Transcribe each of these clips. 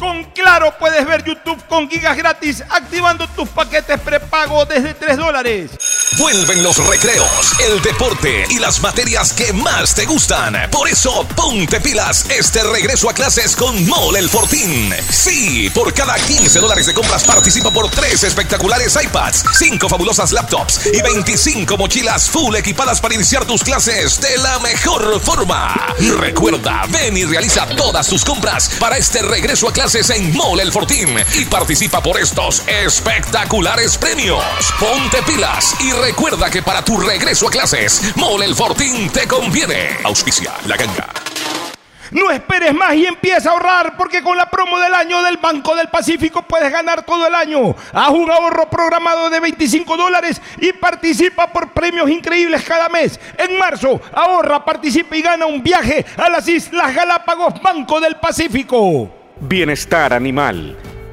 Con Claro puedes ver YouTube con gigas gratis activando tus paquetes prepago desde 3 dólares. Vuelven los recreos, el deporte y las materias que más te gustan. Por eso, ponte pilas este regreso a clases con Mole el Fortín. Sí, por cada 15 dólares de compras participa por 3 espectaculares iPads, 5 fabulosas laptops y 25 mochilas full equipadas para iniciar tus clases de la mejor forma. Recuerda, ven y realiza todas tus compras para este regreso a clases en Mole el Fortín y participa por estos espectaculares premios. Ponte pilas y recuerda que para tu regreso a clases, Mole el Fortín te conviene. Auspicia la ganga. No esperes más y empieza a ahorrar porque con la promo del año del Banco del Pacífico puedes ganar todo el año. Haz un ahorro programado de 25 dólares y participa por premios increíbles cada mes. En marzo, ahorra, participa y gana un viaje a las Islas Galápagos Banco del Pacífico. Bienestar animal.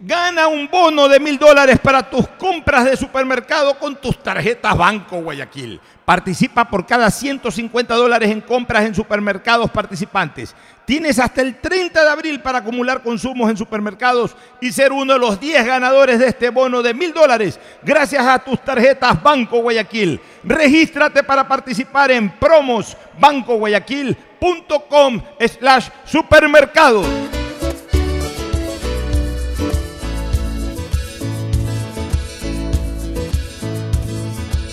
Gana un bono de mil dólares para tus compras de supermercado con tus tarjetas Banco Guayaquil. Participa por cada 150 dólares en compras en supermercados participantes. Tienes hasta el 30 de abril para acumular consumos en supermercados y ser uno de los 10 ganadores de este bono de mil dólares gracias a tus tarjetas Banco Guayaquil. Regístrate para participar en promosbancoguayaquil.com slash supermercados.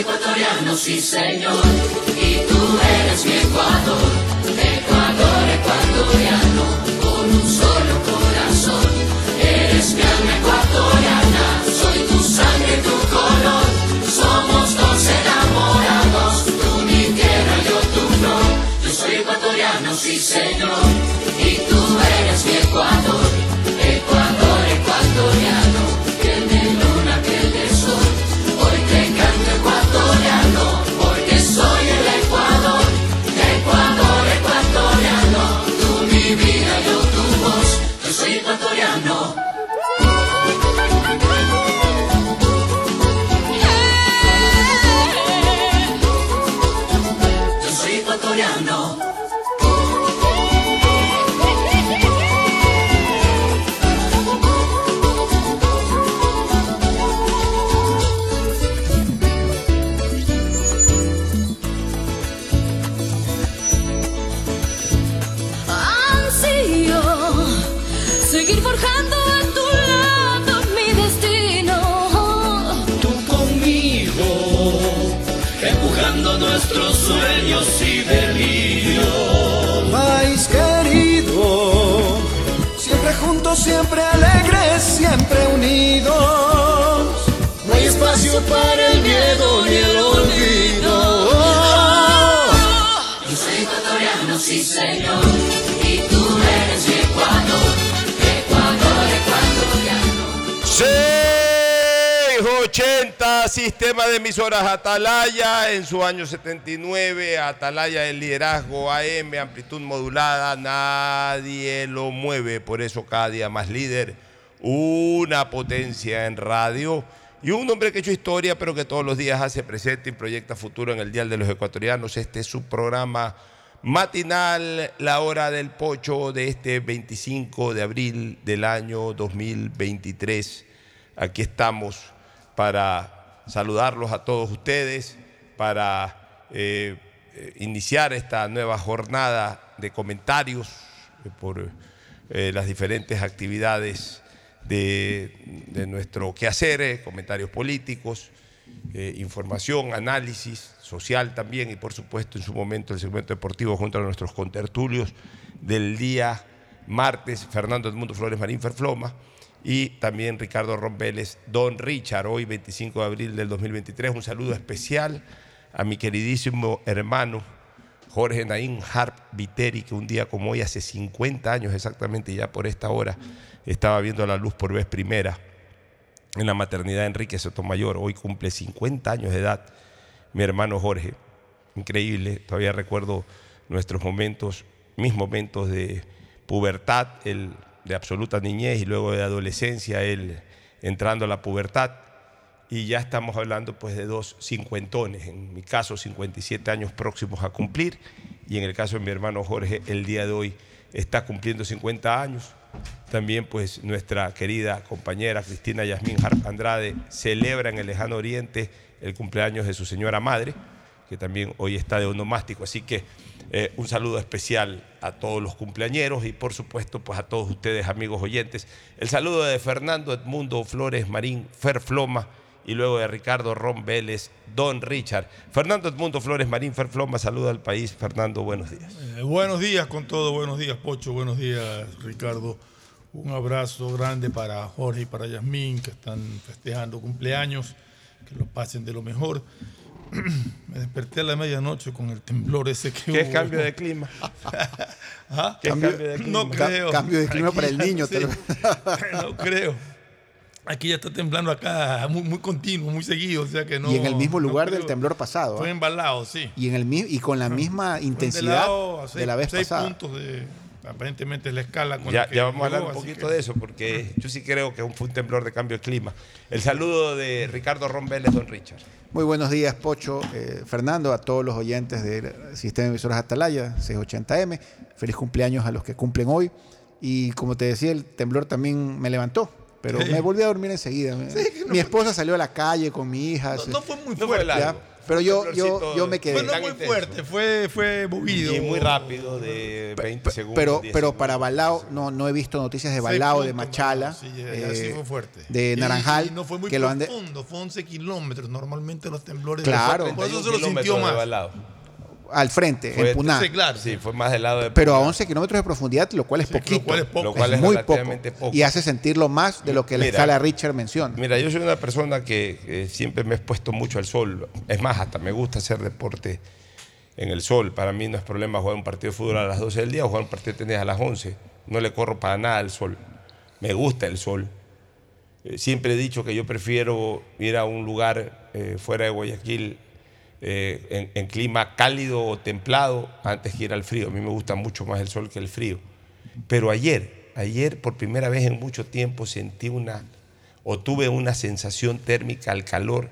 ecuatoriano, sí señor, y tú eres mi Ecuador, Ecuador ecuatoriano, con un solo corazón, eres mi alma ecuatoriana, soy tu sangre, tu color, somos dos enamorados, tú mi tierra, yo tu flor, yo soy ecuatoriano, sí señor, y tú eres mi Ecuador, Ecuador ecuatoriano, yo delirios. País querido, siempre juntos, siempre alegres, siempre unidos. No hay espacio para el miedo ni el olvido. Yo soy ecuatoriano, sí señor, y tú eres mi Ecuador, Ecuador ecuatoriano. 680 Sistema de emisoras Atalaya en su año 79, Atalaya el liderazgo AM, amplitud modulada, nadie lo mueve, por eso cada día más líder, una potencia en radio y un hombre que ha hecho historia, pero que todos los días hace presente y proyecta futuro en el Dial de los Ecuatorianos. Este es su programa matinal, la hora del pocho de este 25 de abril del año 2023. Aquí estamos para saludarlos a todos ustedes, para eh, eh, iniciar esta nueva jornada de comentarios eh, por las diferentes actividades de, de nuestro quehacer, eh, comentarios políticos, información, análisis social también y por supuesto en su momento el segmento deportivo junto a nuestros contertulios del día martes, Fernando Edmundo Flores Marín Ferfloma y también Ricardo Rombeles, Don Richard, hoy 25 de abril del 2023. Un saludo especial a mi queridísimo hermano Jorge Naín Harp Viteri, que un día como hoy, hace 50 años exactamente, ya por esta hora, estaba viendo la luz por vez primera en la maternidad de Enrique Sotomayor. Hoy cumple 50 años de edad mi hermano Jorge. Increíble, todavía recuerdo nuestros momentos, mis momentos de pubertad, el de absoluta niñez y luego de adolescencia, él entrando a la pubertad. Y ya estamos hablando pues de dos cincuentones, en mi caso 57 años próximos a cumplir y en el caso de mi hermano Jorge el día de hoy está cumpliendo 50 años. También pues nuestra querida compañera Cristina Yasmín Andrade celebra en el lejano oriente el cumpleaños de su señora madre, que también hoy está de onomástico. Así que eh, un saludo especial a todos los cumpleañeros y por supuesto pues a todos ustedes amigos oyentes. El saludo de Fernando Edmundo Flores Marín Ferfloma y luego de Ricardo Ron Vélez, Don Richard. Fernando Edmundo Flores Marín Ferfloma saluda al país. Fernando, buenos días. Eh, buenos días con todo, buenos días Pocho, buenos días Ricardo. Un abrazo grande para Jorge y para Yasmín que están festejando cumpleaños, que lo pasen de lo mejor. Me desperté a la medianoche con el temblor ese que ¿Qué hubo. cambio de clima? ¿Ah? ¿Qué cambio de clima? No creo. cambio de clima Aquí para el niño, sí. no creo. Aquí ya está temblando acá muy, muy continuo, muy seguido, o sea que no. y en el mismo no lugar del temblor pasado. Fue ¿ah? embalado, sí. Y, en el, y con la misma Fue intensidad de la vez seis pasada. puntos de, aparentemente es la escala con Ya, la que ya vamos a hablar un poquito que- de eso, porque yo sí creo que fue un temblor de cambio de clima. El saludo de Ricardo Ron Vélez, Don Richard. Muy buenos días, Pocho, eh, Fernando, a todos los oyentes del Sistema de Emisoras Atalaya, 680M. Feliz cumpleaños a los que cumplen hoy. Y como te decía, el temblor también me levantó. pero Sí. me volví a dormir enseguida. Mi esposa salió a la calle con mi hija. No, se- no fue muy No fue fuerte. Pero yo, yo, yo me quedé. Fue no muy intenso. fuerte, fue, fue movido. Y muy rápido, de 20 segundos. Pero, 10 pero segundos. para Balao, no, no he visto noticias de Balao, de Machala, Sí, ya- ya sí eh, fue fuerte. de Y- Naranjal, y no fue muy que lo han de- profundo, fue 11 kilómetros. Normalmente los temblores. Claro. Por eso se lo 31 sintió más. Al frente, Fue- en Puná. Sí, claro. Sí, fue más del lado de Pero a Puná. 11 kilómetros de profundidad, lo cual es Sí, poquito. lo cual es poco. Lo cual es muy poco. poco. Y hace sentirlo más de lo que la Mira. escala Richard menciona. Mira, yo soy una persona que eh, siempre me he expuesto mucho al sol. Es más, hasta me gusta hacer deporte en el sol. Para mí no es problema jugar un partido de fútbol a las 12 del día o jugar un partido de tenis a las 11. No le corro para nada al sol. Me gusta el sol. Eh, siempre he dicho que yo prefiero ir a un lugar eh, fuera de Guayaquil eh, en, en clima cálido o templado antes que ir al frío. A mí me gusta mucho más el sol que el frío. Pero ayer, ayer por primera vez en mucho tiempo sentí una, o tuve una sensación térmica al calor,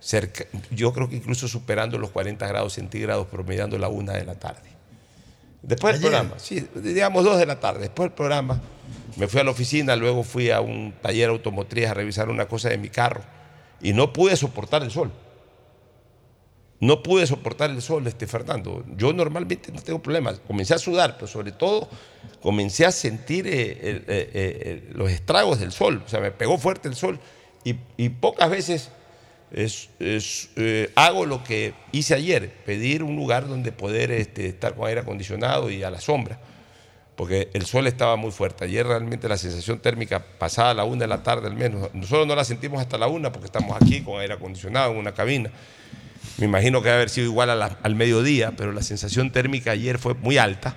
cerca, yo creo que incluso superando los 40 grados centígrados, promediando la una de la tarde. Después del programa, sí, digamos dos de la tarde, después del programa, me fui a la oficina, luego fui a un taller automotriz a revisar una cosa de mi carro y no pude soportar el sol. No pude soportar el sol, este Fernando. Yo normalmente no tengo problemas. Comencé a sudar, pero sobre todo comencé a sentir eh, eh, eh, los estragos del sol. O sea, me pegó fuerte el sol y, pocas veces es- es, hago lo que hice ayer, pedir un lugar donde poder este, estar con aire acondicionado y a la sombra, porque el sol estaba muy fuerte. Ayer realmente la sensación térmica pasada la una de la tarde al menos, nosotros no la sentimos hasta la una porque estamos aquí con aire acondicionado en una cabina. Me imagino que debe haber sido igual al mediodía, pero la sensación térmica ayer fue muy alta.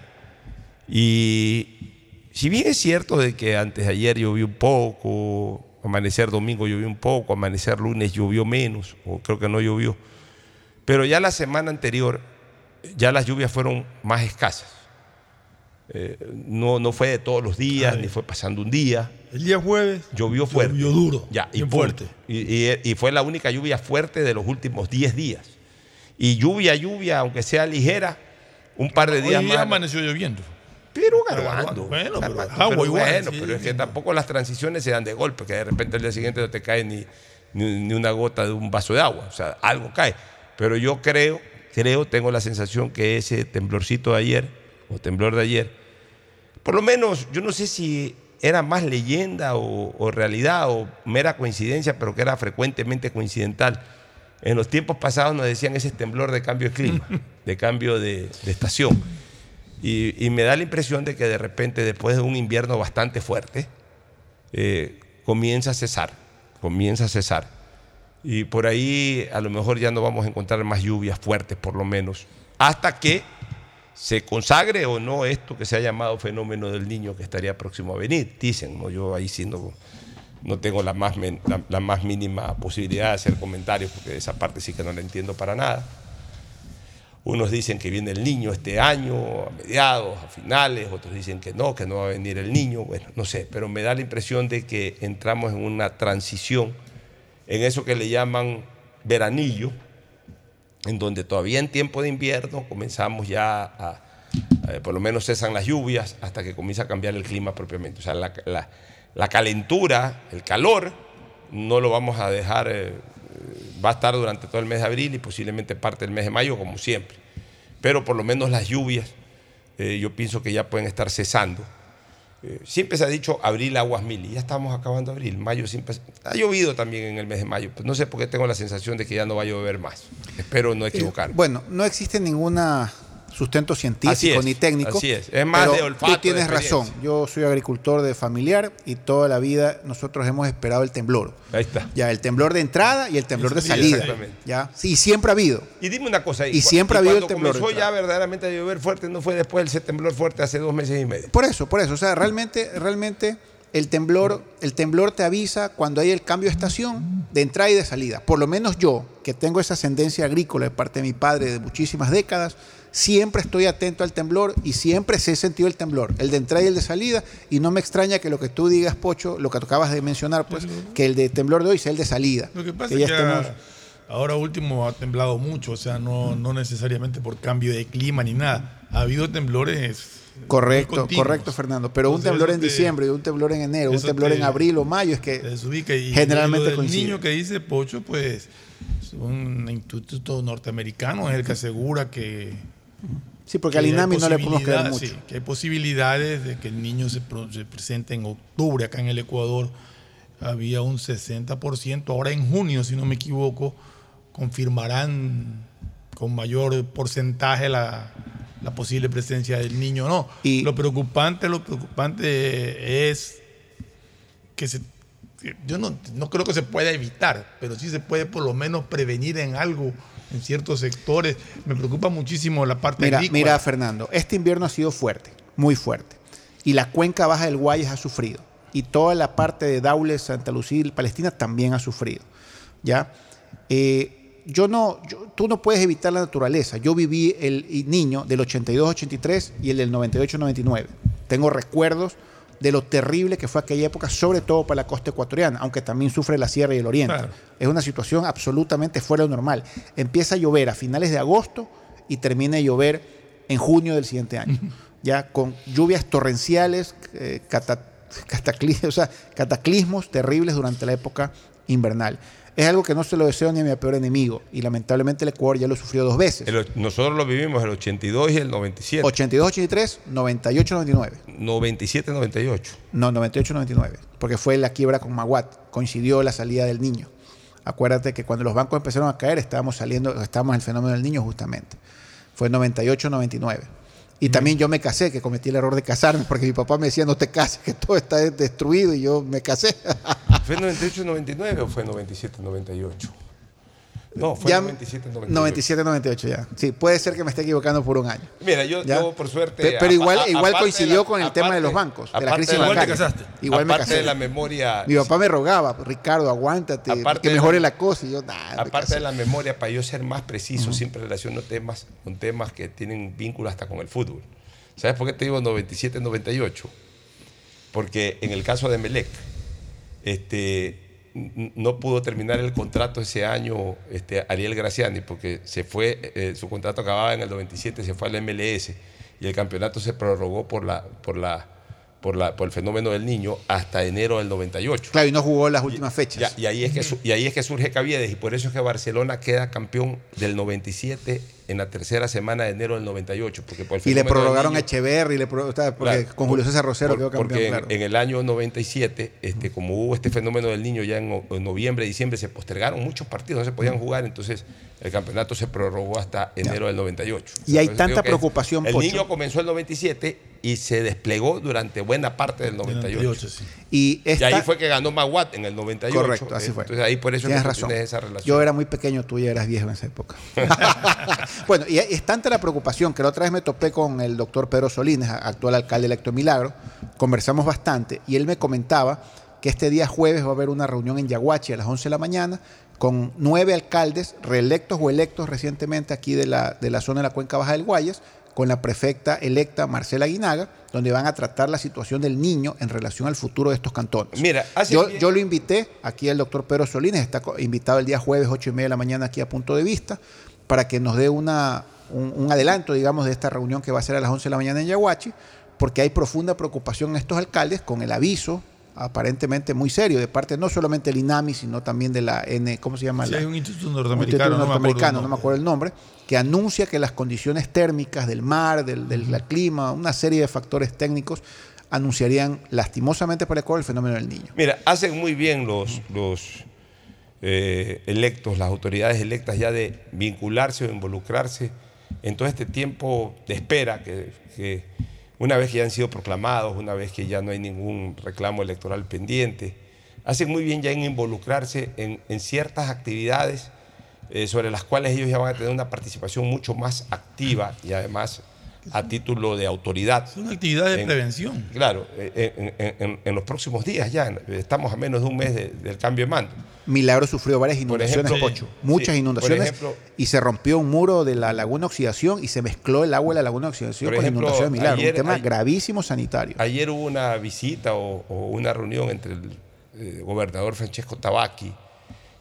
Y si bien es cierto de que antes de ayer llovió un poco, amanecer domingo llovió un poco, amanecer lunes llovió menos, o creo que no llovió, pero ya la semana anterior ya las lluvias fueron más escasas. Eh, no, no fue de todos los días, ni fue pasando un día. El día jueves Llovió fuerte. Llovió duro. Ya, y fuerte. Y, y- y fue la única lluvia fuerte de los últimos 10 días. Y lluvia, lluvia, aunque sea ligera, un par de Hoy días día más. amaneció lloviendo. Pero garguando. Bueno, pero garguando. agua Pero igual, Bueno, sí, pero es que tampoco las transiciones se dan de golpe, que de repente al día siguiente no te cae ni, ni, ni una gota de un vaso de agua. O sea, algo cae. Pero yo creo, creo, tengo la sensación que ese temblorcito de ayer, o temblor de ayer, por lo menos, yo no sé si era más leyenda o, o realidad o mera coincidencia, pero que era frecuentemente coincidental. En los tiempos pasados nos decían ese temblor de cambio de clima, de cambio de, de estación. Y, y me da la impresión de que de repente, después de un invierno bastante fuerte, eh, comienza a cesar, comienza a cesar. Y por ahí a lo mejor ya no vamos a encontrar más lluvias fuertes, por lo menos, hasta que se consagre o no esto que se ha llamado fenómeno del niño que estaría próximo a venir. Dicen, ¿no? yo ahí sí no, tengo la más, la más mínima posibilidad de hacer comentarios, porque esa parte sí que no la entiendo para nada. Unos dicen que viene el niño este año, a mediados, a finales, otros dicen que no, que no va a venir el niño, bueno, no sé, pero me da la impresión de que entramos en una transición, en eso que le llaman veranillo, en donde todavía en tiempo de invierno comenzamos ya a, eh, por lo menos cesan las lluvias hasta que comienza a cambiar el clima propiamente. O sea, la, calentura, el calor, no lo vamos a dejar, eh, va a estar durante todo el mes de abril y posiblemente parte del mes de mayo, como siempre. Pero por lo menos las lluvias, eh, yo pienso que ya pueden estar cesando. Eh, siempre se ha dicho abril aguas mil y ya estamos acabando abril. Mayo siempre ha llovido también en el mes de mayo. Pues no sé por qué tengo la sensación de que ya no va a llover más. Espero no equivocarme. Bueno, no existe ninguna sustento Así científico es, ni técnico. así es. Es más pero de olfato, Tú tienes razón. Yo soy agricultor de familiar y toda la vida nosotros hemos esperado el temblor. Ahí está. Ya, el temblor de entrada y el temblor de salida. exactamente. Ya, sí, siempre ha habido. Y dime una cosa. Y siempre ha habido el cuando temblor, comenzó ya verdaderamente a llover fuerte, no fue después del ese temblor fuerte hace dos meses y medio. Por eso, por eso. O sea, realmente, realmente el temblor, el temblor te avisa cuando hay el cambio de estación, de entrada y de salida. Por lo menos yo, que tengo esa ascendencia agrícola de parte de mi padre de muchísimas décadas, siempre estoy atento al temblor y siempre se he sentido el temblor, el de entrada y el de salida. Y no me extraña que lo que tú digas, Pocho, lo que acabas de mencionar, pues, que el de temblor de hoy sea el de salida. Lo que pasa es que estemos- Ahora último ha temblado mucho, o sea, no, no necesariamente por cambio de clima ni nada. Ha habido temblores. Correcto, continuos. correcto, Fernando. Pero un temblor en diciembre, y un temblor en enero, un temblor te- en abril o mayo, es que y generalmente coincide. niño que dice Pocho, pues es un instituto norteamericano es el que asegura que Sí, porque que al INAMI no le podemos creer mucho. sí, que hay posibilidades de que el niño se, se presente en octubre acá en el Ecuador. Había un 60%, ahora en junio, si no me equivoco, confirmarán con mayor porcentaje la, la posible presencia del niño. No, lo preocupante, lo preocupante es que se, yo no, no creo que se pueda evitar, pero sí se puede por lo menos prevenir en algo en ciertos sectores. Me preocupa muchísimo la parte Mira, agrícola. mira, Fernando, este invierno ha sido fuerte, muy fuerte. Y la cuenca baja del Guayas ha sufrido. Y toda la parte de Daules, Santa Lucía y Palestina también ha sufrido. ¿Ya? Eh, yo no, yo- tú no puedes evitar la naturaleza. Yo viví el niño del 82-83 y el del 98-99. Tengo recuerdos de lo terrible que fue aquella época, sobre todo para la costa ecuatoriana, aunque también sufre la sierra y el oriente. Claro. Es una situación absolutamente fuera de lo normal. Empieza a llover a finales de agosto y termina de llover en junio del siguiente año. ya con lluvias torrenciales, eh, cata- catacli- o sea, cataclismos terribles durante la época invernal. Es algo que no se lo deseo ni a mi peor enemigo y lamentablemente el Ecuador ya lo sufrió dos veces. El nosotros lo vivimos el 82 y el 97. 82-83, 98-99. 97-98. No, 98-99, porque fue la quiebra con Maguat, coincidió la salida del niño. Acuérdate que cuando los bancos empezaron a caer, estábamos saliendo, estábamos en el fenómeno del niño justamente. Fue 98-99. Y también yo me casé, que cometí el error de casarme, porque mi papá me decía, no te cases, que todo está destruido, y yo me casé. ¿Fue 98-99 o fue 97-98? No, fue Ya- 97-98. 97-98 ya. Sí, puede ser que me esté equivocando por un año. Mira, yo, por suerte. Pe- Pero, igual, a- igual coincidió la- con el tema de los bancos, de la crisis de bancaria. Igual me aparte casé. de la memoria. Mi papá me rogaba, Ricardo, aguántate, Aparte que mejore la- la cosa. Y yo, nah, me Aparte de la memoria, para yo ser más preciso, siempre relaciono temas con temas que tienen vínculo hasta con el fútbol. ¿Sabes por qué te digo 97-98? Porque en el caso de Melec, este, no pudo terminar el contrato ese año este, Ariel Graciani, porque se fue, eh, su contrato acababa en el 97, se fue al MLS y el campeonato se prorrogó por la, por la, por la, por el fenómeno del niño hasta enero del 98. Claro, y no jugó las últimas fechas. Ya, y, ahí es que, y ahí es que surge Caviedes, y por eso es que Barcelona queda campeón del 97 en la tercera semana de enero del 98. Porque por el Y le prorrogaron a niño- Echeverri, le pro- o sea, porque Claro, con Julio César Rosero por- quedó campeón. Porque en- claro. en, el año 97, este, como hubo este fenómeno del niño ya en, en noviembre, diciembre, se postergaron muchos partidos, no se podían jugar, entonces el campeonato se prorrogó hasta enero del 98. Y hay tanta preocupación, El Pocho. niño comenzó el 97 y se desplegó durante buena parte del 98. Y, Y esta- ahí fue que ganó Maguat en el 98. Correcto, así fue. Entonces ahí por eso es Tienes razón. esa relación. Yo era muy pequeño, tú ya eras viejo en esa época. bueno, y es tanta la preocupación que la otra vez me topé con el doctor Pedro Solines, actual alcalde electo de Milagro. Conversamos bastante y él me comentaba que este día jueves va a haber una reunión en Yaguachi a las 11 de la mañana con nueve alcaldes reelectos o electos recientemente aquí de la, de la zona de la cuenca baja del Guayas, con la prefecta electa Marcela Guinaga, donde van a tratar la situación del niño en relación al futuro de estos cantones. Mira, hace yo, yo lo invité aquí al doctor Pedro Solines, está invitado el día jueves, 8 y media de la mañana aquí a punto de vista, para que nos dé una, un, un adelanto, digamos, de esta reunión que va a ser a las 11 de la mañana en Yaguachi, porque hay profunda preocupación en estos alcaldes con el aviso aparentemente muy serio de parte no solamente del INAMI, sino también de la N, ¿cómo se llama? Sí, La- hay un instituto un norteamericano, instituto no me acuerdo el norteamericano, no me acuerdo el nombre, que anuncia que las condiciones térmicas del mar, del, del clima, una serie de factores técnicos anunciarían lastimosamente para el Ecuador el fenómeno del niño. Mira, hacen muy bien los, los eh, electos, las autoridades electas ya de vincularse o involucrarse en todo este tiempo de espera que, una vez que ya han sido proclamados, una vez que ya no hay ningún reclamo electoral pendiente, hacen muy bien ya en involucrarse en, en ciertas actividades eh, sobre las cuales ellos ya van a tener una participación mucho más activa y además a título de autoridad. Es una actividad de En- prevención. Claro, eh, en, en- en- en los próximos días ya, estamos a menos de un mes de- del cambio de mando. Milagro sufrió varias inundaciones, ejemplo, muchas sí, inundaciones, por ejemplo- y se rompió un muro de la laguna Oxidación y se mezcló el agua de la laguna Oxidación con la inundación de Milagro, ayer- un tema gravísimo sanitario. Ayer hubo una visita o, o una reunión entre el eh, gobernador Francesco Tabacchi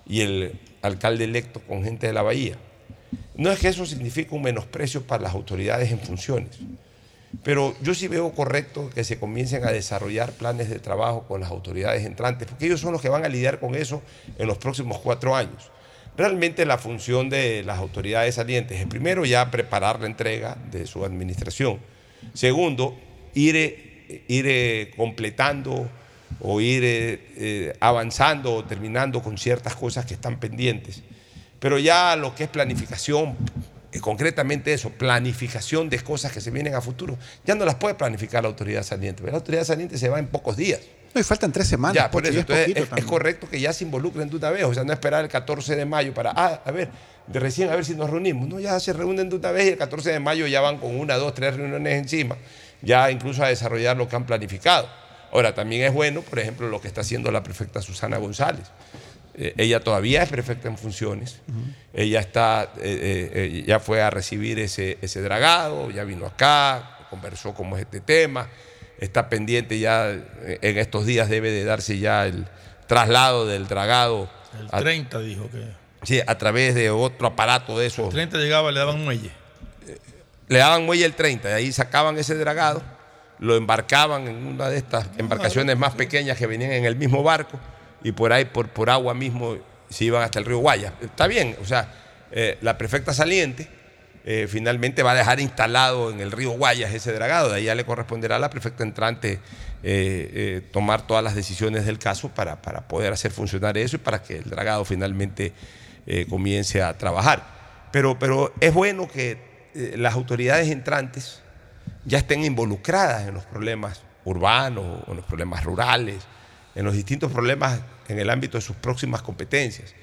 y el alcalde electo con gente de la Bahía. No es que eso signifique un menosprecio para las autoridades en funciones, pero yo sí veo correcto que se comiencen a desarrollar planes de trabajo con las autoridades entrantes, porque ellos son los que van a lidiar con eso en los próximos cuatro años. Realmente la función de las autoridades salientes es primero ya preparar la entrega de su administración. Segundo, ir, ir eh, completando o ir eh, eh, avanzando o terminando con ciertas cosas que están pendientes. Pero ya lo que es planificación, eh, concretamente eso, planificación de cosas que se vienen a futuro, ya no las puede planificar la autoridad saliente. La autoridad saliente se va en pocos días. No, y faltan tres semanas. Ya, por Pocho, eso. Entonces, es, es correcto que ya se involucren de una vez, o sea, no esperar el 14 de mayo para, ah, a ver, de recién a ver si nos reunimos. No, ya se reúnen de una vez y el 14 de mayo ya van con una, dos, tres reuniones encima, ya incluso a desarrollar lo que han planificado. Ahora, también es bueno, por ejemplo, lo que está haciendo la prefecta Susana González. Eh, ella todavía es prefecta en funciones. Ella está, eh, eh, ya fue a recibir ese, ese dragado, ya vino acá, conversó cómo es este tema. Está pendiente ya, en estos días debe de darse ya el traslado del dragado. El a- 30 dijo que. sí, a través de otro aparato de esos. El 30 llegaba, le daban muelle. Le daban muelle el 30, de ahí sacaban ese dragado, lo embarcaban en una de estas embarcaciones más pequeñas que venían en el mismo barco y por ahí, por, por agua mismo, se iban hasta el río Guaya. Está bien, o sea, eh, la prefecta saliente eh, finalmente va a dejar instalado en el río Guayas ese dragado, de ahí ya le corresponderá a la prefecta entrante eh, tomar todas las decisiones del caso para, para poder hacer funcionar eso y para que el dragado finalmente comience a trabajar. Pero, pero es bueno que las autoridades entrantes ya estén involucradas en los problemas urbanos, en los problemas rurales, en los distintos problemas en el ámbito de sus próximas competencias.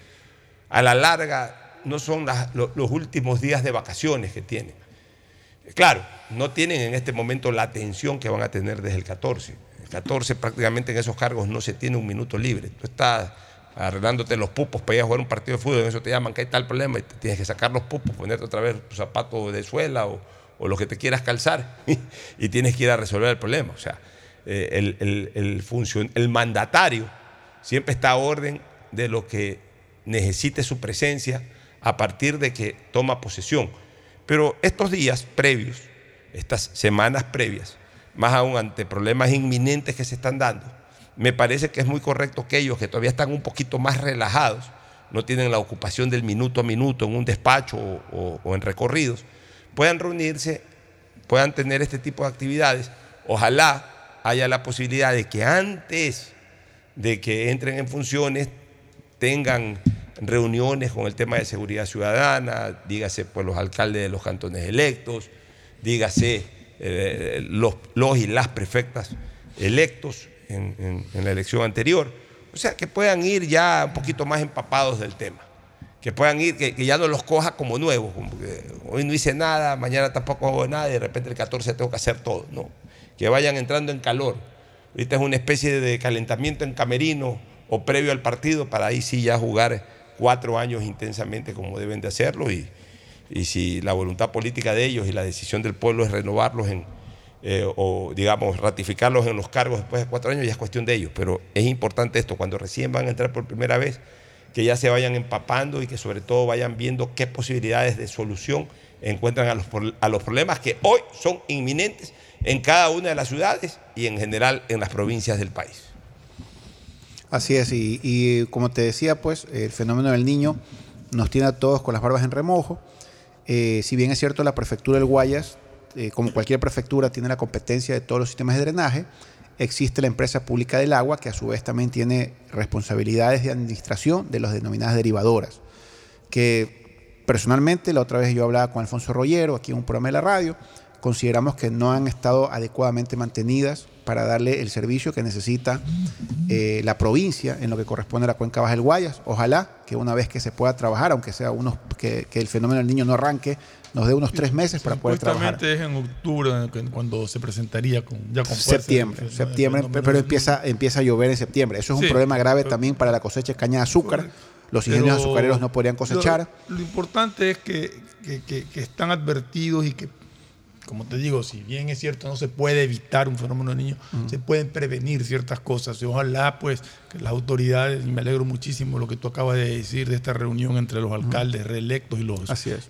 A la larga, no son las- lo- los últimos días de vacaciones que tienen. Claro, no tienen en este momento la atención que van a tener desde el 14. El 14 prácticamente en esos cargos no se tiene un minuto libre. Tú estás arreglándote los pupos para ir a jugar un partido de fútbol, en eso te llaman que hay tal problema y te tienes que sacar los pupos, ponerte otra vez tu zapato de suela o, o lo que te quieras calzar y tienes que ir a resolver el problema. O sea, eh, el, el- el el mandatario siempre está a orden de lo que necesite su presencia a partir de que toma posesión. Pero estos días previos, estas semanas previas, más aún ante problemas inminentes que se están dando, me parece que es muy correcto que ellos, que todavía están un poquito más relajados, no tienen la ocupación del minuto a minuto en un despacho o- o en recorridos, puedan reunirse, puedan tener este tipo de actividades. Ojalá haya la posibilidad de que antes de que entren en funciones tengan reuniones con el tema de seguridad ciudadana, dígase pues los alcaldes de los cantones electos, dígase eh, los, los y las prefectas electos en, en- la elección anterior. O sea, que puedan ir ya un poquito más empapados del tema. Que puedan ir, que, ya no los coja como nuevos, como hoy no hice nada, mañana tampoco hago nada y de repente el 14 tengo que hacer todo. No, que vayan entrando en calor. Ahorita es una especie de calentamiento en camerino o previo al partido para ahí sí ya jugar cuatro años intensamente como deben de hacerlo y, y si la voluntad política de ellos y la decisión del pueblo es renovarlos en, eh, o digamos ratificarlos en los cargos después de cuatro años ya es cuestión de ellos, pero es importante esto, cuando recién van a entrar por primera vez, que ya se vayan empapando y que sobre todo vayan viendo qué posibilidades de solución encuentran a los, a los problemas que hoy son inminentes en cada una de las ciudades y en general en las provincias del país. Así es, y, como te decía, pues el fenómeno del niño nos tiene a todos con las barbas en remojo. Eh, si bien es cierto, la prefectura del Guayas, eh, como cualquier prefectura, tiene la competencia de todos los sistemas de drenaje, existe la empresa pública del agua, que a su vez también tiene responsabilidades de administración de las denominadas derivadoras, que personalmente, la otra vez yo hablaba con Alfonso Rollero, aquí en un programa de la radio, consideramos que no han estado adecuadamente mantenidas para darle el servicio que necesita eh, la provincia en lo que corresponde a la cuenca Baja del Guayas. Ojalá que una vez que se pueda trabajar, aunque sea unos que, que el fenómeno del niño no arranque, nos dé unos tres meses para poder trabajar. Es en octubre cuando se presentaría con, ya con fuerza Septiembre, el- el- septiembre, pero empieza, empieza a llover en septiembre. Eso es un problema grave pero- también para la cosecha de caña de azúcar. Los ingenios azucareros no podrían cosechar. Lo, lo importante es que, que- que- que están advertidos y que como te digo, si bien es cierto, no se puede evitar un fenómeno de niños, se pueden prevenir ciertas cosas. Y ojalá, pues, que las autoridades, y me alegro muchísimo lo que tú acabas de decir de esta reunión entre los alcaldes reelectos y los,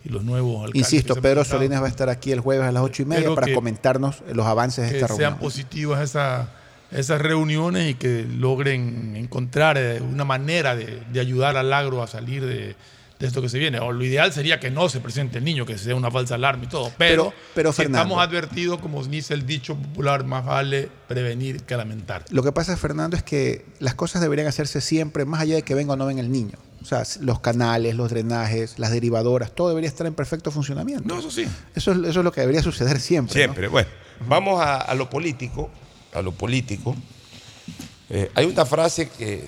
y los nuevos alcaldes. Insisto, que Pedro. Salinas va a estar aquí el jueves a las ocho y media Espero para que- comentarnos los avances de que esta sean reunión. positivas esa- esas reuniones y que logren encontrar eh, una manera de, de ayudar al agro a salir de, de esto que se viene. O lo ideal sería que no se presente el niño, que sea una falsa alarma y todo. Pero, Pero- pero, si Fernando. estamos advertidos, como dice el dicho popular, más vale prevenir que lamentar. Lo que pasa, Fernando, es que las cosas deberían hacerse siempre, más allá de que venga o no venga el niño. O sea, los canales, los drenajes, las derivadoras, todo debería estar en perfecto funcionamiento. No, eso sí. Eso es, eso es lo que debería suceder siempre. ¿no? Siempre. Bueno, vamos a, a lo político. A lo político. Eh, hay una frase que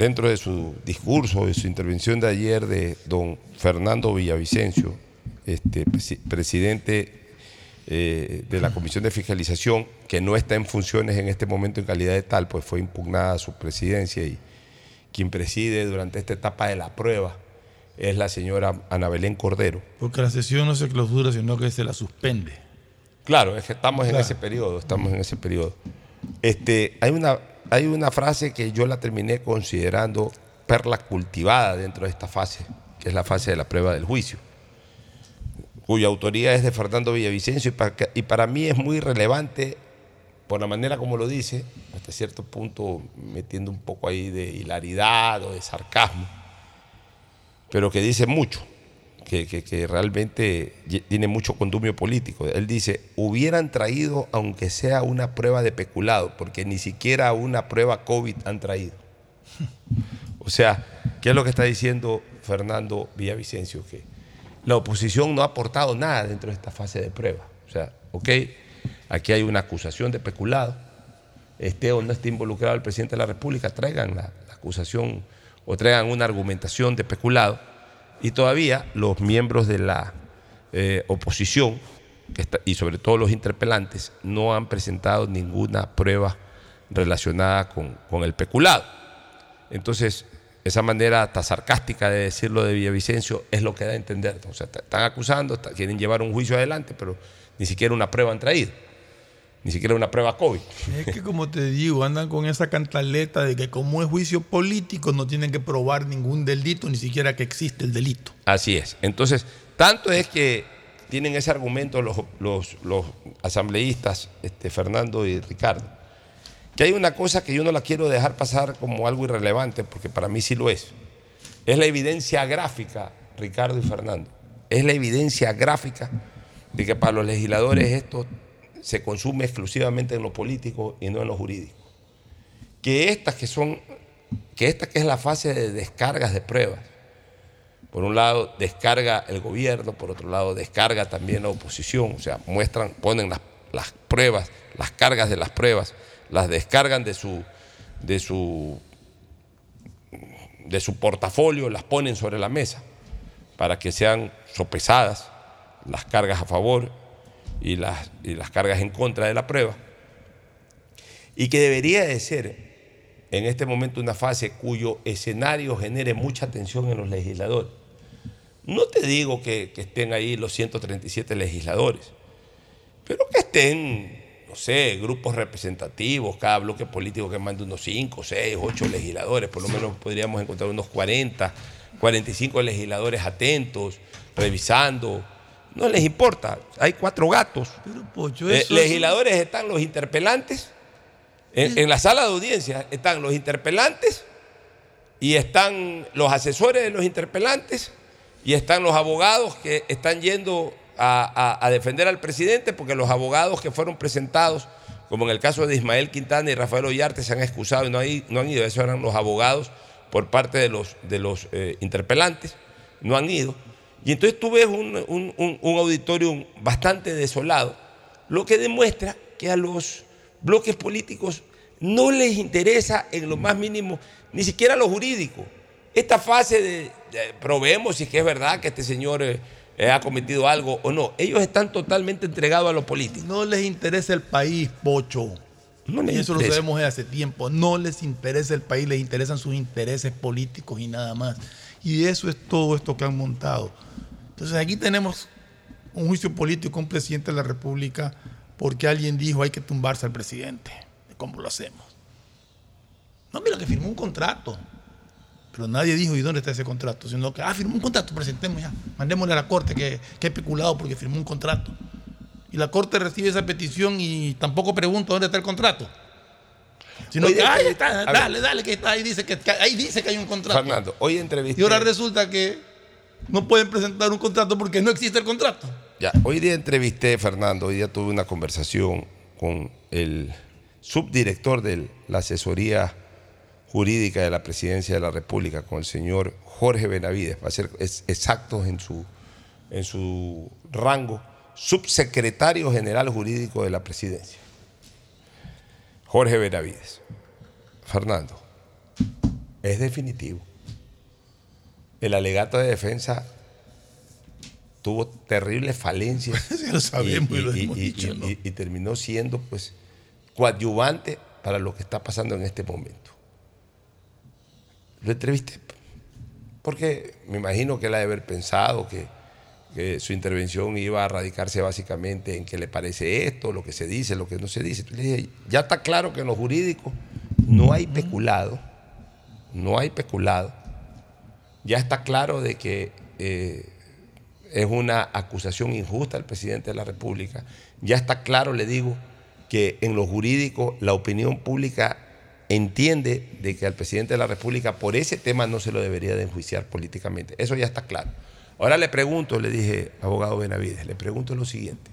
dentro de su discurso, de su intervención de ayer de don Fernando Villavicencio, este, presi- presidente eh, de la Comisión de Fiscalización, que no está en funciones en este momento en calidad de tal, pues fue impugnada su presidencia y quien preside durante esta etapa de la prueba es la señora Ana Belén Cordero. Porque la sesión no se clausura, sino que se la suspende. Claro, es que estamos en ese periodo, estamos en ese periodo. Este, hay, una, hay una frase que yo la terminé considerando perla cultivada dentro de esta fase, que es la fase de la prueba del juicio, cuya autoría es de Fernando Villavicencio y para, y para mí es muy relevante por la manera como lo dice, hasta cierto punto metiendo un poco ahí de hilaridad o de sarcasmo, pero que dice mucho que, realmente tiene mucho condumio político. Él dice, hubieran traído aunque sea una prueba de peculado, porque ni siquiera una prueba COVID han traído. O sea, ¿qué es lo que está diciendo Fernando Villavicencio? Que la oposición no ha aportado nada dentro de esta fase de prueba. O sea, ok, aquí hay una acusación de peculado, esté o no esté involucrado el presidente de la República, traigan la acusación o traigan una argumentación de peculado y todavía los miembros de la eh, oposición y sobre todo los interpelantes no han presentado ninguna prueba relacionada con, el peculado. Entonces, esa manera hasta sarcástica de decirlo de Villavicencio es lo que da a entender. O sea, están acusando, está- quieren llevar un juicio adelante, pero ni siquiera una prueba han traído. Ni siquiera una prueba COVID. Es que como te digo, andan con esa cantaleta de que como es juicio político no tienen que probar ningún delito, ni siquiera que existe el delito. Así es. Entonces, tanto es que tienen ese argumento los, los- los asambleístas, este, Fernando y Ricardo, que hay una cosa que yo no la quiero dejar pasar como algo irrelevante, porque para mí sí lo es. Es la evidencia gráfica, Ricardo y Fernando. Es la evidencia gráfica de que para los legisladores esto se consume exclusivamente en lo político y no en lo jurídico. Que estas que son, que esta que es la fase de descargas de pruebas, por un lado descarga el gobierno, por otro lado descarga también la oposición, o sea, muestran, ponen las, las pruebas, las cargas de las pruebas, las descargan de su, de su, de su portafolio, las ponen sobre la mesa para que sean sopesadas las cargas a favor y las, cargas en contra de la prueba. Y que debería de ser en este momento una fase cuyo escenario genere mucha tensión en los legisladores. No te digo que, que estén ahí los 137 legisladores, pero que estén, no sé, grupos representativos, cada bloque político que mande unos 5, 6, 8 legisladores, por lo menos podríamos encontrar unos 40, 45 legisladores atentos, revisando. No les importa, hay cuatro gatos. Pocho, Eh, eso- legisladores están los interpelantes, en, en la sala de audiencia están los interpelantes y están los asesores de los interpelantes y están los abogados que están yendo a, a- a defender al presidente porque los abogados que fueron presentados, como en el caso de Ismael Quintana y Rafael Ollarte, se han excusado y no, hay- no han ido. Esos eran los abogados por parte de los, de los eh, interpelantes, no han ido. Y entonces tú ves un, un, un- un auditorio bastante desolado, lo que demuestra que a los bloques políticos no les interesa en lo más mínimo, ni siquiera lo jurídico. Esta fase de, probemos si es que es verdad que este señor eh, eh, ha cometido algo o no. Ellos están totalmente entregados a lo político. No les interesa el país, Pocho. No les y eso lo sabemos desde hace tiempo. No les interesa el país, les interesan sus intereses políticos y nada más. Y eso es todo esto que han montado. Entonces aquí tenemos un juicio político a un presidente de la República porque alguien dijo hay que tumbarse al presidente. ¿Cómo lo hacemos? No, mira que firmó un contrato. Pero nadie dijo, ¿y dónde está ese contrato? Sino que, ah, firmó un contrato, presentemos ya. Mandémosle a la corte que, que es peculado porque firmó un contrato. Y la corte recibe esa petición y tampoco pregunta dónde está el contrato. Sino Oye, que, ahí entrevista- está, dale, dale, que está, ahí dice que, que- ahí dice que hay un contrato. Fernando, hoy entrevisté. Y ahora resulta que no pueden presentar un contrato porque no existe el contrato. Ya, hoy día entrevisté, Fernando, hoy día tuve una conversación con el subdirector de la asesoría jurídica de la presidencia de la República, con el señor Jorge Benavides, para ser exactos en su, en su rango, subsecretario general jurídico de la presidencia. Jorge Benavides. Fernando, es definitivo. El alegato de defensa tuvo terribles falencias. Lo sabemos y lo hemos y- dicho, ¿no? y- terminó siendo pues coadyuvante para lo que está pasando en este momento. Lo entrevisté porque me imagino que él ha de haber pensado que, que su intervención iba a radicarse básicamente en que le parece esto, lo que se dice, lo que no se dice. Entonces le dije, ya está claro que en lo jurídico no hay peculado, no hay peculado. Ya está claro de que eh, es una acusación injusta al presidente de la República. Ya está claro, le digo, que en lo jurídico la opinión pública entiende de que al presidente de la República por ese tema no se lo debería de enjuiciar políticamente. Eso ya está claro. Ahora le pregunto, le dije, abogado Benavides, le pregunto lo siguiente.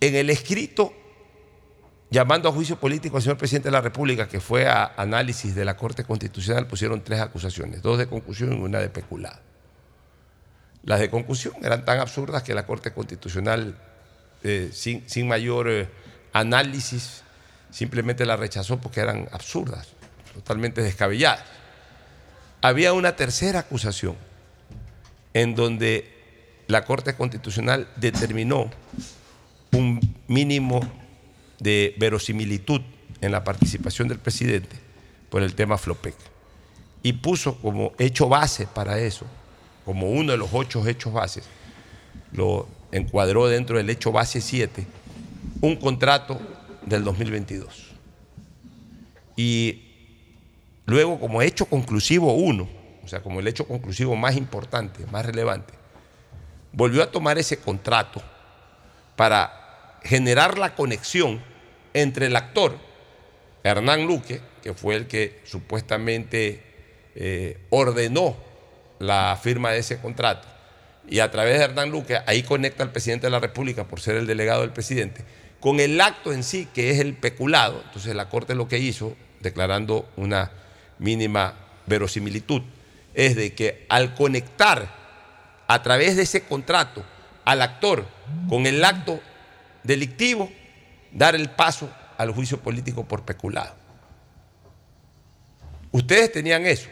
En el escrito llamando a juicio político al señor presidente de la República, que fue a análisis de la Corte Constitucional, pusieron tres acusaciones, dos de conclusión y una de peculado. Las de conclusión eran tan absurdas que la Corte Constitucional, eh, sin, sin mayor eh, análisis, simplemente las rechazó porque eran absurdas, totalmente descabelladas. Había una tercera acusación en donde la Corte Constitucional determinó un mínimo de verosimilitud en la participación del presidente por el tema Flopec. Y puso como hecho base para eso, como uno de los ocho hechos bases, lo encuadró dentro del hecho base 7, un contrato del 2022. Y luego como hecho conclusivo 1, o sea, como el hecho conclusivo más importante, más relevante, volvió a tomar ese contrato para generar la conexión entre el actor Hernán Luque, que fue el que supuestamente eh, ordenó la firma de ese contrato, y a través de Hernán Luque, ahí conecta al presidente de la República por ser el delegado del presidente, con el acto en sí, que es el peculado. Entonces la Corte lo que hizo, declarando una mínima verosimilitud, es de que al conectar a través de ese contrato al actor con el acto delictivo, dar el paso al juicio político por peculado. Ustedes tenían eso.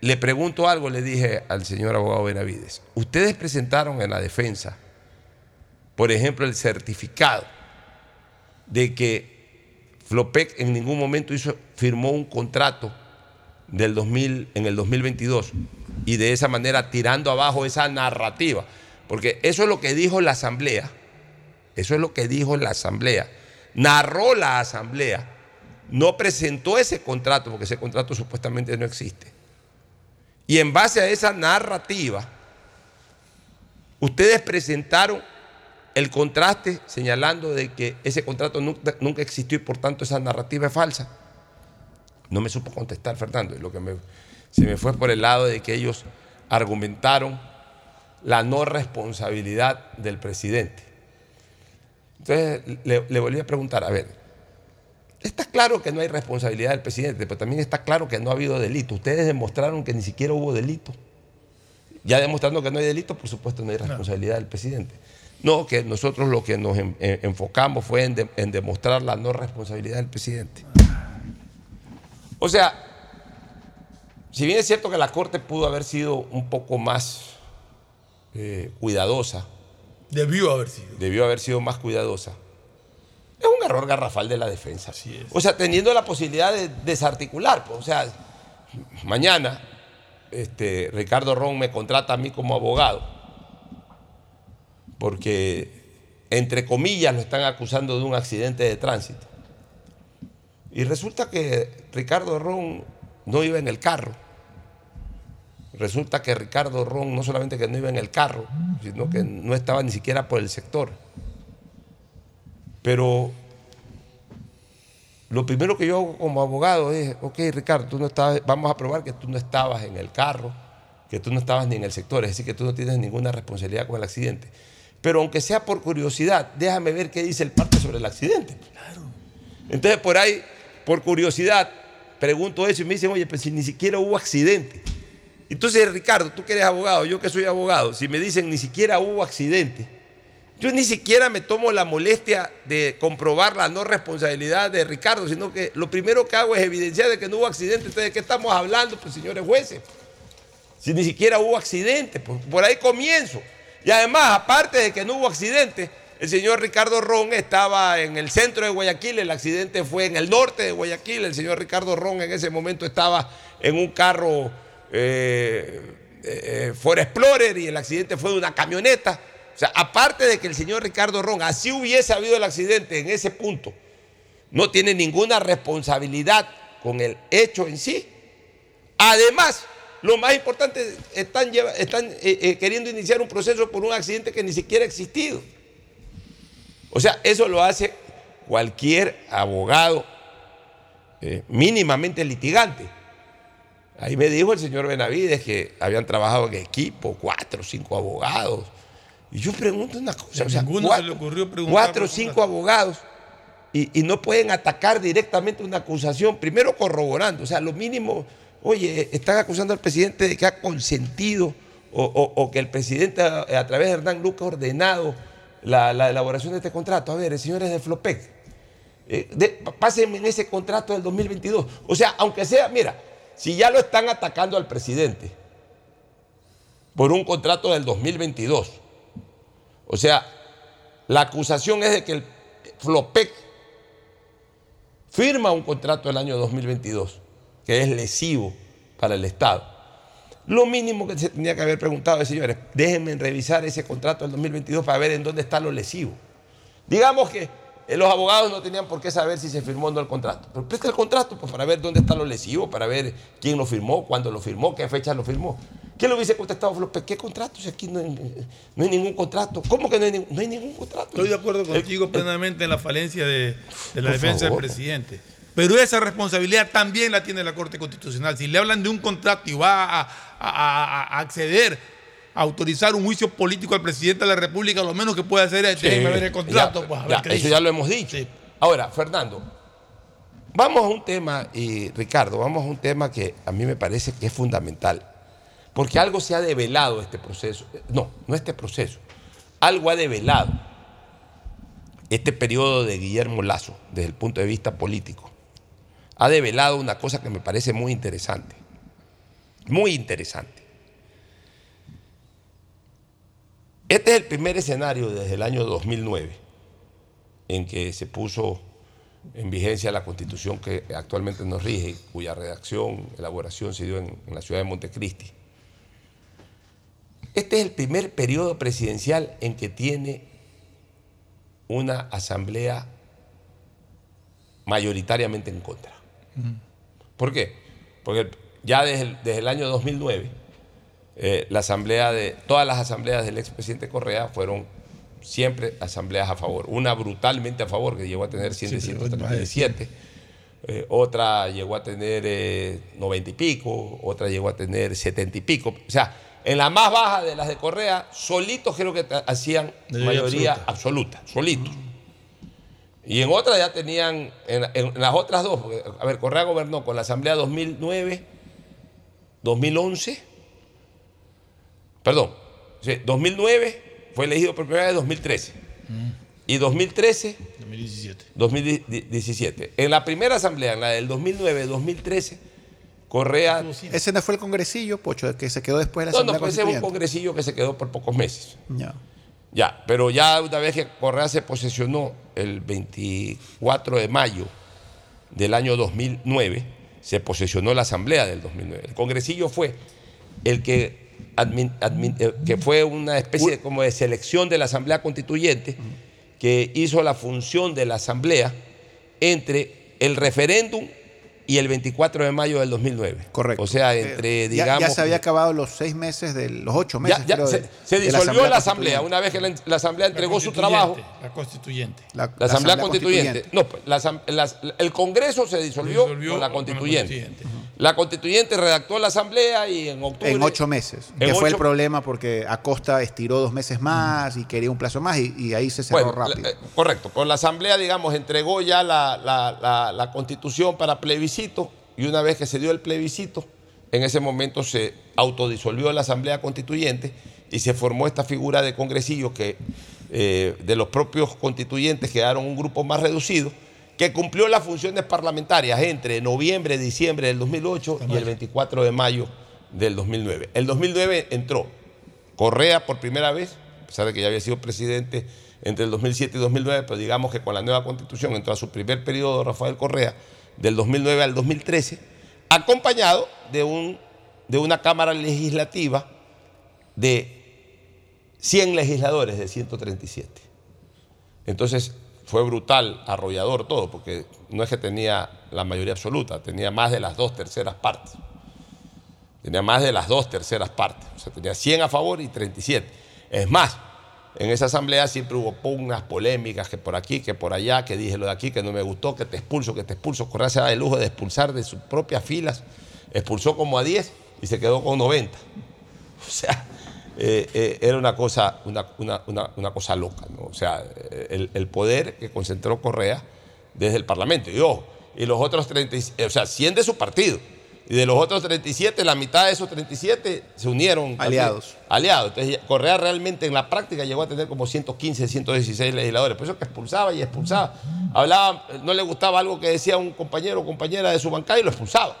Le pregunto algo, le dije al señor abogado Benavides. Ustedes presentaron en la defensa, por ejemplo, el certificado de que Flopec en ningún momento hizo, firmó un contrato del 2000, en el 2022 y de esa manera tirando abajo esa narrativa. Porque eso es lo que dijo la Asamblea. Eso es lo que dijo la Asamblea. Narró la Asamblea. No presentó ese contrato porque ese contrato supuestamente no existe. Y en base a esa narrativa, ustedes presentaron el contraste señalando de que ese contrato nunca, existió y por tanto esa narrativa es falsa. No me supo contestar, Fernando. Lo que se me fue por el lado de que ellos argumentaron la no responsabilidad del presidente. Entonces le, le volví a preguntar, a ver, está claro que no hay responsabilidad del presidente, pero también está claro que no ha habido delito. Ustedes demostraron que ni siquiera hubo delito. Ya demostrando que no hay delito, por supuesto no hay responsabilidad del presidente. No, que nosotros lo que nos en- en- enfocamos fue en, de- en demostrar la no responsabilidad del presidente. O sea, si bien es cierto que la Corte pudo haber sido un poco más eh, cuidadosa, Debió haber sido. debió haber sido más cuidadosa, es un error garrafal de la defensa. O sea, teniendo la posibilidad de desarticular. pues, o sea, mañana este, Ricardo Ron me contrata a mí como abogado porque entre comillas lo están acusando de un accidente de tránsito. Y resulta que Ricardo Ron no iba en el carro. Resulta que Ricardo Ron no solamente que no iba en el carro, sino que no estaba ni siquiera por el sector. Pero lo primero que yo hago como abogado es, ok, Ricardo, tú no estabas, vamos a probar que tú no estabas en el carro, que tú no estabas ni en el sector, es decir, que tú no tienes ninguna responsabilidad con el accidente. Pero aunque sea por curiosidad, déjame ver qué dice el parte sobre el accidente. Entonces, por ahí, por curiosidad, pregunto eso y me dicen, oye, pues si ni siquiera hubo accidente. Entonces, Ricardo, tú que eres abogado, yo que soy abogado, si me dicen ni siquiera hubo accidente, yo ni siquiera me tomo la molestia de comprobar la no responsabilidad de Ricardo, sino que lo primero que hago es evidenciar de que no hubo accidente. Entonces, ¿de qué estamos hablando, pues, señores jueces? Si ni siquiera hubo accidente, pues por ahí comienzo. Y además, aparte de que no hubo accidente, el señor Ricardo Ron estaba en el centro de Guayaquil, el accidente fue en el norte de Guayaquil, el señor Ricardo Ron en ese momento estaba en un carro eh, eh, Ford Explorer y el accidente fue de una camioneta. O sea, aparte de que el señor Ricardo Ron, así hubiese habido el accidente en ese punto, no tiene ninguna responsabilidad con el hecho en sí. Además, lo más importante, están, están eh, eh, queriendo iniciar un proceso por un accidente que ni siquiera ha existido. O sea, eso lo hace cualquier abogado eh, mínimamente litigante. Ahí me dijo el señor Benavides que habían trabajado en equipo, cuatro o cinco abogados. Y yo pregunto una cosa. o sea, ninguno se cuatro, le ocurrió preguntar cuatro o cinco abogados y, y no pueden atacar directamente una acusación, primero corroborando. O sea, lo mínimo, oye, están acusando al presidente de que ha consentido o, o- o que el presidente a, a través de Hernán Lucas ha ordenado la, la elaboración de este contrato. A ver, el señor es de Flopec. Eh, de- pásenme en ese contrato del 2022. O sea, aunque sea, mira, si ya lo están atacando al presidente por un contrato del 2022, o sea, la acusación es de que el Flopec firma un contrato del año 2022 que es lesivo para el Estado. Lo mínimo que se tenía que haber preguntado es, señores, déjenme revisar ese contrato del 2022 para ver en dónde está lo lesivo. Digamos que los abogados no tenían por qué saber si se firmó o no el contrato. Pero presta el contrato pues, para ver dónde está lo lesivo, para ver quién lo firmó, cuándo lo firmó, qué fecha lo firmó. ¿Quién lo hubiese contestado? Flopec? ¿Qué contrato? Si aquí no hay, no hay ningún contrato. ¿Cómo que no hay, ningún- no hay ningún contrato? Estoy de acuerdo contigo el- plenamente en la falencia de, de la defensa favor. del presidente. Pero esa responsabilidad también la tiene la Corte Constitucional. Si le hablan de un contrato y va a, a- a- a acceder autorizar un juicio político al presidente de la República, lo menos que puede hacer es Sí, ver el contrato. ya, pues, a ver ya, qué eso dice. ya lo hemos dicho. Ahora, Fernando, vamos a un tema, y Ricardo, vamos a un tema que a mí me parece que es fundamental. Porque algo se ha develado este proceso. No, no este proceso. Algo ha develado este periodo de Guillermo Lazo desde el punto de vista político. Ha develado una cosa que me parece muy interesante. Muy interesante. Este es el primer escenario desde el año 2009 en que se puso en vigencia la constitución que actualmente nos rige, cuya redacción, elaboración se dio en, en la ciudad de Montecristi. Este es el primer periodo presidencial en que tiene una asamblea mayoritariamente en contra. ¿Por qué? Porque ya desde el, desde el año 2009, eh, la asamblea de, todas las asambleas del expresidente Correa fueron siempre asambleas a favor. Una brutalmente a favor, que llegó a tener 100 de Sí, 137. Eh, otra llegó a tener eh, 90 y pico, otra llegó a tener 70 y pico. O sea, en la más baja de las de Correa, solitos creo que hacían Mayoría absoluta. absoluta, solitos. Y en otras ya tenían, en, en las otras dos, porque, a ver, Correa gobernó con la Asamblea 2009, 2011, perdón, sí, 2009 fue elegido por primera vez en 2013. Y 2013, 2017. 2017. En la primera asamblea, en la del 2009-2013, Correa... Ese no fue el congresillo, Pocho, que se quedó después de la No, Asamblea no, pues ese es un congresillo que se quedó por pocos meses. Ya. Ya, pero ya una vez que Correa se posesionó el 24 de mayo del año 2009, se posesionó la asamblea del 2009. El congresillo fue el que admin- admin- eh, que fue una especie de, como de selección de la Asamblea Constituyente que hizo la función de la Asamblea entre el referéndum y el 24 de mayo del 2009. Correcto. O sea, entre, Eh, ya, digamos... ya se había acabado los seis meses, de, los ocho meses. Ya- ya creo, se, de- se de la disolvió la Asamblea. Constituyente. Una vez que la, la Asamblea entregó su Constituyente, trabajo, La constituyente. La, la Asamblea Constituyente. No, pues, la asam- las- el Congreso se disolvió, disolvió con la con la Constituyente. Constituyente. La Constituyente redactó la Asamblea y en octubre. En ocho meses. En que fue el problema porque Acosta estiró dos meses más y quería un plazo más y, y ahí se cerró Bueno, rápido. eh, correcto. Con la Asamblea, digamos, entregó ya la, la- la- la Constitución para plebiscito y una vez que se dio el plebiscito, en ese momento se autodisolvió la Asamblea Constituyente y se formó esta figura de congresillos que eh, de los propios constituyentes quedaron un grupo más reducido que cumplió las funciones parlamentarias entre noviembre, diciembre del 2008 y el 24 de mayo del 2009. El 2009 entró Correa por primera vez, a pesar de que ya había sido presidente entre el 2007 y 2009, pero digamos que con la nueva constitución entró a su primer periodo Rafael Correa, del 2009 al 2013, acompañado de, un, de una Cámara Legislativa de 100 legisladores de 137. Entonces fue brutal, arrollador todo, porque no es que tenía la mayoría absoluta, tenía más de las dos terceras partes. Tenía más de las dos terceras partes. O sea, tenía 100 a favor y 37. Es más, en esa asamblea siempre hubo pugnas, polémicas, que por aquí, que por allá, que dije lo de aquí, que no me gustó, que te expulso, que te expulso. Correa se da el lujo de expulsar de sus propias filas. Expulsó como a 10 y se quedó con 90. O sea, eh, eh, era una cosa, una, una- una- una cosa loca. ¿no? O sea, eh, el, el poder que concentró Correa desde el Parlamento. Y ojo, y los otros 30, y- o sea, 100 de su partido. Y de los otros 37, la mitad de esos 37 se unieron. también. Aliados. Aliados. Entonces, Correa realmente en la práctica llegó a tener como 115, 116 legisladores. Por eso que expulsaba y expulsaba. Hablaba, no le gustaba algo que decía un compañero o compañera de su bancada y lo expulsaba.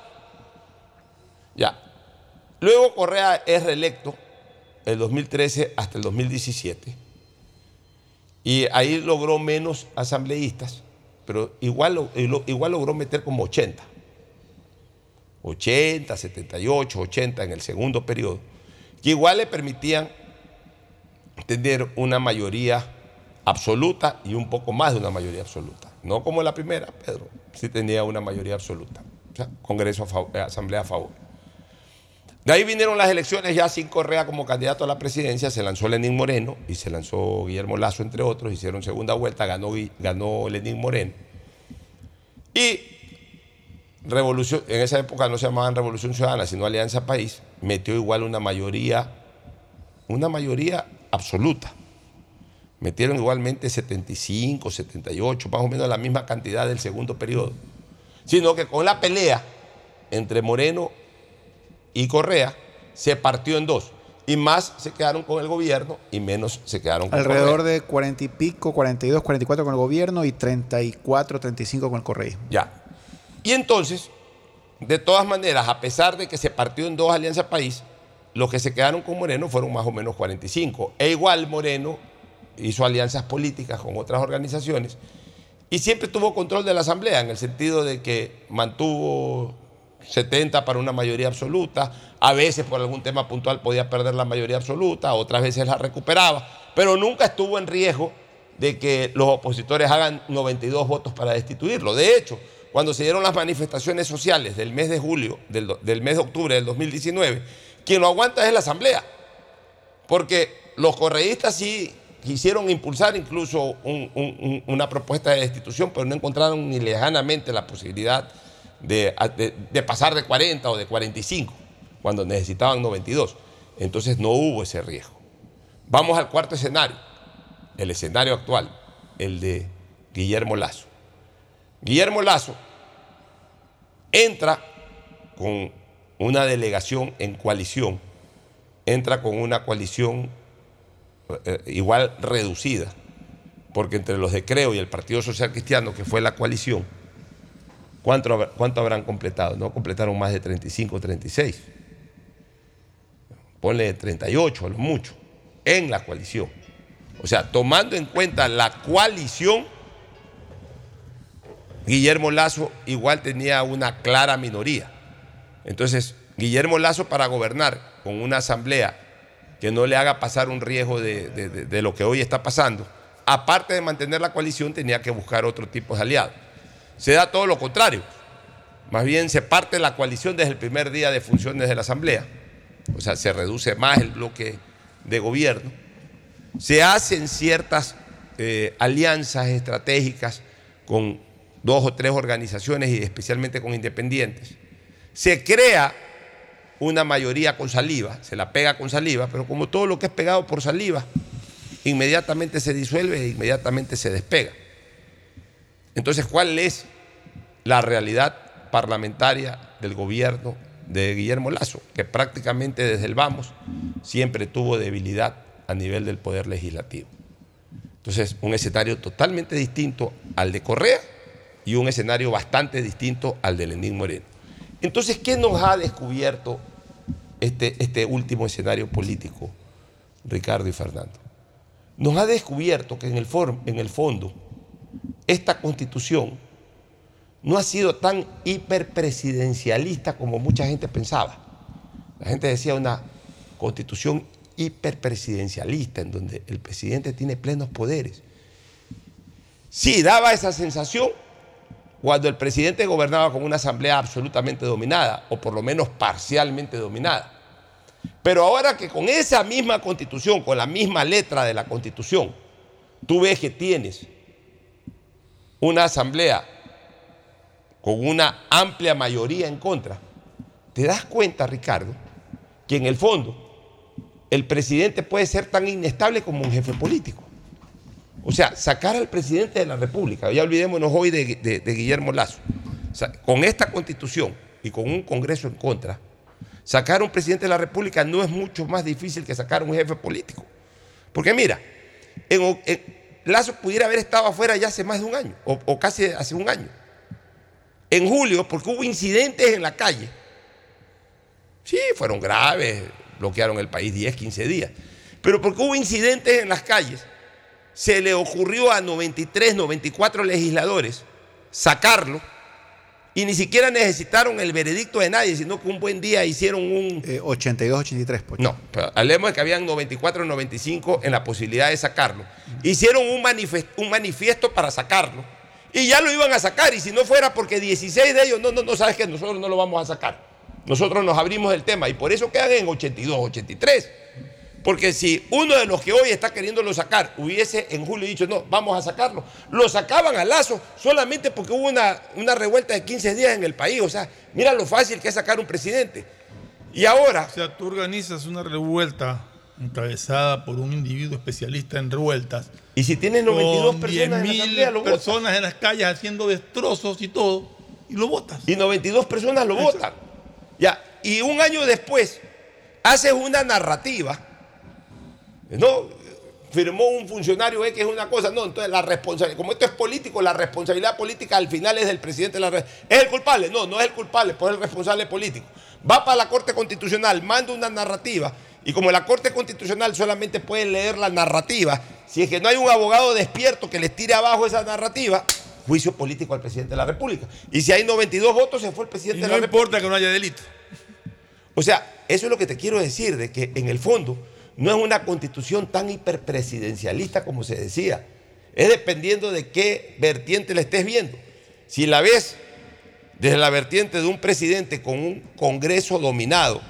Ya. Luego Correa es reelecto el 2013 hasta el 2017. Y ahí logró menos asambleístas, pero igual, igual logró meter como 80. 80, 78, 80 en el segundo periodo, que igual le permitían tener una mayoría absoluta y un poco más de una mayoría absoluta. No como la primera, Pedro, sí tenía una mayoría absoluta. O sea, Congreso a favor, Asamblea a favor. De ahí vinieron las elecciones ya sin Correa como candidato a la presidencia, se lanzó Lenín Moreno y se lanzó Guillermo Lazo, entre otros, hicieron segunda vuelta, ganó, ganó Lenín Moreno. Y Revolución, en esa época no se llamaban Revolución Ciudadana, sino Alianza País, metió igual una mayoría, una mayoría absoluta. Metieron igualmente 75, 78, más o menos la misma cantidad del segundo periodo. Sino que con la pelea entre Moreno y Correa se partió en dos. Y más se quedaron con el gobierno y menos se quedaron con Alrededor Correa. de 40 y pico, 42, 44 con el gobierno y 34, 35 con el correísmo. Ya. Y entonces, de todas maneras, a pesar de que se partió en dos Alianza País, los que se quedaron con Moreno fueron más o menos 45. E igual Moreno hizo alianzas políticas con otras organizaciones y siempre tuvo control de la Asamblea, en el sentido de que mantuvo 70 para una mayoría absoluta, a veces por algún tema puntual podía perder la mayoría absoluta, otras veces la recuperaba, pero nunca estuvo en riesgo de que los opositores hagan 92 votos para destituirlo. De hecho, cuando se dieron las manifestaciones sociales del mes de julio, del, del mes de octubre del 2019, quien lo aguanta es la Asamblea, porque los correístas sí quisieron impulsar incluso un- un- un- una propuesta de destitución, pero no encontraron ni lejanamente la posibilidad de, pasar de 40 o de 45, cuando necesitaban 92. Entonces no hubo ese riesgo. Vamos al cuarto escenario, el escenario actual, el de Guillermo Lazo. Guillermo Lazo entra con una delegación en coalición, entra con una coalición eh, igual reducida, porque entre los de Creo y el Partido Social Cristiano, que fue la coalición, ¿cuánto, cuánto habrán completado? No completaron más de 35 o 36. Ponle 38 a lo mucho, en la coalición. O sea, tomando en cuenta la coalición, Guillermo Lazo igual tenía una clara minoría. Entonces, Guillermo Lazo para gobernar con una asamblea que no le haga pasar un riesgo de- de lo que hoy está pasando, aparte de mantener la coalición, tenía que buscar otro tipo de aliados. Se da todo lo contrario. Más bien se parte la coalición desde el primer día de funciones de la asamblea. O sea, se reduce más el bloque de gobierno. Se hacen ciertas eh, alianzas estratégicas con dos o tres organizaciones y especialmente con independientes. Se crea una mayoría con saliva, se la pega con saliva, pero como todo lo que es pegado por saliva, inmediatamente se disuelve e inmediatamente se despega. Entonces, ¿cuál es la realidad parlamentaria del gobierno de Guillermo Lazo? Que prácticamente desde el vamos siempre tuvo debilidad a nivel del poder legislativo. Entonces, un escenario totalmente distinto al de Correa y un escenario bastante distinto al de Lenín Moreno. Entonces, ¿qué nos ha descubierto este, este último escenario político, Ricardo y Fernando? Nos ha descubierto que en el, for- en el fondo esta constitución no ha sido tan hiperpresidencialista como mucha gente pensaba. La gente decía una constitución hiperpresidencialista en donde el presidente tiene plenos poderes. Sí, daba esa sensación cuando el presidente gobernaba con una asamblea absolutamente dominada, o por lo menos parcialmente dominada. Pero ahora que con esa misma constitución, con la misma letra de la constitución, tú ves que tienes una asamblea con una amplia mayoría en contra, te das cuenta, Ricardo, que en el fondo el presidente puede ser tan inestable como un jefe político. O sea, sacar al presidente de la República, ya olvidémonos hoy de, Guillermo Lazo, con esta constitución y con un Congreso en contra, sacar a un presidente de la República no es mucho más difícil que sacar a un jefe político. Porque mira, en en- Lazo pudiera haber estado afuera ya hace más de un año, o, o casi hace un año. En julio, porque hubo incidentes en la calle. Sí, fueron graves, bloquearon el país 10, 15 días. Pero porque hubo incidentes en las calles, se le ocurrió a 93, 94 legisladores sacarlo y ni siquiera necesitaron el veredicto de nadie, sino que un buen día hicieron un... 82, 83, Pocho. No, pero hablemos de que habían 94, 95 en la posibilidad de sacarlo. Hicieron un, un manifiesto para sacarlo y ya lo iban a sacar y si no fuera porque 16 de ellos, no, no, no, sabes que nosotros no lo vamos a sacar. Nosotros nos abrimos el tema y por eso quedan en 82, 83. Porque si uno de los que hoy está queriéndolo sacar hubiese en julio dicho, no, vamos a sacarlo, lo sacaban a lazo solamente porque hubo una, una revuelta de 15 días en el país. O sea, mira lo fácil que es sacar un presidente. Y ahora... O sea, tú organizas una revuelta encabezada por un individuo especialista en revueltas. Y si tienes 92 con personas en la 10.000 asamblea, lo votas. personas en las calles haciendo destrozos y todo, y lo votas. Y 92 personas lo votan. Ya, y un año después haces una narrativa. No, firmó un funcionario X es una cosa. No, entonces la responsabilidad, como esto es político, la responsabilidad política al final es del presidente de la Re- ¿Es el culpable? No, no es el culpable, pues es el responsable político. Va para la Corte Constitucional, manda una narrativa. Y como la Corte Constitucional solamente puede leer la narrativa, si es que no hay un abogado despierto que les tire abajo esa narrativa, juicio político al presidente de la República. Y si hay 92 votos, se fue el presidente Y de no la República. importa que no haya delito. O sea, eso es lo que te quiero decir, de que en el fondo no es una constitución tan hiperpresidencialista como se decía. Es dependiendo de qué vertiente la estés viendo. Si la ves desde la vertiente de un presidente con un Congreso dominado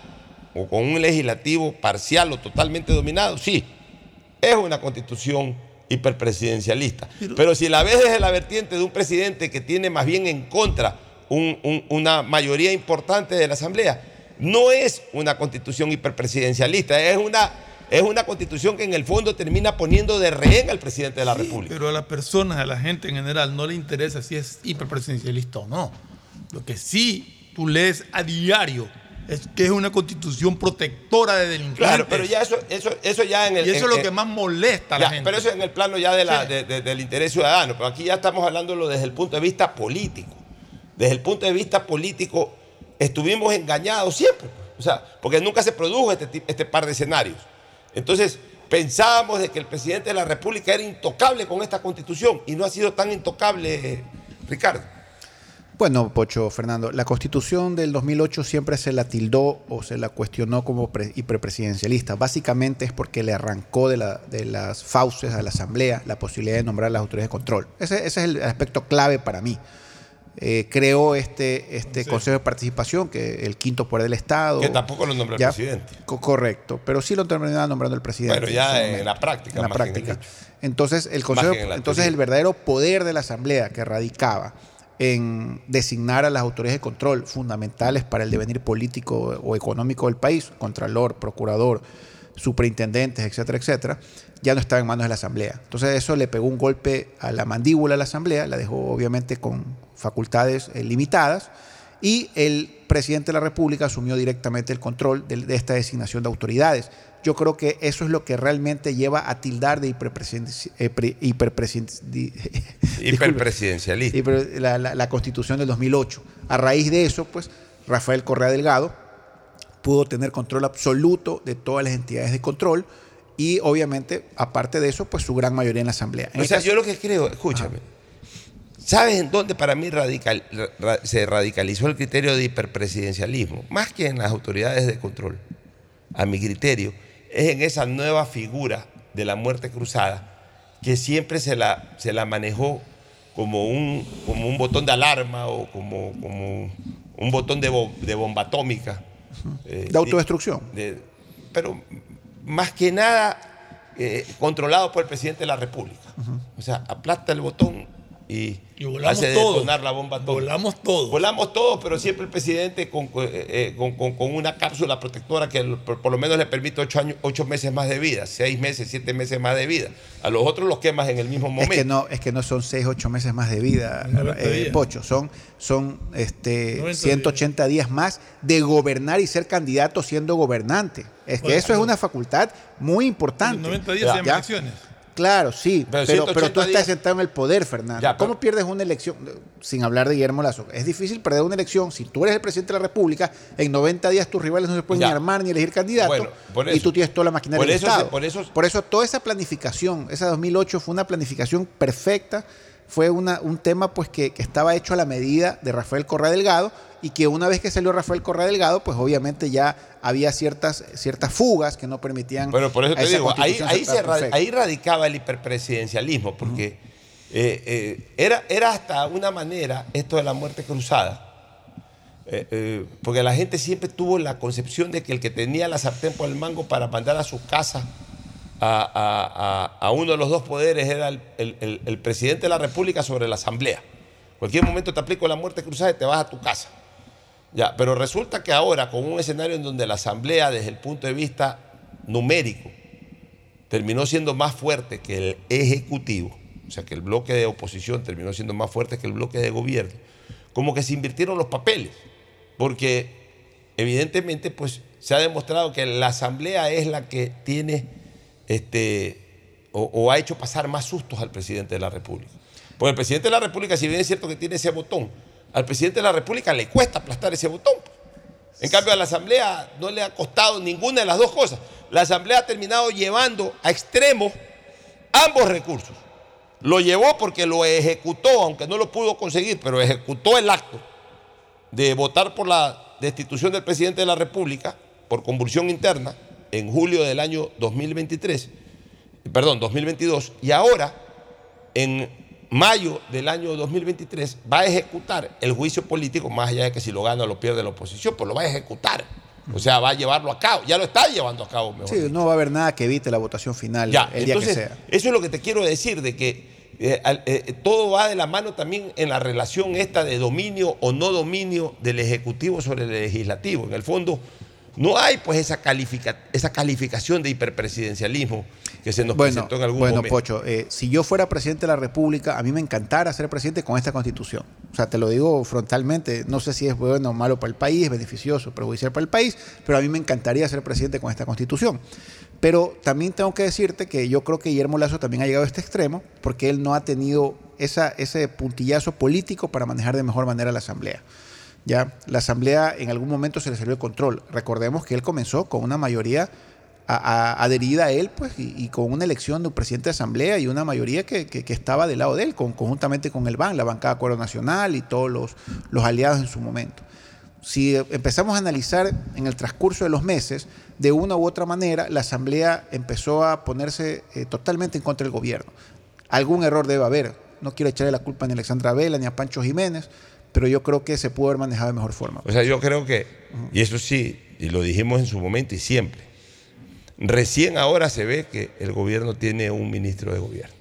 o con un legislativo parcial o totalmente dominado, sí, es una constitución hiperpresidencialista. Pero si la ves desde la vertiente de un presidente que tiene más bien en contra un- un- una mayoría importante de la Asamblea, no es una constitución hiperpresidencialista, es una, es una constitución que en el fondo termina poniendo de rehén al presidente de la República. Pero a las personas, a la gente en general, no le interesa si es hiperpresidencialista o no. Lo que sí tú lees a diario es que es una constitución protectora de delincuentes. Claro, pero ya eso, eso, eso ya en el... Y eso en- es lo que más molesta a la gente. Pero eso en el plano ya de la- Sí. de- de- del interés ciudadano. Pero aquí ya estamos hablándolo desde el punto de vista político. Desde el punto de vista político, estuvimos engañados siempre. O sea, porque nunca se produjo este, este par de escenarios. Entonces, pensábamos de que el presidente de la República era intocable con esta constitución y no ha sido tan intocable, Ricardo. Bueno, Pocho Fernando, la constitución del 2008 siempre se la tildó o se la cuestionó como pre- hiperpresidencialista. Básicamente es porque le arrancó de, la- de las fauces a la asamblea la posibilidad de nombrar las autoridades de control. Ese es el aspecto clave para mí. Eh, creó este, este Consejo de Participación, que el quinto poder del Estado. Que tampoco lo nombra el Ya, presidente. co- correcto, pero sí lo terminaba nombrando el presidente. Bueno, ya en la práctica, En la en el práctica. Entonces, el Consejo, en entonces el verdadero poder de la Asamblea que radicaba en designar a las autoridades de control fundamentales para el devenir político o económico del país, contralor, procurador, superintendentes, etcétera, etcétera, ya no estaba en manos de la Asamblea. Entonces eso le pegó un golpe a la mandíbula a la Asamblea, la dejó obviamente con facultades eh, limitadas y el presidente de la República asumió directamente el control de, de esta designación de autoridades. Yo creo que eso es lo que realmente lleva a tildar de eh, Hiperpresidencialista. hiper- la, la- la constitución del 2008. A raíz de eso, pues, Rafael Correa Delgado pudo tener control absoluto de todas las entidades de control y obviamente, aparte de eso, pues su gran mayoría en la Asamblea. En O sea, caso- yo lo que creo, escúchame. ¿Sabes en dónde para mí radical- ra- se radicalizó el criterio de hiperpresidencialismo? Más que en las autoridades de control, a mi criterio, es en esa nueva figura de la muerte cruzada que siempre se la, se la manejó como un, como un botón de alarma o como, como un botón de, bo- de bomba atómica. eh, de autodestrucción. de- pero más que nada eh, controlado por el presidente de la República. O sea, aplasta el botón y, Y volamos hace todos. detonar la bomba atómica. Volamos todos. Volamos todos, pero siempre el presidente con, eh, eh, con- con- con una cápsula protectora que por, por lo menos le permite ocho, años, ocho meses más de vida, seis meses, siete meses más de vida. A los otros los quemas en el mismo Es momento. que no, es que no son 6, 8 meses más de vida, 90 eh, días. Pocho, son, son este, 90 180 días más de gobernar y ser candidato siendo gobernante. Es que Bueno, eso es una facultad muy importante. 90 días se llaman ¿Ya? elecciones. Claro, sí, Pero pero, pero, 180 tú estás sentado en el poder, Fernando. Ya, pero- ¿Cómo pierdes una elección? Sin hablar de Guillermo Lazo. Es difícil perder una elección. Si tú eres el presidente de la República, en 90 días tus rivales no se pueden Ya. ni armar ni elegir candidato. Bueno, por y tú tienes toda la maquinaria Por del eso Estado. por eso- Por eso toda esa planificación, esa 2008 fue una planificación perfecta. Fue una, un tema pues que, que estaba hecho a la medida de Rafael Correa Delgado y que una vez que salió Rafael Correa Delgado, pues obviamente ya había ciertas, ciertas fugas que no permitían. Bueno, por eso te digo, ahí, constitución ahí, ser se ra- perfecta. ahí radicaba el hiperpresidencialismo, porque eh, eh, era, era hasta una manera esto de la muerte cruzada. Eh, porque la gente siempre tuvo la concepción de que el que tenía la sartén por el mango para mandar a su casa a, a- a- a uno de los dos poderes era el, el- el- el presidente de la República sobre la Asamblea. Cualquier momento te aplico la muerte cruzada y te vas a tu casa. Ya, pero resulta que ahora, con un escenario en donde la Asamblea, desde el punto de vista numérico, terminó siendo más fuerte que el Ejecutivo, o sea, que el bloque de oposición terminó siendo más fuerte que el bloque de gobierno, como que se invirtieron los papeles, porque evidentemente pues se ha demostrado que la Asamblea es la que tiene este, o, o ha hecho pasar más sustos al presidente de la República. Porque el presidente de la República, si bien es cierto que tiene ese botón, al presidente de la República le cuesta aplastar ese botón. En cambio, a la Asamblea no le ha costado ninguna de las dos cosas. La Asamblea ha terminado llevando a extremo ambos recursos. Lo llevó porque lo ejecutó, aunque no lo pudo conseguir, pero ejecutó el acto de votar por la destitución del presidente de la República por convulsión interna en julio del año 2023, perdón, 2022, y ahora, en mayo del año 2023, va a ejecutar el juicio político, más allá de que si lo gana o lo pierde la oposición, pues lo va a ejecutar. O sea, va a llevarlo a cabo. Ya lo está llevando a cabo, mejor Sí, dicho. no va a haber nada que evite la votación final Ya, el día que sea. eso es lo que te quiero decir, de que eh, eh, todo va de la mano también en la relación esta de dominio o no dominio del Ejecutivo sobre el Legislativo. En el fondo, no hay pues esa, califica- esa calificación de hiperpresidencialismo que se nos Bueno, presentó en algún bueno momento. Pocho, eh, si yo fuera presidente de la República, a mí me encantara ser presidente con esta constitución. O sea, te lo digo frontalmente, no sé si es bueno o malo para el país, es beneficioso, perjudicial para el país, pero a mí me encantaría ser presidente con esta constitución. Pero también tengo que decirte que yo creo que Guillermo Lazo también ha llegado a este extremo porque él no ha tenido esa, ese puntillazo político para manejar de mejor manera la Asamblea. Ya, la Asamblea en algún momento se le salió el control. Recordemos que él comenzó con una mayoría a- adherida a él, pues, y, con una elección de un presidente de asamblea y una mayoría que, estaba del lado de él, con- conjuntamente con el BAN, la bancada de Acuerdo Nacional y todos los, aliados en su momento. Si empezamos a analizar en el transcurso de los meses, de una u otra manera, la asamblea empezó a ponerse eh, totalmente en contra del gobierno. Algún error debe haber. No quiero echarle la culpa ni a Alexandra Vela ni a Pancho Jiménez, pero yo creo que se pudo haber manejado de mejor forma. O sea, yo creo que, y eso sí, y lo dijimos en su momento y siempre, recién ahora se ve que el gobierno tiene un ministro de gobierno.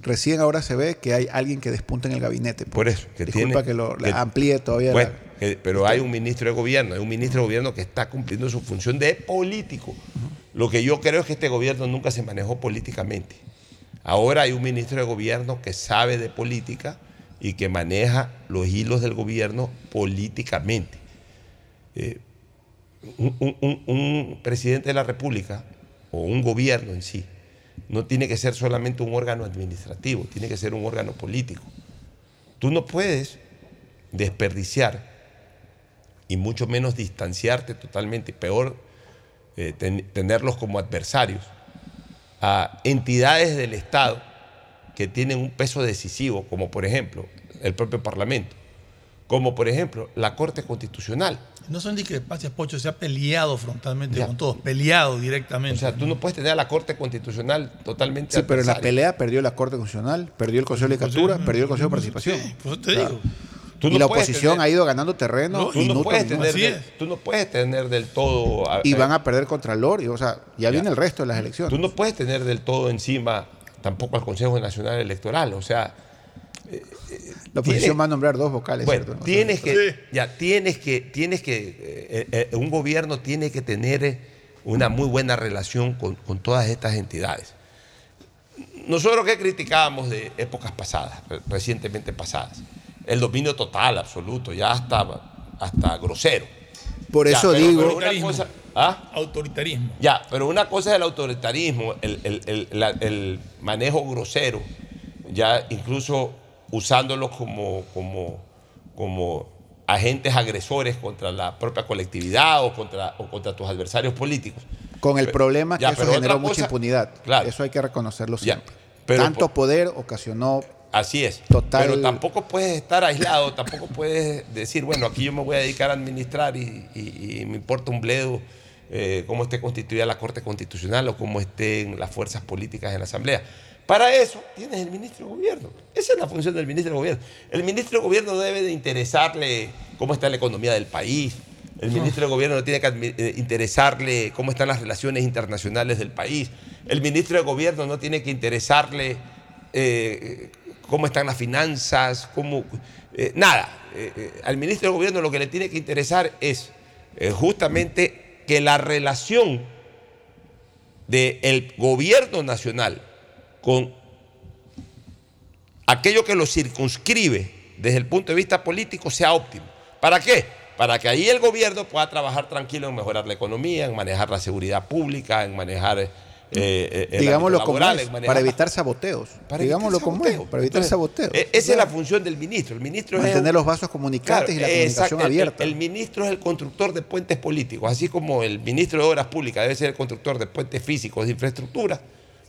Recién ahora se ve que hay alguien que despunta en el gabinete. Por eso, que Disculpa tiene. que lo que- amplíe todavía. Bueno, la- que- pero hay un ministro de gobierno, hay un ministro de gobierno que está cumpliendo su función de político. Lo que yo creo es que este gobierno nunca se manejó políticamente. Ahora hay un ministro de gobierno que sabe de política y que maneja los hilos del gobierno políticamente. Eh, un, presidente de la República o un gobierno en sí no tiene que ser solamente un órgano administrativo, tiene que ser un órgano político. Tú no puedes desperdiciar y mucho menos distanciarte totalmente, peor eh, ten- tenerlos como adversarios a entidades del Estado que tienen un peso decisivo, como por ejemplo el propio Parlamento, como por ejemplo la Corte Constitucional. No son discrepancias, Pocho, se ha peleado frontalmente Ya. con todos, peleado directamente. O sea, tú no puedes tener a la Corte Constitucional totalmente Sí, pero en la pelea perdió la Corte Constitucional, perdió el Consejo de Legislatura, perdió el Consejo de Participación. Por eso te digo. Tú y no la oposición tener- ha ido ganando terreno Tú no, minuto a puedes tener del, tú no puedes tener del todo. a- Y van a perder contra el LOR, y, o sea, ya, viene el resto de las elecciones. Tú no puedes tener del todo encima tampoco al Consejo Nacional Electoral. O sea, la oposición tiene- va a nombrar dos vocales, bueno, ¿cierto? O sea, tienes que, ya tienes que, tienes que, eh, eh, eh, un gobierno tiene que tener eh, una muy buena relación con, con todas estas entidades. Nosotros que criticábamos de épocas pasadas, re- recientemente pasadas, el dominio total, absoluto, ya hasta, hasta grosero. Por Ya, eso pero- digo, pero una cosa- ¿ah? Autoritarismo. Ya, pero una cosa es el autoritarismo, el, el- el- la- el manejo grosero, ya incluso usándolos como, como, como agentes agresores contra la propia colectividad o contra, o contra tus adversarios políticos. con el problema ya, que eso pero generó mucha cosa- impunidad. Claro. Eso hay que reconocerlo Ya, siempre. pero Tanto por- poder ocasionó Así es. Total- Pero tampoco puedes estar aislado, tampoco puedes decir, bueno, aquí yo me voy a dedicar a administrar y, y- y me importa un bledo eh, cómo esté constituida la Corte Constitucional o cómo estén las fuerzas políticas en la Asamblea. Para eso tienes el ministro de Gobierno. Esa es la función del ministro de Gobierno. El ministro de Gobierno debe de interesarle cómo está la economía del país. El ministro de Gobierno no tiene que eh, interesarle cómo están las relaciones internacionales del país. El ministro de Gobierno no tiene que interesarle eh, cómo están las finanzas, cómo... eh, nada. Eh, al ministro de Gobierno lo que le tiene que interesar es justamente que la relación del gobierno nacional con aquello que lo circunscribe desde el punto de vista político sea óptimo. ¿Para qué? Para que ahí el gobierno pueda trabajar tranquilo en mejorar la economía, en manejar la seguridad pública, en manejar eh, eh, digámoslo como es, para evitar saboteos. para digámoslo evitar como es, para evitar Entonces, saboteos. eh, Esa es la función del ministro. El ministro es Mantener un- los vasos comunicantes y la comunicación exacto. Abierta. El, el ministro es el constructor de puentes políticos, así como el ministro de Obras Públicas debe ser el constructor de puentes físicos, de infraestructura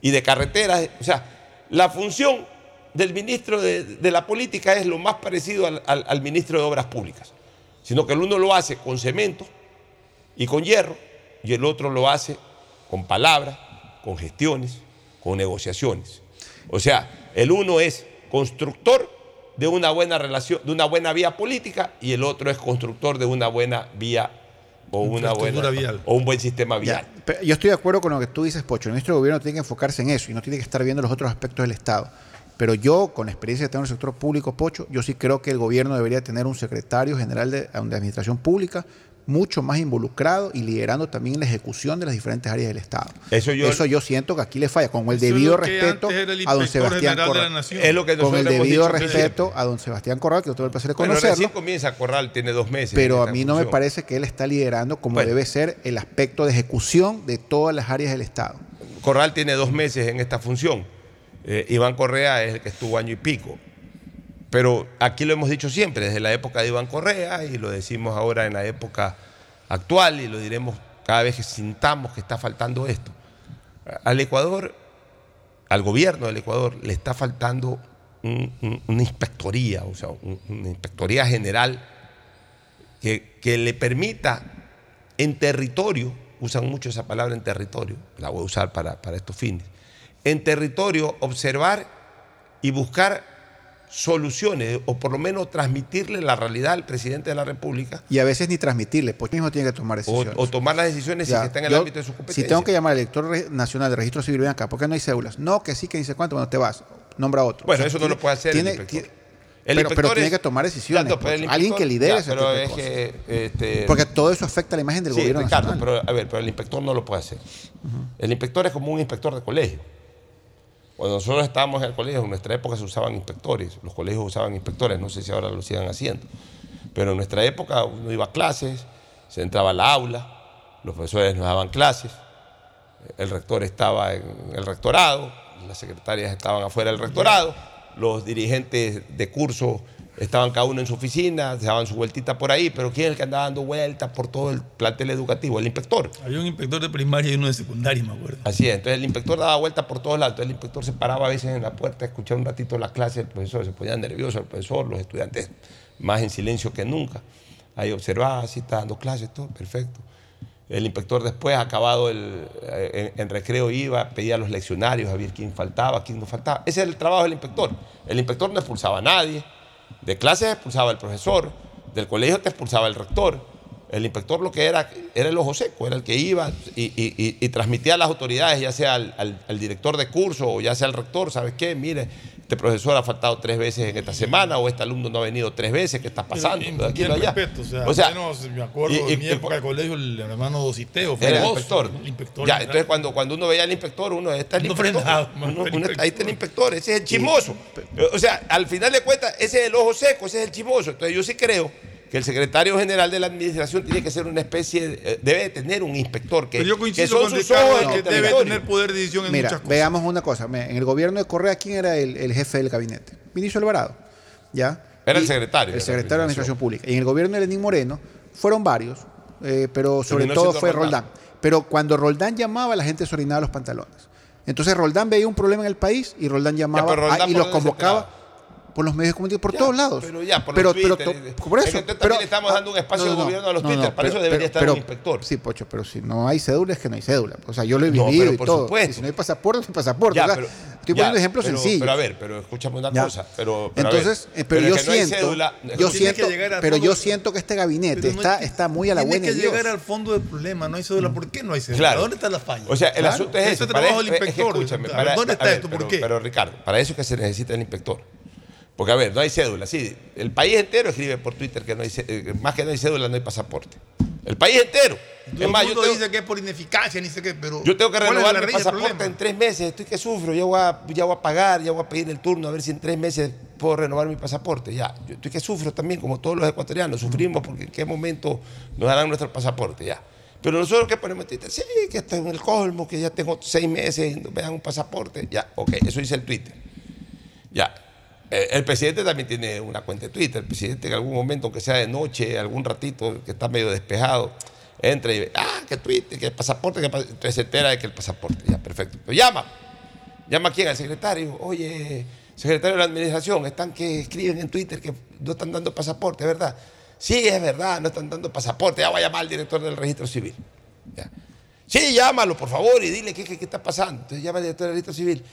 y de carreteras. O sea, la función del ministro de, de la política es lo más parecido al, al- al ministro de Obras Públicas, sino que el uno lo hace con cemento y con hierro y el otro lo hace con palabras, con gestiones, con negociaciones. O sea, el uno es constructor de una buena relación, de una buena vía política y el otro es constructor de una buena vía o una buena vial. o un buen sistema vial. yo estoy de acuerdo con lo que tú dices, Pocho. El ministro de Gobierno tiene que enfocarse en eso y no tiene que estar viendo los otros aspectos del Estado. Pero yo, con la experiencia que tengo en el sector público, Pocho, yo sí creo que el gobierno debería tener un secretario general de, de Administración Pública mucho más involucrado y liderando también la ejecución de las diferentes áreas del Estado. Eso yo- Eso yo siento que aquí le falla, con el debido respeto a don Sebastián general de la Corral. Nación. Es lo que Con el debido respeto a don Sebastián Corral, que yo tuve el placer de conocerlo. recién comienza Corral, tiene dos meses. Pero a mí no me parece que él está liderando como Bueno. debe ser el aspecto de ejecución de todas las áreas del Estado. Corral tiene dos meses en esta función. Eh, Iván Correa es el que estuvo año y pico. Pero aquí lo hemos dicho siempre, desde la época de Iván Correa, y lo decimos ahora en la época actual, y lo diremos cada vez que sintamos que está faltando esto. Al Ecuador, al gobierno del Ecuador, le está faltando un- un- una inspectoría, o sea, un- una inspectoría general que, que le permita en territorio, usan mucho esa palabra en territorio, la voy a usar para, para estos fines, en territorio observar y buscar soluciones, o por lo menos transmitirle la realidad al presidente de la República, Y a veces ni transmitirle, porque mismo tiene que tomar decisiones. o tomar las decisiones Ya, si está en el yo, ámbito de su competencia. Si tengo que llamar al elector re- nacional de registro civil, ven acá, ¿por qué no hay cédulas? No, que sí, que dice cuánto, bueno, te vas, nombra otro. Bueno, O sea, eso no lo puede hacer tiene- el inspector. tiene- El pero, tiene que tomar decisiones. Pues, alguien que lidere ya, ese pero tipo de es cosas. que, este, Porque todo eso afecta la imagen del Sí, gobierno Ricardo, nacional. pero a ver, pero el inspector no lo puede hacer. El inspector es como un inspector de colegio. Cuando nosotros estábamos en el colegio, en nuestra época se usaban inspectores, los colegios usaban inspectores, no sé si ahora lo sigan haciendo. Pero en nuestra época uno iba a clases, se entraba al aula, los profesores nos daban clases, el rector estaba en el rectorado, las secretarias estaban afuera del rectorado, los dirigentes de curso estaban cada uno en su oficina, se daban su vueltita por ahí, pero ¿quién es el que andaba dando vueltas por todo el plantel educativo? El inspector. Había un inspector de primaria y uno de secundaria, me acuerdo. Así es, entonces el inspector daba vueltas por todos lados, entonces el inspector se paraba a veces en la puerta a escuchar un ratito la clase del profesor, se ponía nervioso el profesor, los estudiantes más en silencio que nunca. Ahí observaba, así está dando clases, todo, perfecto. El inspector después, acabado el, eh, en, en recreo, iba, pedía los leccionarios a ver quién faltaba, quién no faltaba. Ese es el trabajo del inspector. El inspector no expulsaba a nadie, de clases expulsaba al profesor, del colegio te expulsaba el rector. El inspector lo que era era el ojo seco, era el que iba y, y- y- y transmitía a las autoridades, ya sea al, al- al director de curso o ya sea al rector, ¿sabes qué? Mire, este profesor ha faltado tres veces en esta semana o este alumno no ha venido tres veces, ¿qué está pasando? Pero, De aquí y- y allá. respeto, o sea, O sea, menos me acuerdo y- y- en mi época de colegio, el hermano Dociteo fue era el inspector. el inspector ya, entonces cuando, cuando uno veía al inspector, uno está el No inspector. frenaba, Uno- uno está- ahí está el inspector, ese es el chismoso. O sea, al final de cuentas, ese es el ojo seco, ese es el chismoso. Entonces yo sí creo que el secretario general de la administración tiene que ser una especie, de- debe tener un inspector que, Pero yo que coincido son con sus Ricardo ojos de en que debe tener poder de decisión en Mira, muchas cosas. veamos una cosa. En el gobierno de Correa, ¿quién era el, el jefe del gabinete? Vinicio Alvarado. ¿Ya? Era el secretario El secretario de la administración. Pública. Y en el gobierno de Lenín Moreno fueron varios, eh, pero sobre todo fue Roldán. Roldán. Pero cuando Roldán llamaba, la gente se orinaba los pantalones. Entonces Roldán veía un problema en el país y Roldán llamaba pero Roldán a- y ¿por los convocaba por los medios de comunicación, por Ya, todos lados. Pero ya, por pero, los pero Twitter. to- por Es eso. que entonces pero- también le estamos dando un espacio de gobierno a los Twitter, para eso debería estar un inspector. Sí, Pocho, pero si no hay cédula es que no hay cédula. O sea, yo lo he No, vivido pero y por todo. supuesto. Y si no hay pasaporte, no hay pasaporte. Ya, O sea, pero- estoy poniendo ejemplos pero- sencillos. Pero a ver, pero escúchame una Ya. cosa. Pero, pero a ver, Entonces, eh, pero, yo que no siento, yo tiene que siento, pero yo siento que este gabinete no está, es que- está muy a la Tiene buena que de Dios. llegar al fondo del problema, no hay cédula. ¿Por qué no hay cédula? Claro. ¿Dónde está la falla? O sea, el asunto es Ese trabajo del que inspector. ¿Dónde está esto? ¿Por pero- qué? Pero Ricardo, para eso es que se necesita el inspector. Porque a ver, no hay cédula, sí. El país entero escribe por Twitter que no hay cé- eh, más que no hay cédula, no hay pasaporte. El país entero. Todo Es más, el yo tengo, dice que es por ineficacia, ni sé qué, pero. yo tengo que ¿cuál es renovar del pasaporte en tres meses. Estoy que sufro. Ya voy, a, ya voy a pagar, ya voy a pedir el turno a ver si en tres meses puedo renovar mi pasaporte. Ya, yo estoy que sufro también, como todos los ecuatorianos. Sufrimos porque en qué momento nos darán nuestro pasaporte. Ya. Pero nosotros que ponemos en Twitter, sí, que estoy en el colmo, que ya tengo seis meses y no me dan un pasaporte. Ya, ok, eso dice el Twitter. Ya. Eh, El presidente también tiene una cuenta de Twitter. El presidente en algún momento, aunque sea de noche, algún ratito que está medio despejado, entra y ve, ah, que Twitter, que el pasaporte, que el pas-". entonces se entera de que el pasaporte, ya, perfecto. Llama. Llama a quién, al secretario. Oye, secretario de la administración, están que escriben en Twitter que no están dando pasaporte, ¿verdad? Sí, es verdad, no están dando pasaporte. Ya voy a llamar al director del registro civil. Sí, llámalo, por favor, y dile qué, qué- qué está pasando. Entonces llama al director del registro civil.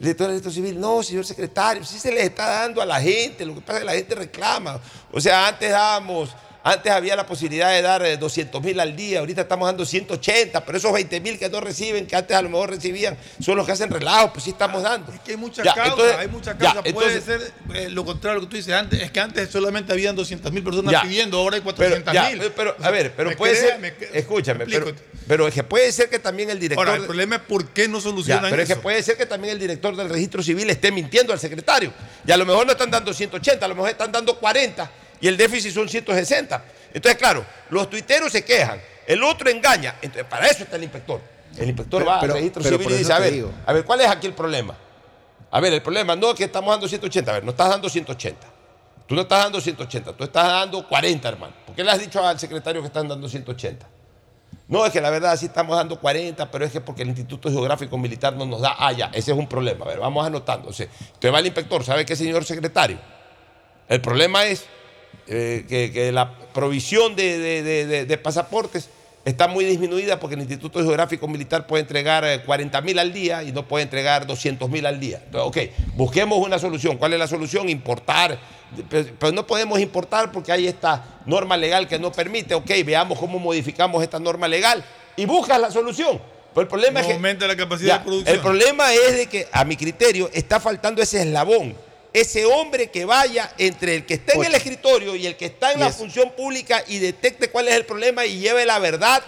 El director del registro civil, no, señor secretario, sí se les está dando a la gente, lo que pasa es que la gente reclama. O sea, antes dábamos, antes había la posibilidad de dar 200 mil al día, ahorita estamos dando 180, pero esos 20 mil que no reciben, que antes a lo mejor recibían, son los que hacen relajo, pues sí estamos dando. Es que hay muchas Ya, causas, entonces- hay muchas ya, causas. Puede entonces- ser eh, lo contrario que tú dices antes. Es que antes solamente habían 200 mil personas Ya. pidiendo, ahora hay Pero, 400 ya, mil. pero, a ver, pero puede ser, me escúchame, me pero, pero es que puede ser que también el director... Ahora, el problema es por qué no Ya, solucionan pero es que eso. puede ser que también el director del registro civil esté mintiendo al secretario. Y a lo mejor no están dando 180, a lo mejor están dando 40 y el déficit son 160. Entonces, claro, los tuiteros se quejan, el otro engaña. Entonces, para eso está el inspector. El inspector Pero- va pero- al registro pero civil y dice, a ver, a ver, ¿cuál es aquí el problema? A ver, el problema no es que estamos dando 180, a ver, no estás dando 180. Tú no estás dando 180, tú estás dando 40, hermano. ¿Por qué le has dicho al secretario que están dando 180? No, es que la verdad sí estamos dando 40, pero es que porque el Instituto Geográfico Militar no nos da. Ah, ya, ese es un problema. A ver, vamos anotando. O sea, Entonces va el inspector, ¿sabe qué, señor secretario? El problema es eh, que, que la provisión de, de- de- de- de pasaportes está muy disminuida porque el Instituto Geográfico Militar puede entregar 40 mil al día y no puede entregar 200 mil al día. Entonces, ok, busquemos una solución. ¿Cuál es la solución? Importar. Pero, pero no podemos importar porque hay esta norma legal que no permite. Ok, veamos cómo modificamos esta norma legal y buscas la solución. Pero el problema No es que aumenta la capacidad ya, de producción. El problema es de que, a mi criterio, está faltando ese eslabón. Ese hombre que vaya entre el que está en el escritorio y el que está en la función pública y detecte cuál es el problema y lleve la verdad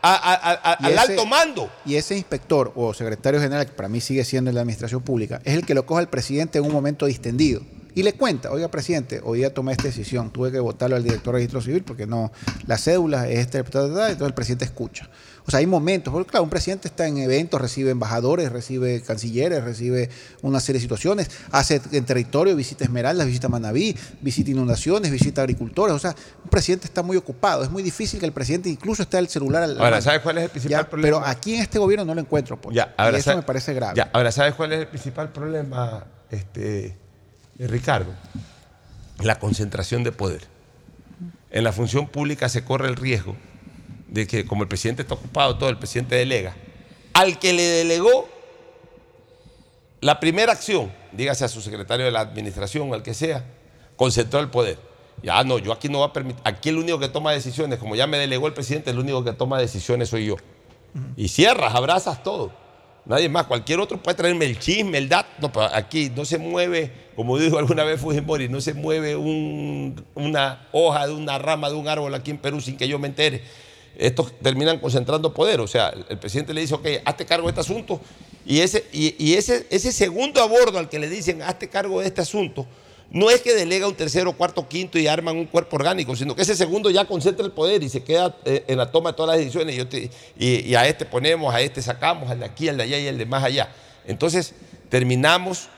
a- a- a- Y al ese- alto mando. Y ese inspector o secretario general, que para mí sigue siendo en la administración pública, es el que lo coge al presidente en un momento distendido. Y le cuenta, oiga, presidente, hoy día tomé esta decisión, tuve que votarlo al director de registro civil porque no, la cédula es este, entonces el presidente escucha. O sea, hay momentos, porque claro, un presidente está en eventos, recibe embajadores, recibe cancilleres, recibe una serie de situaciones, hace en territorio, visita Esmeraldas, visita Manaví, visita inundaciones, visita agricultores, o sea, un presidente está muy ocupado, es muy difícil que el presidente incluso esté al celular al Ahora. ¿sabes cuál es el principal Ya, problema? Pero aquí en este gobierno no lo encuentro, pues. Ya, ahora y eso sabe- me parece grave. Ya, ahora, ¿sabes cuál es el principal problema, este, eh, Ricardo? La concentración de poder. En la función pública se corre el riesgo de que, como el presidente está ocupado, todo el presidente delega. Al que le delegó la primera acción, dígase a su secretario de la administración, al que sea, concentró el poder. Ya no, yo aquí no voy a permitir. Aquí el único que toma decisiones, como ya me delegó el presidente, el único que toma decisiones soy yo. Y cierras, abrazas todo. Nadie más, cualquier otro puede traerme el chisme, el dato. No, pero aquí no se mueve, como dijo alguna vez Fujimori, no se mueve un- una hoja de una rama de un árbol aquí en Perú sin que yo me entere. Estos terminan concentrando poder. O sea, el, presidente le dice, ok, hazte cargo de este asunto. Y ese, y, ese, ese segundo a bordo al que le dicen, hazte cargo de este asunto, no es que delega un tercero, cuarto, quinto y arman un cuerpo orgánico, sino que ese segundo ya concentra el poder y se queda eh, en la toma de todas las decisiones. Y- y a este ponemos, a este sacamos, al de aquí, al de allá y al de más allá. Entonces terminamos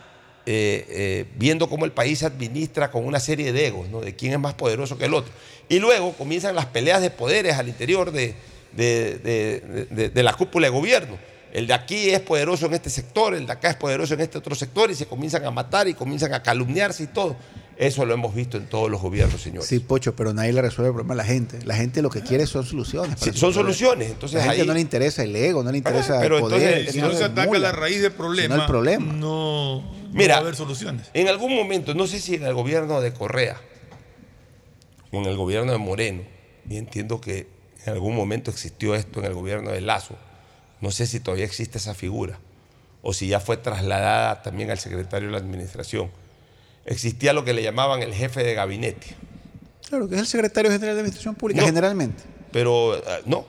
eh, eh, viendo cómo el país se administra con una serie de egos, ¿no? de quién es más poderoso que el otro. Y luego comienzan las peleas de poderes al interior de, de- de- de- de la cúpula de gobierno. El de aquí es poderoso en este sector, el de acá es poderoso en este otro sector y se comienzan a matar y comienzan a calumniarse y todo. Eso lo hemos visto en todos los gobiernos, señores. Sí, Pocho, pero nadie le resuelve el problema a la gente. La gente lo que quiere son soluciones. Sí, son soluciones. Entonces la gente ahí- no le interesa el ego, no le interesa pero el poder. entonces, Si no se ataca mula, la raíz del problema, sino el problema. no, no Mira, va a haber soluciones. En algún momento, no sé si en el gobierno de Correa o en el gobierno de Moreno, y entiendo que en algún momento existió esto en el gobierno de Lazo, no sé si todavía existe esa figura o si ya fue trasladada también al secretario de la administración. Existía lo que le llamaban el jefe de gabinete. Claro, que es el secretario general de Administración Pública, No. generalmente. Pero ah, no.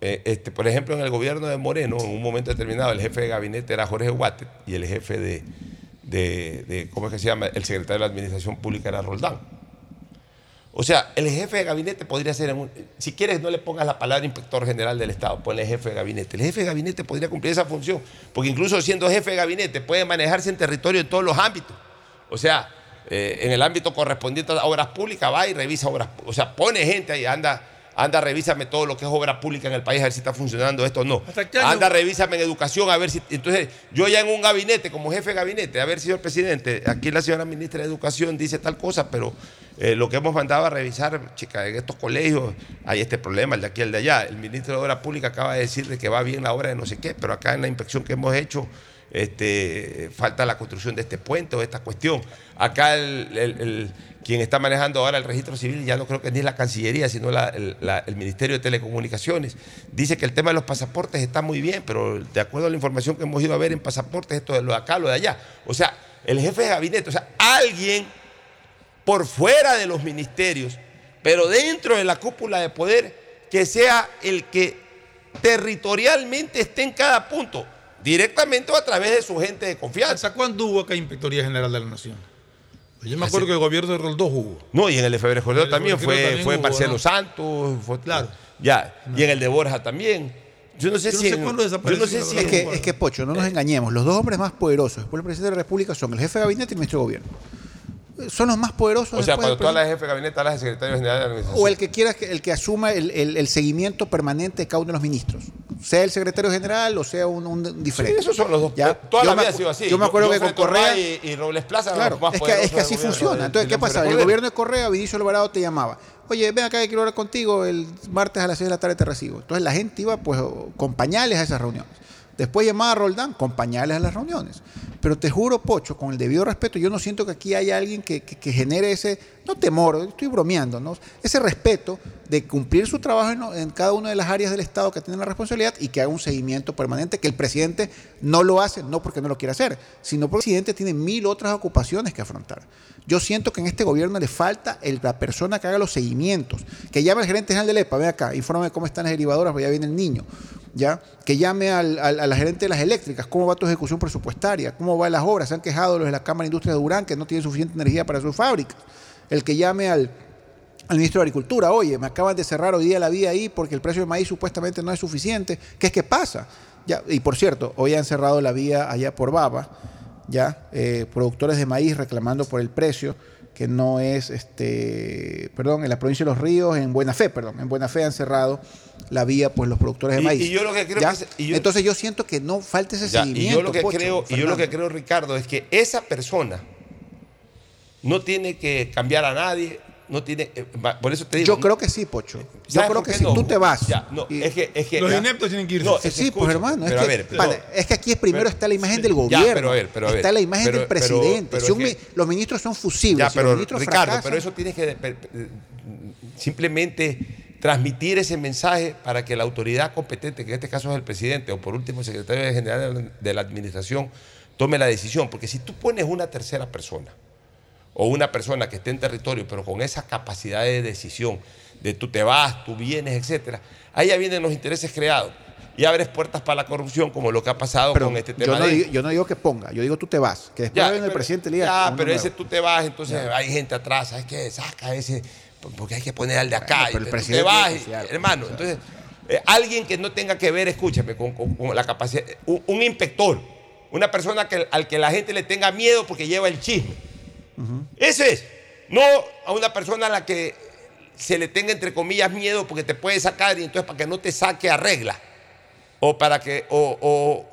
Eh, este, por ejemplo, en el gobierno de Moreno, en un momento determinado, el jefe de gabinete era Jorge Guate y el jefe de, de- ¿cómo es que se llama? El secretario de la Administración Pública era Roldán. O sea, el jefe de gabinete podría ser, si quieres no le pongas la palabra inspector general del Estado, ponle jefe de gabinete. El jefe de gabinete podría cumplir esa función, porque incluso siendo jefe de gabinete puede manejarse en territorio en todos los ámbitos. O sea, eh, en el ámbito correspondiente a obras públicas va y revisa obras, o sea, pone gente ahí, anda, anda, revísame todo lo que es obra pública en el país, a ver si está funcionando esto o no. ¿Hasta qué año? Anda, revísame en educación, a ver si. Entonces, yo ya en un gabinete, como jefe de gabinete, a ver, señor presidente, aquí la señora ministra de Educación dice tal cosa, pero eh, lo que hemos mandado a revisar, chica, en estos colegios hay este problema, el de aquí, el de allá. El ministro de Obra Pública acaba de decir de que va bien la obra de no sé qué, pero acá en la inspección que hemos hecho. Este, falta la construcción de este puente o esta cuestión. Acá el, quien está manejando ahora el registro civil ya no creo que ni es la Cancillería, sino el, el Ministerio de Telecomunicaciones. Dice que el tema de los pasaportes está muy bien, pero de acuerdo a la información que hemos ido a ver en pasaportes, esto de lo de acá, lo de allá. O sea, el jefe de gabinete, o sea, alguien por fuera de los ministerios, pero dentro de la cúpula de poder, que sea el que territorialmente esté en cada punto, directamente o a través de su gente de confianza. ¿Hasta cuándo hubo acá Inspectoría General de la Nación? Yo me acuerdo que el gobierno de Roldós hubo. No, y en el de Febrero también fue, también fue hubo, Marcelo ¿no? Santos, fue, Claro. Ya, y en el de Borja también. Yo no sé Yo no si. sé en- cuándo yo no sé si. Es que, es que, Pocho, no nos engañemos. Los dos hombres más poderosos después del presidente de la República son el jefe de gabinete y el ministro de gobierno. Son los más poderosos. O sea, cuando tú hablas de jefe de gabinete, hablas de secretario general de la administración. o el que quiera el que asuma el, el- el seguimiento permanente de cada uno de los ministros. Sea el secretario general o sea un, un diferente. Sí, esos son los dos. ¿Ya? Toda Yo la vida ha sido así. Yo me acuerdo que con Correa. Y, y Robles Plaza Claro, los más es que, es que así funciona. de- Entonces, ¿qué pasa? El gobierno de Correa, Vinicio Alvarado te llamaba. Oye, ven acá que quiero hablar contigo, el martes a las 6 de la tarde te recibo. Entonces la gente iba pues con pañales a esas reuniones. Después llamaba a Roldán con pañales a las reuniones. Pero te juro, Pocho, con el debido respeto, yo no siento que aquí haya alguien que, que- genere ese, no temor, estoy bromeando, ¿no? ese respeto de cumplir su trabajo en, cada una de las áreas del Estado que tienen la responsabilidad y que haga un seguimiento permanente, que el presidente no lo hace, no porque no lo quiera hacer, sino porque el presidente tiene mil otras ocupaciones que afrontar. Yo siento que en este gobierno le falta la persona que haga los seguimientos, que llame al gerente general del EPA, ven acá, infórmame cómo están las derivadoras, porque ya viene el niño, ¿ya? Que llame al, al- gerente de las eléctricas, cómo va tu ejecución presupuestaria, cómo van las obras, se han quejado los de la Cámara de Industria de Durán que no tienen suficiente energía para sus fábricas. El que llame al, ministro de Agricultura, oye, me acaban de cerrar hoy día la vía ahí porque el precio del maíz supuestamente no es suficiente. ¿Qué es que pasa? Y por cierto, hoy han cerrado la vía allá por Baba, ya, eh, productores de maíz reclamando por el precio que no es, este, perdón, en la provincia de Los Ríos, en Buena Fe, perdón, en Buena Fe han cerrado la vía, pues los productores de maíz. y yo lo que creo ¿Ya? que es- y yo- Entonces yo siento que no falta ese Ya, seguimiento. y yo lo que Pocho, creo, y yo lo que creo, Ricardo, es que esa persona no tiene que cambiar a nadie, no tiene, eh, por eso te digo. Yo creo que sí, Pocho. Yo ¿sabes creo que si no? tú te vas. Ya, no, y- es que, es que Los ya. ineptos tienen que irse. No, Sí, es que sí, pues hermano, es pero que, a ver, pero- vale, es que aquí es primero pero- está la imagen del ya, gobierno, pero a ver, pero a ver, está la imagen pero- del pero- presidente. pero Si un es mi- que- los ministros son fusibles, Ya, si los pero ministros Ricardo, fracasan- pero eso tienes que simplemente transmitir ese mensaje para que la autoridad competente, que en este caso es el presidente o por último el secretario general de la administración, tome la decisión. Porque si tú pones una tercera persona o una persona que esté en territorio, pero con esa capacidad de decisión, de tú te vas, tú vienes, etcétera, ahí ya vienen los intereses creados y abres puertas para la corrupción, como lo que ha pasado Pero con este yo, tema no de- digo, yo no digo que ponga, yo digo tú te vas. Que después ya, viene el presidente le ya, pero nuevo. ese tú te vas, entonces hay gente atrás, ¿sabes qué? Saca ese, porque hay que poner al de acá. Bueno, pero y el tú presidente te vas, y- algo, hermano. Entonces, eh, alguien que no tenga que ver, escúchame, con, con- con la capacidad, un, un inspector, una persona que, al que la gente le tenga miedo porque lleva el chisme. Ese es. No a una persona a la que se le tenga, entre comillas, miedo porque te puede sacar y entonces para que no te saque arregla. O para que, o, o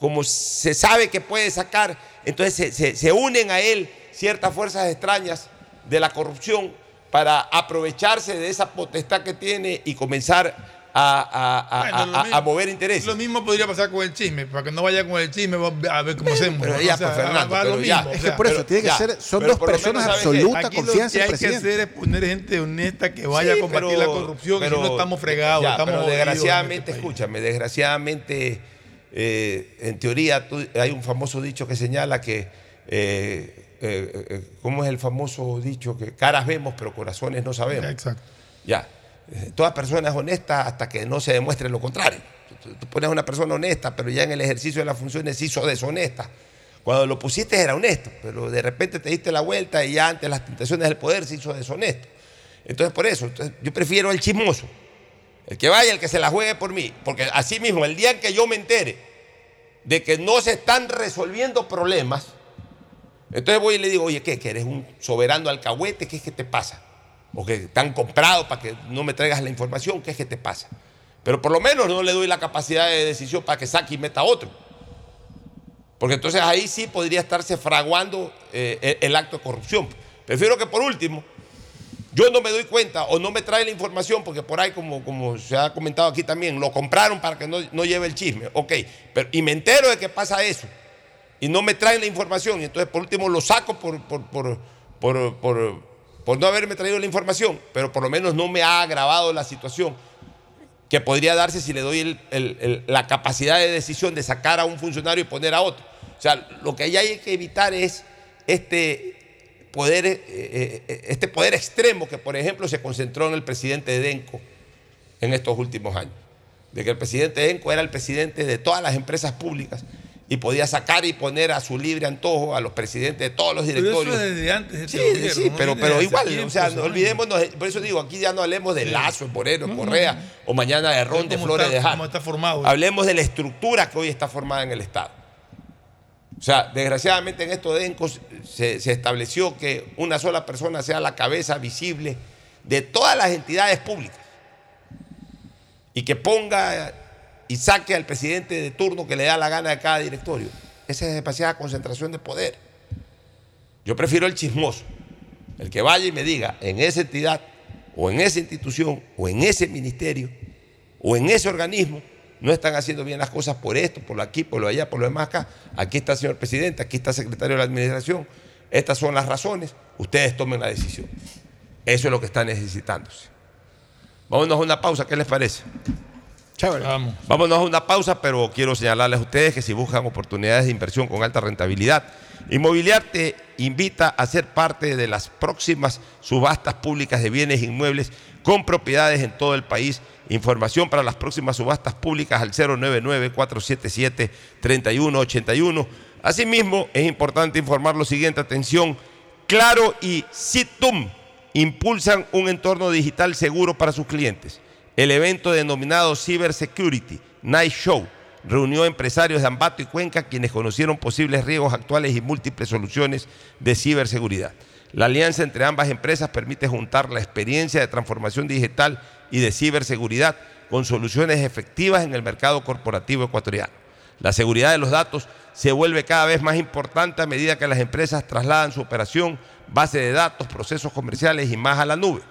como se sabe que puede sacar, entonces se, se- se unen a él ciertas fuerzas extrañas de la corrupción para aprovecharse de esa potestad que tiene y comenzar a, a- a- Bueno, a- mismo- mover intereses. Lo mismo podría pasar con el chisme, para que no vaya con el chisme, a ver cómo hacemos. pero ¿no? ya, O sea, pues, Fernando, va a lo pero ya. mismo, Es que por eso pero- tiene que ya, ser, son pero dos personas de sabes que absoluta Aquí lo confianza que en hay que presidente. hacer es poner gente honesta que vaya Sí, a combatir pero- la corrupción, pero- si no estamos fregados, ya, estamos pero en desgraciadamente, este país. escúchame, desgraciadamente, eh, en teoría tú- hay un famoso dicho que señala que, eh, eh, eh, ¿cómo es el famoso dicho? Que caras vemos, pero corazones no sabemos. Exacto. Ya, toda persona es honesta hasta que no se demuestre lo contrario. Tú, pones a una persona honesta, pero ya en el ejercicio de las funciones se hizo deshonesta. Cuando lo pusiste era honesto, pero de repente te diste la vuelta y ya ante las tentaciones del poder se hizo deshonesto. Entonces, por eso, yo prefiero el chismoso. El que vaya, el que se la juegue por mí. Porque así mismo, el día en que yo me entere de que no se están resolviendo problemas, entonces voy y le digo, oye, ¿qué? ¿Que eres un soberano alcahuete? ¿Qué es que te pasa? O que te han comprado para que no me traigas la información, ¿qué es que te pasa? Pero por lo menos no le doy la capacidad de decisión para que saque y meta otro. Porque entonces ahí sí podría estarse fraguando eh, el, acto de corrupción. Prefiero que por último yo no me doy cuenta o no me trae la información porque por ahí, como, como se ha comentado aquí también, lo compraron para que no, no lleve el chisme. Ok, y me entero de que pasa eso y no me traen la información y entonces por último lo saco por, por, por, por, por- no haberme traído la información, pero por lo menos no me ha agravado la situación que podría darse si le doy la capacidad de decisión de sacar a un funcionario y poner a otro. O sea, lo que hay que evitar es este poder, eh, eh, este poder extremo que, por ejemplo, se concentró en el presidente de Denco en estos últimos años. De que el presidente de Denco era el presidente de todas las empresas públicas y podía sacar y poner a su libre antojo a los presidentes de todos los Pero eso directorios. es desde antes de este Sí, gobierno, sí, pero, pero igual, tiempo, o sea, no olvidémonos, por eso digo, aquí ya no hablemos de Lazo, de Moreno, No, no, Correa, no. o mañana de Ron, de Flores está- de Jara. está formado. Hablemos de la estructura que hoy está formada en el Estado. O sea, desgraciadamente en esto de ENCOS se, se estableció que una sola persona sea la cabeza visible de todas las entidades públicas y que ponga y saque al presidente de turno que le da la gana de cada directorio. Esa es demasiada concentración de poder. Yo prefiero el chismoso, el que vaya y me diga en esa entidad o en esa institución o en ese ministerio o en ese organismo no están haciendo bien las cosas por esto, por lo aquí, por lo allá, por lo demás acá. Aquí está el señor presidente, aquí está el secretario de la administración. Estas son las razones. Ustedes tomen la decisión. Eso es lo que está necesitándose. Vámonos a una pausa, ¿qué les parece? Chévere. Vamos. Vámonos a una pausa, pero quiero señalarles a ustedes que si buscan oportunidades de inversión con alta rentabilidad, Inmobiliar te invita a ser parte de las próximas subastas públicas de bienes inmuebles con propiedades en todo el país. Información para las próximas subastas públicas al 099-477-3181. Asimismo, es importante informar lo siguiente, atención, Claro y Citum impulsan un entorno digital seguro para sus clientes. El evento denominado Cyber Security Night Show reunió empresarios de Ambato y Cuenca quienes conocieron posibles riesgos actuales y múltiples soluciones de ciberseguridad. La alianza entre ambas empresas permite juntar la experiencia de transformación digital y de ciberseguridad con soluciones efectivas en el mercado corporativo ecuatoriano. La seguridad de los datos se vuelve cada vez más importante a medida que las empresas trasladan su operación, base de datos, procesos comerciales y más a la nube.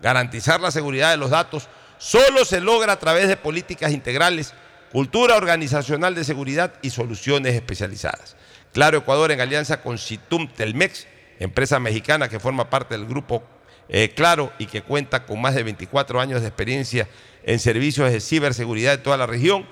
Garantizar la seguridad de los datos solo se logra a través de políticas integrales, cultura organizacional de seguridad y soluciones especializadas. Claro Ecuador en alianza con Citum Telmex, empresa mexicana que forma parte del grupo eh, Claro y que cuenta con más de 24 años de experiencia en servicios de ciberseguridad de toda la región,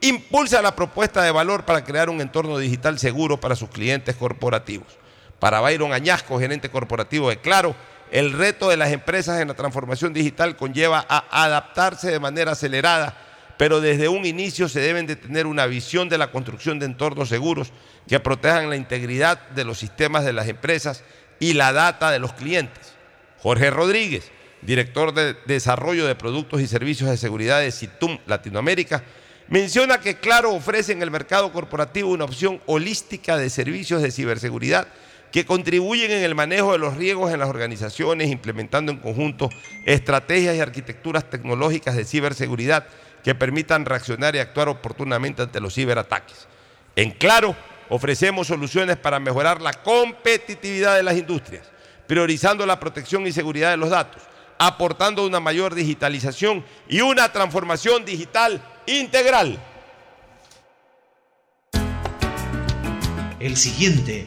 impulsa la propuesta de valor para crear un entorno digital seguro para sus clientes corporativos. Para Byron Añasco, gerente corporativo de Claro, el reto de las empresas en la transformación digital conlleva a adaptarse de manera acelerada, pero desde un inicio se deben de tener una visión de la construcción de entornos seguros que protejan la integridad de los sistemas de las empresas y la data de los clientes. Jorge Rodríguez, director de Desarrollo de Productos y Servicios de Seguridad de CITUM Latinoamérica, menciona que Claro ofrece en el mercado corporativo una opción holística de servicios de ciberseguridad que contribuyen en el manejo de los riesgos en las organizaciones, implementando en conjunto estrategias y arquitecturas tecnológicas de ciberseguridad que permitan reaccionar y actuar oportunamente ante los ciberataques. En Claro, ofrecemos soluciones para mejorar la competitividad de las industrias, priorizando la protección y seguridad de los datos, aportando una mayor digitalización y una transformación digital integral. El siguiente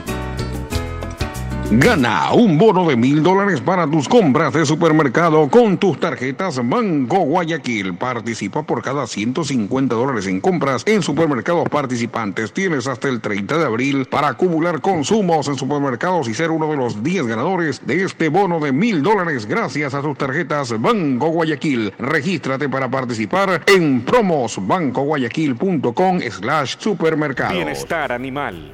Gana un bono de mil dólares para tus compras de supermercado con tus tarjetas Banco Guayaquil. Participa por cada 150 dólares en compras en supermercados participantes. Tienes hasta el 30 de abril para acumular consumos en supermercados y ser uno de los 10 ganadores de este bono de mil dólares gracias a tus tarjetas Banco Guayaquil. Regístrate para participar en promosbancoguayaquil.com slash supermercados. Bienestar animal.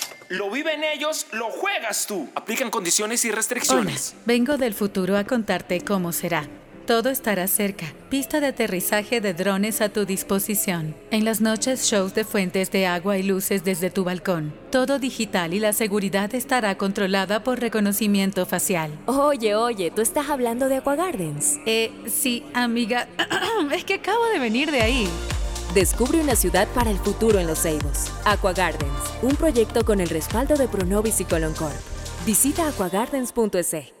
lo viven ellos, lo juegas tú. Aplican condiciones y restricciones. Hola, vengo del futuro a contarte cómo será. Todo estará cerca. Pista de aterrizaje de drones a tu disposición. En las noches, shows de fuentes de agua y luces desde tu balcón. Todo digital y la seguridad estará controlada por reconocimiento facial. Oye, oye, ¿tú estás hablando de Aqua Gardens? Eh, sí, amiga. es que acabo de venir de ahí. Descubre una ciudad para el futuro en Los Ceibos. Aqua Gardens, un proyecto con el respaldo de Pronovis y Coloncorp. Visita aquagardens.es.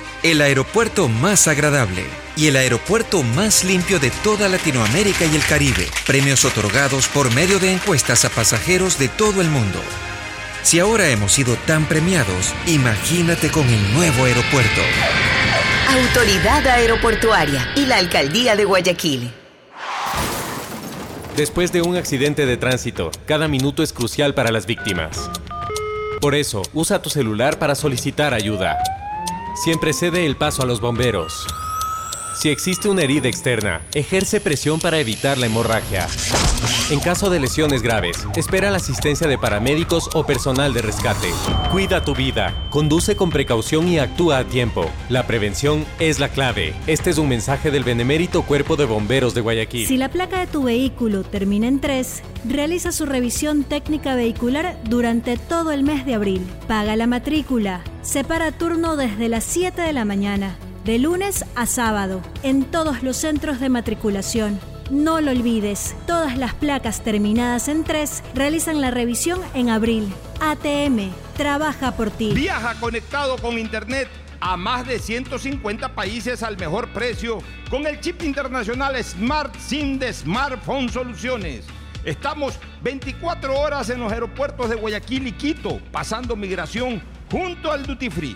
el aeropuerto más agradable y el aeropuerto más limpio de toda Latinoamérica y el Caribe. Premios otorgados por medio de encuestas a pasajeros de todo el mundo. Si ahora hemos sido tan premiados, imagínate con el nuevo aeropuerto. Autoridad Aeroportuaria y la Alcaldía de Guayaquil. Después de un accidente de tránsito, cada minuto es crucial para las víctimas. Por eso, usa tu celular para solicitar ayuda. Siempre cede el paso a los bomberos. Si existe una herida externa, ejerce presión para evitar la hemorragia. En caso de lesiones graves, espera la asistencia de paramédicos o personal de rescate. Cuida tu vida, conduce con precaución y actúa a tiempo. La prevención es la clave. Este es un mensaje del Benemérito Cuerpo de Bomberos de Guayaquil. Si la placa de tu vehículo termina en 3, realiza su revisión técnica vehicular durante todo el mes de abril. Paga la matrícula. Separa turno desde las 7 de la mañana de lunes a sábado, en todos los centros de matriculación. No lo olvides, todas las placas terminadas en 3 realizan la revisión en abril. ATM, trabaja por ti. Viaja conectado con Internet a más de 150 países al mejor precio con el chip internacional Smart SIM de Smartphone Soluciones. Estamos 24 horas en los aeropuertos de Guayaquil y Quito, pasando migración junto al Duty Free.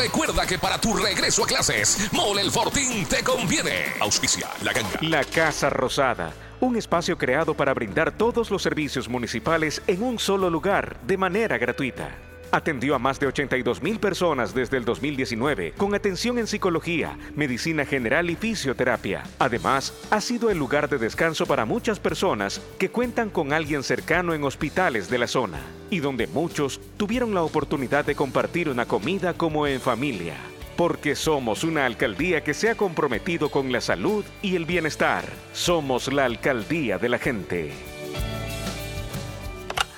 recuerda que para tu regreso a clases, Mole el Fortín te conviene. Auspicia la ganga. La Casa Rosada un espacio creado para brindar todos los servicios municipales en un solo lugar de manera gratuita. Atendió a más de 82 mil personas desde el 2019 con atención en psicología, medicina general y fisioterapia. Además, ha sido el lugar de descanso para muchas personas que cuentan con alguien cercano en hospitales de la zona y donde muchos tuvieron la oportunidad de compartir una comida como en familia. Porque somos una alcaldía que se ha comprometido con la salud y el bienestar. Somos la alcaldía de la gente.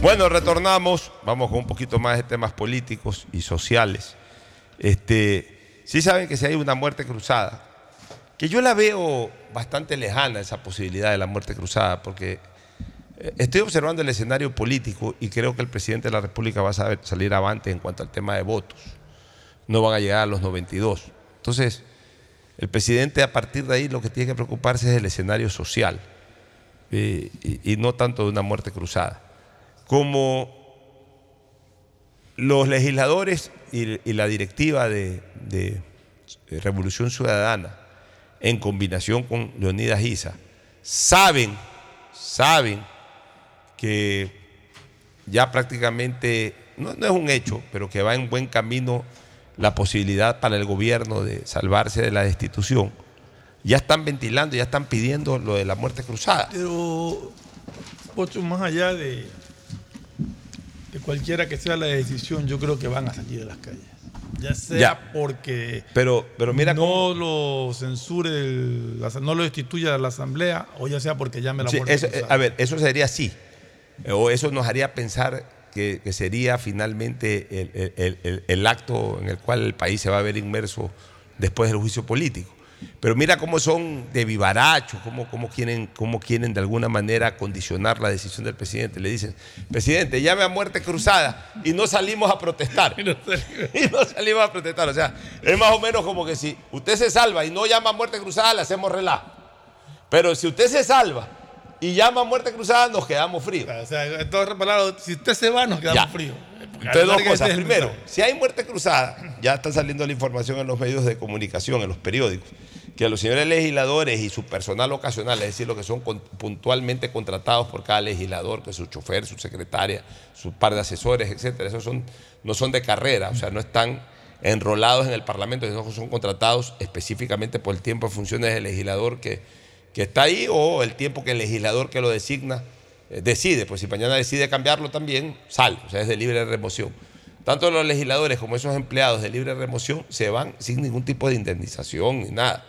Bueno, retornamos. Vamos con un poquito más de temas políticos y sociales. Este, sí saben que si hay una muerte cruzada, que yo la veo bastante lejana esa posibilidad de la muerte cruzada, porque eh, estoy observando el escenario político y creo que el presidente de la República va a salir avante en cuanto al tema de votos. No van a llegar a los 92. Entonces, el presidente a partir de ahí lo que tiene que preocuparse es el escenario social eh, y no tanto de una muerte cruzada como los legisladores y, la directiva de, Revolución Ciudadana, en combinación con Leonidas Giza, saben, saben que ya prácticamente, no, es un hecho, pero que va en buen camino la posibilidad para el gobierno de salvarse de la destitución, ya están ventilando, ya están pidiendo lo de la muerte cruzada. Pero, Pocho, más allá de, de cualquiera que sea la decisión, yo creo que van a salir de las calles. Ya sea Ya. porque Pero, pero mira no lo censure, el- la- no lo destituya la asamblea, o ya sea porque llame la Sí, eso, a ver, eso sería así. Eh, O eso nos haría pensar que, que sería finalmente el- el- el acto en el cual el país se va a ver inmerso después del juicio político. Pero mira cómo son de vivarachos, cómo, cómo, quieren, cómo quieren de alguna manera condicionar la decisión del presidente. Le dicen, presidente, llame a muerte cruzada y no salimos a protestar. y no salimos a protestar. O sea, es más o menos como que si usted se salva y no llama a muerte cruzada, le hacemos relajo. Pero si usted se salva y llama a muerte cruzada, nos quedamos fríos. O sea, en todas palabras, si usted se va, nos quedamos Ya. fríos. Entonces, dos cosas. es el Primero, si hay muerte cruzada, ya está saliendo la información en los medios de comunicación, en los periódicos, que los señores legisladores y su personal ocasional, es decir, los que son con- puntualmente contratados por cada legislador, que es su chofer, su secretaria, su par de asesores, etcétera, esos son, no son de carrera, o sea, no están enrolados en el Parlamento, sino que son contratados específicamente por el tiempo de funciones del legislador que, que está ahí o el tiempo que el legislador que lo designa eh, decide, pues si mañana decide cambiarlo también, sale, o sea, es de libre remoción. Tanto los legisladores como esos empleados de libre remoción se van sin ningún tipo de indemnización ni nada.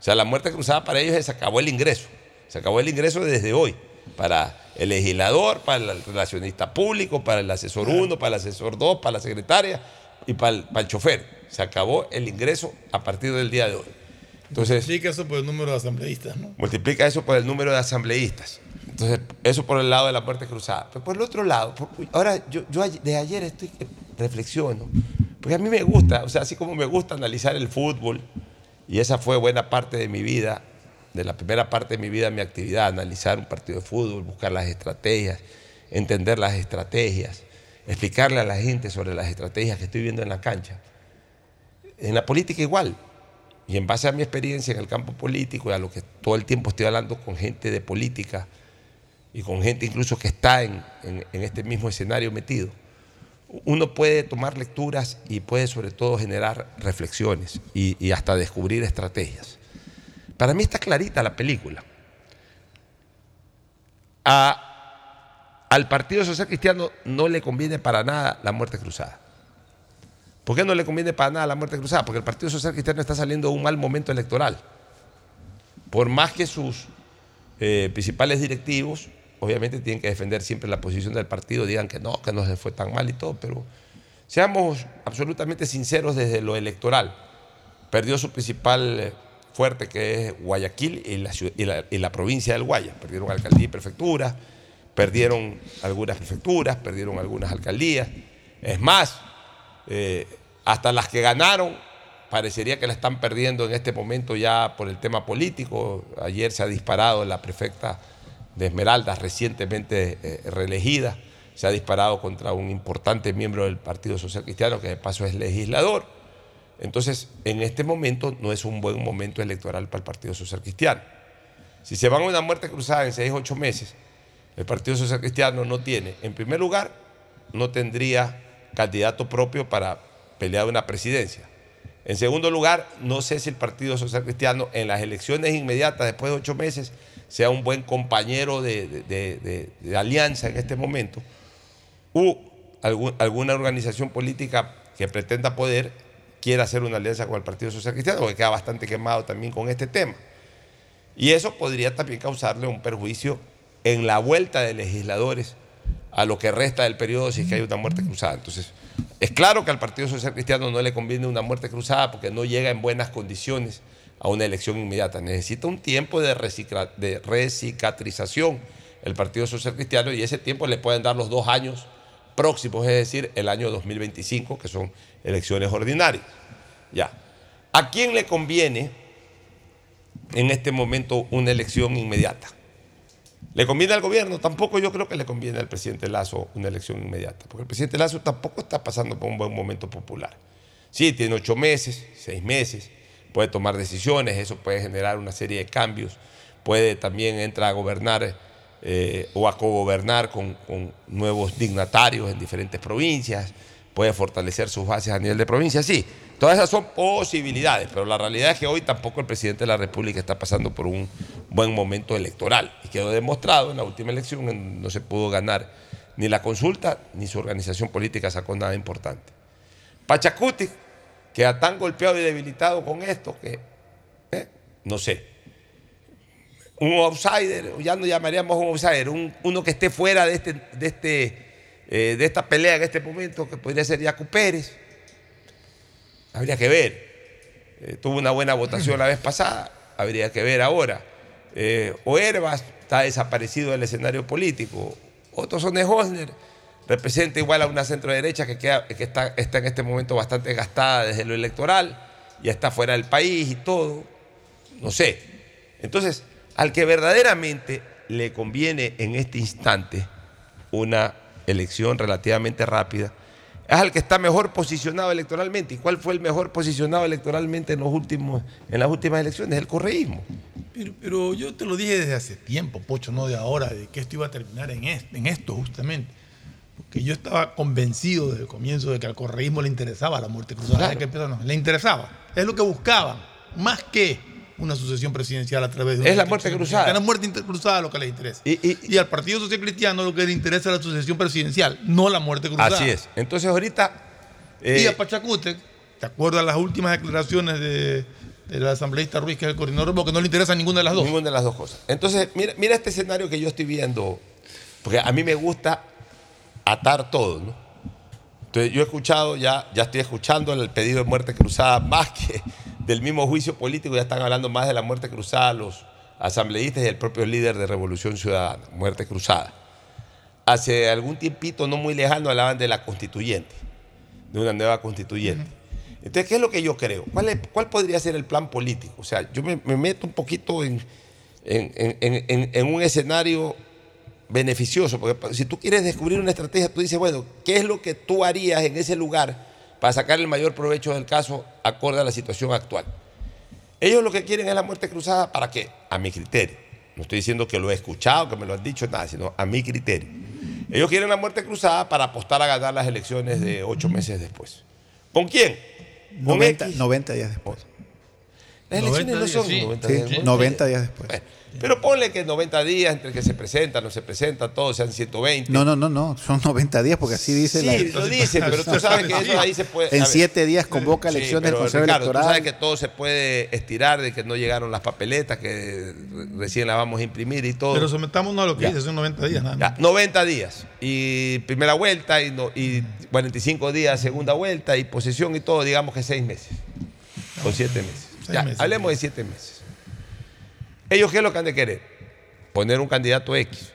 O sea, la muerte cruzada para ellos es se acabó el ingreso. Se acabó el ingreso desde hoy. Para el legislador, para el relacionista público, para el asesor 1, para el asesor 2, para la secretaria y para el, para el chofer. Se acabó el ingreso a partir del día de hoy. Entonces, Explica eso por el número de asambleístas, ¿no? multiplica eso por el número de asambleístas. Entonces, eso por el lado de la muerte cruzada. Pero por el otro lado, por- ahora yo, yo de ayer estoy reflexiono, porque a mí me gusta, o sea, así como me gusta analizar el fútbol, y esa fue buena parte de mi vida, de la primera parte de mi vida, mi actividad, analizar un partido de fútbol, buscar las estrategias, entender las estrategias, explicarle a la gente sobre las estrategias que estoy viendo en la cancha. En la política igual. Y en base a mi experiencia en el campo político y a lo que todo el tiempo estoy hablando con gente de política y con gente incluso que está en, este mismo escenario metido, uno puede tomar lecturas y puede sobre todo generar reflexiones y, hasta descubrir estrategias. Para mí está clarita la película. Al Partido Social Cristiano no le conviene para nada la muerte cruzada. ¿Por qué no le conviene para nada la muerte cruzada? Porque el Partido Social Cristiano está saliendo de un mal momento electoral. Por más que sus eh, principales directivos, obviamente tienen que defender siempre la posición del partido, digan que no, que no se fue tan mal y todo, pero seamos absolutamente sinceros desde lo electoral. Perdió su principal eh, fuerte, que es Guayaquil y la, y la provincia del Guaya. Perdieron alcaldía y prefectura, perdieron algunas prefecturas, perdieron algunas alcaldías. Es más, eh, hasta las que ganaron, parecería que la están perdiendo en este momento ya por el tema político. Ayer se ha disparado la prefecta de Esmeraldas, recientemente eh, reelegida, se ha disparado contra un importante miembro del Partido Social Cristiano, que de paso es legislador. Entonces, en este momento no es un buen momento electoral para el Partido Social Cristiano. Si se van a una muerte cruzada en seis, ocho meses, el Partido Social Cristiano no tiene, en primer lugar, no tendría candidato propio para pelear una presidencia. En segundo lugar, no sé si el Partido Social Cristiano en las elecciones inmediatas, después de ocho meses, sea un buen compañero de, alianza en este momento, u alguna organización política que pretenda poder quiera hacer una alianza con el Partido Social Cristiano, porque queda bastante quemado también con este tema. Y eso podría también causarle un perjuicio en la vuelta de legisladores a lo que resta del periodo si es que hay una muerte cruzada. Entonces, es claro que al Partido Social Cristiano no le conviene una muerte cruzada porque no llega en buenas condiciones a una elección inmediata. Necesita un tiempo de, de recicatrización el Partido Social Cristiano y ese tiempo le pueden dar los dos años próximos, es decir, el año 2025, que son elecciones ordinarias. Ya. ¿A quién le conviene en este momento una elección inmediata? ¿Le conviene al gobierno? Tampoco yo creo que le conviene al presidente Lazo una elección inmediata, porque el presidente Lazo tampoco está pasando por un buen momento popular. Sí, tiene ocho meses, seis meses, puede tomar decisiones, eso puede generar una serie de cambios, puede también entrar a gobernar eh, o a cogobernar con, con nuevos dignatarios en diferentes provincias, puede fortalecer sus bases a nivel de provincia, sí. Todas esas son posibilidades, pero la realidad es que hoy tampoco el presidente de la República está pasando por un buen momento electoral. Y quedó demostrado en la última elección, no se pudo ganar ni la consulta, ni su organización política sacó nada importante. Pachacuti queda tan golpeado y debilitado con esto que, eh, no sé, un outsider, ya no llamaríamos un outsider, un- uno que esté fuera de, este, de, este, eh, de esta pelea en este momento, que podría ser Yacu Pérez. Habría que ver. Eh, tuvo una buena votación la vez pasada, habría que ver ahora. Eh, o Herbas está desaparecido del escenario político. Otto Sonne Hosner representa igual a una centro derecha que, queda- que está, está en este momento bastante gastada desde lo electoral, ya está fuera del país y todo. No sé. Entonces, al que verdaderamente le conviene en este instante una elección relativamente rápida, es al que está mejor posicionado electoralmente. ¿Y cuál fue el mejor posicionado electoralmente en, los últimos, en las últimas elecciones? El correísmo. Pero, pero yo te lo dije desde hace tiempo, Pocho, no de ahora, de que esto iba a terminar en, est- en esto justamente. Porque yo estaba convencido desde el comienzo de que al correísmo le interesaba la muerte cruzada. Claro. Que no, le interesaba. Es lo que buscaban, más que una sucesión presidencial a través de una Es la muerte cruzada. Es la muerte cruzada lo que les interesa. Y, al Partido Social Cristiano lo que le interesa es la sucesión presidencial, no la muerte cruzada. Así es. Entonces ahorita... y eh, a Pachacute, ¿te acuerdas las últimas declaraciones de, del asambleísta Ruiz, que es el coordinador, porque no le interesa ninguna de las dos? Ninguna de las dos cosas. Entonces, mira, mira este escenario que yo estoy viendo, porque a mí me gusta atar todo, ¿no? Entonces, yo he escuchado, ya, ya estoy escuchando el pedido de muerte cruzada, más que del mismo juicio político, ya están hablando más de la muerte cruzada los, asambleístas y el propio líder de Revolución Ciudadana, Muerte Cruzada. Hace algún tiempito no muy lejano hablaban de la constituyente, de una nueva constituyente. Entonces, ¿qué es lo que yo creo? ¿Cuál, es- cuál podría ser el plan político? O sea, yo me, me meto un poquito en, en- en- en- en un escenario beneficioso, porque si tú quieres descubrir una estrategia, tú dices, bueno, ¿qué es lo que tú harías en ese lugar para sacar el mayor provecho del caso acorde a la situación actual? Ellos lo que quieren es la muerte cruzada, ¿para qué? A mi criterio. No estoy diciendo que lo he escuchado, que me lo han dicho, nada, sino a mi criterio. Ellos quieren la muerte cruzada para apostar a ganar las elecciones de ocho meses después. ¿Con quién? Con 90, X. 90 días después. Las elecciones no son Sí, 90 sí, días. ¿no? 90 días después. Bueno, pero ponle que 90 días entre que se presenta, no se presenta, todos sean 120. No, no, no, no, son 90 días porque así dice Sí, la... lo dice, pero tú sabes que eso ahí se puede. En ver. siete días convoca Sí, elecciones del pero, Consejo Ricardo, Electoral. Tú sabes que todo se puede estirar, de que no llegaron las papeletas, que re- recién las vamos a imprimir y todo. Pero sometámonos a lo que Ya. dice, son 90 días nada más. Ya, 90 días. Y primera vuelta y, no- y 45 días segunda vuelta y posesión y todo, digamos que seis meses. O siete meses. Seis Ya, meses. hablemos de siete meses. ¿Ellos qué es lo que han de querer? Poner un candidato X.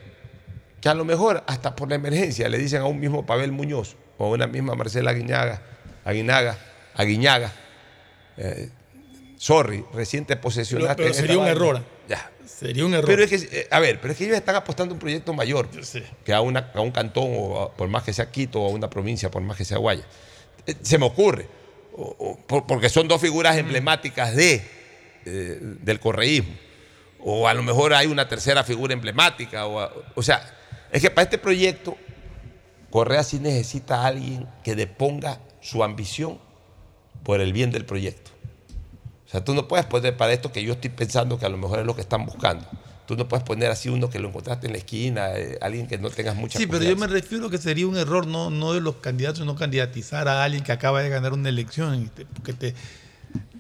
Que a lo mejor hasta por la emergencia le dicen a un mismo Pavel Muñoz o a una misma Marcela Aguiñaga, Aguinaga, Aguiñaga, eh, sorry, reciente posesionaste. Pero sería un error. Ya. Sería un error. Pero es que, eh, a ver, pero es que ellos están apostando a un proyecto mayor que a, una- a un cantón, o a- por más que sea Quito, o a una provincia, por más que sea Guaya. Eh, Se me ocurre, o- o por- porque son dos figuras emblemáticas de, eh, del correísmo. O a lo mejor hay una tercera figura emblemática. O, a- o sea, es que para este proyecto, Correa sí necesita a alguien que deponga su ambición por el bien del proyecto. O sea, tú no puedes poner para esto que yo estoy pensando que a lo mejor es lo que están buscando. Tú no puedes poner así uno que lo encontraste en la esquina, eh, alguien que no tengas mucha Sí, pero yo me refiero que sería un error no, no de los candidatos, no candidatizar a alguien que acaba de ganar una elección, y te- porque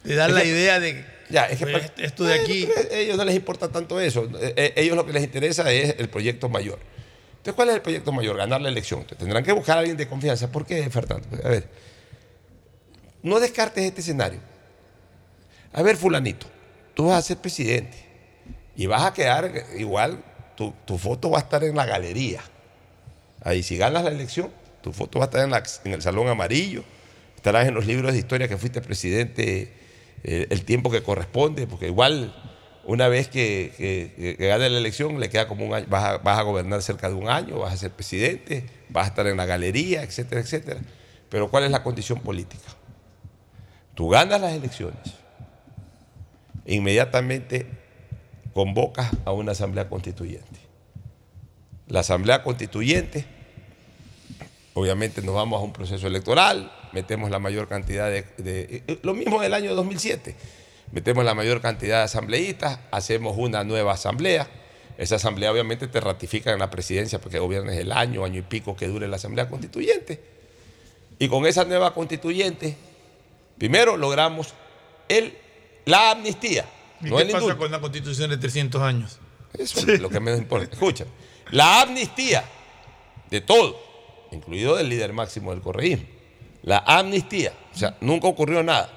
te, te da Es la que- idea de Ya, es que pues, esto de aquí. A ellos no les importa tanto eso. Eh, eh, ellos lo que les interesa es el proyecto mayor. Entonces, ¿cuál es el proyecto mayor? Ganar la elección. Entonces, tendrán que buscar a alguien de confianza. ¿Por qué, Fernando? A ver, no descartes este escenario. A ver, fulanito, tú vas a ser presidente y vas a quedar igual, tu, tu foto va a estar en la galería. Ahí, si ganas la elección, tu foto va a estar en, la- en el salón amarillo, estarás en los libros de historia que fuiste presidente eh, el tiempo que corresponde, porque igual una vez que, que, que gane la elección le queda como un año, vas a, gobernar cerca de un año, vas a ser presidente, vas a estar en la galería, etcétera, etcétera. Pero ¿cuál es la condición política? Tú ganas las elecciones, inmediatamente convocas a una asamblea constituyente. La asamblea constituyente, obviamente nos vamos a un proceso electoral, metemos la mayor cantidad de... de- eh, lo mismo del año 2007, metemos la mayor cantidad de asambleístas, hacemos una nueva asamblea, esa asamblea obviamente te ratifica en la presidencia porque gobiernes el año, año y pico que dure la asamblea constituyente. Y con esa nueva constituyente, primero logramos el, la amnistía. ¿Y no qué el pasa indulto. con la constitución de 300 años? Eso es lo que menos importa. Escucha, la amnistía de todo, incluido del líder máximo del correísmo. La amnistía, o sea, nunca ocurrió nada.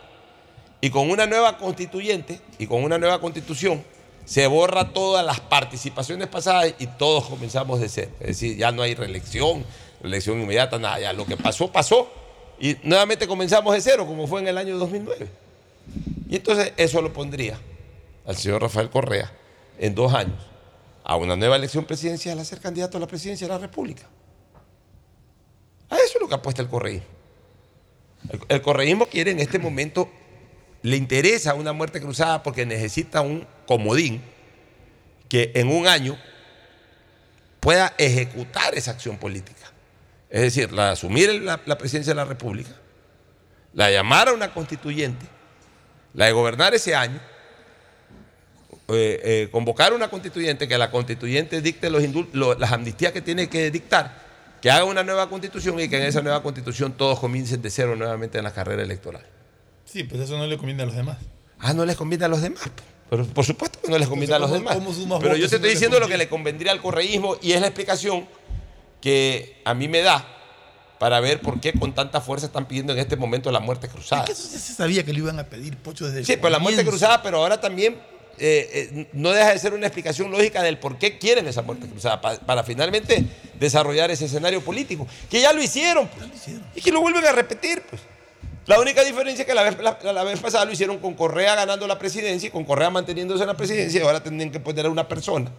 Y con una nueva constituyente y con una nueva constitución se borra todas las participaciones pasadas y todos comenzamos de cero. Es decir, ya no hay reelección, reelección inmediata, nada. Ya lo que pasó, pasó. Y nuevamente comenzamos de cero, como fue en el año 2009. Y entonces eso lo pondría al señor Rafael Correa en dos años a una nueva elección presidencial a ser candidato a la presidencia de la República. A eso es lo que apuesta el correísmo. El, el correísmo quiere en este momento, le interesa una muerte cruzada porque necesita un comodín que en un año pueda ejecutar esa acción política. Es decir, la de asumir la, presidencia de la República, la de llamar a una constituyente, la de gobernar ese año, eh, eh, convocar una constituyente, que la constituyente dicte lo- las amnistías que tiene que dictar, que haga una nueva constitución y que en esa nueva constitución todos comiencen de cero nuevamente en la carrera electoral. Sí, pues eso no le conviene a los demás. Ah, no les conviene a los demás. Pero por supuesto que no les conviene a los ¿cómo- demás. cómo Pero yo te estoy diciendo lo que le convendría al correísmo y es la explicación que a mí me da para ver por qué con tanta fuerza están pidiendo en este momento la muerte cruzada. Eso ya se sabía que lo iban a pedir, Pocho, desde el Sí, pero la muerte cruzada, pero ahora también eh, eh, no deja de ser una explicación lógica del por qué quieren esa muerte cruzada, pa- para finalmente desarrollar ese escenario político, que ya lo hicieron, pues, y que lo vuelven a repetir. Pues. La única diferencia es que la vez, la, la vez pasada lo hicieron con Correa ganando la presidencia y con Correa manteniéndose en la presidencia, y ahora tienen que poner a una persona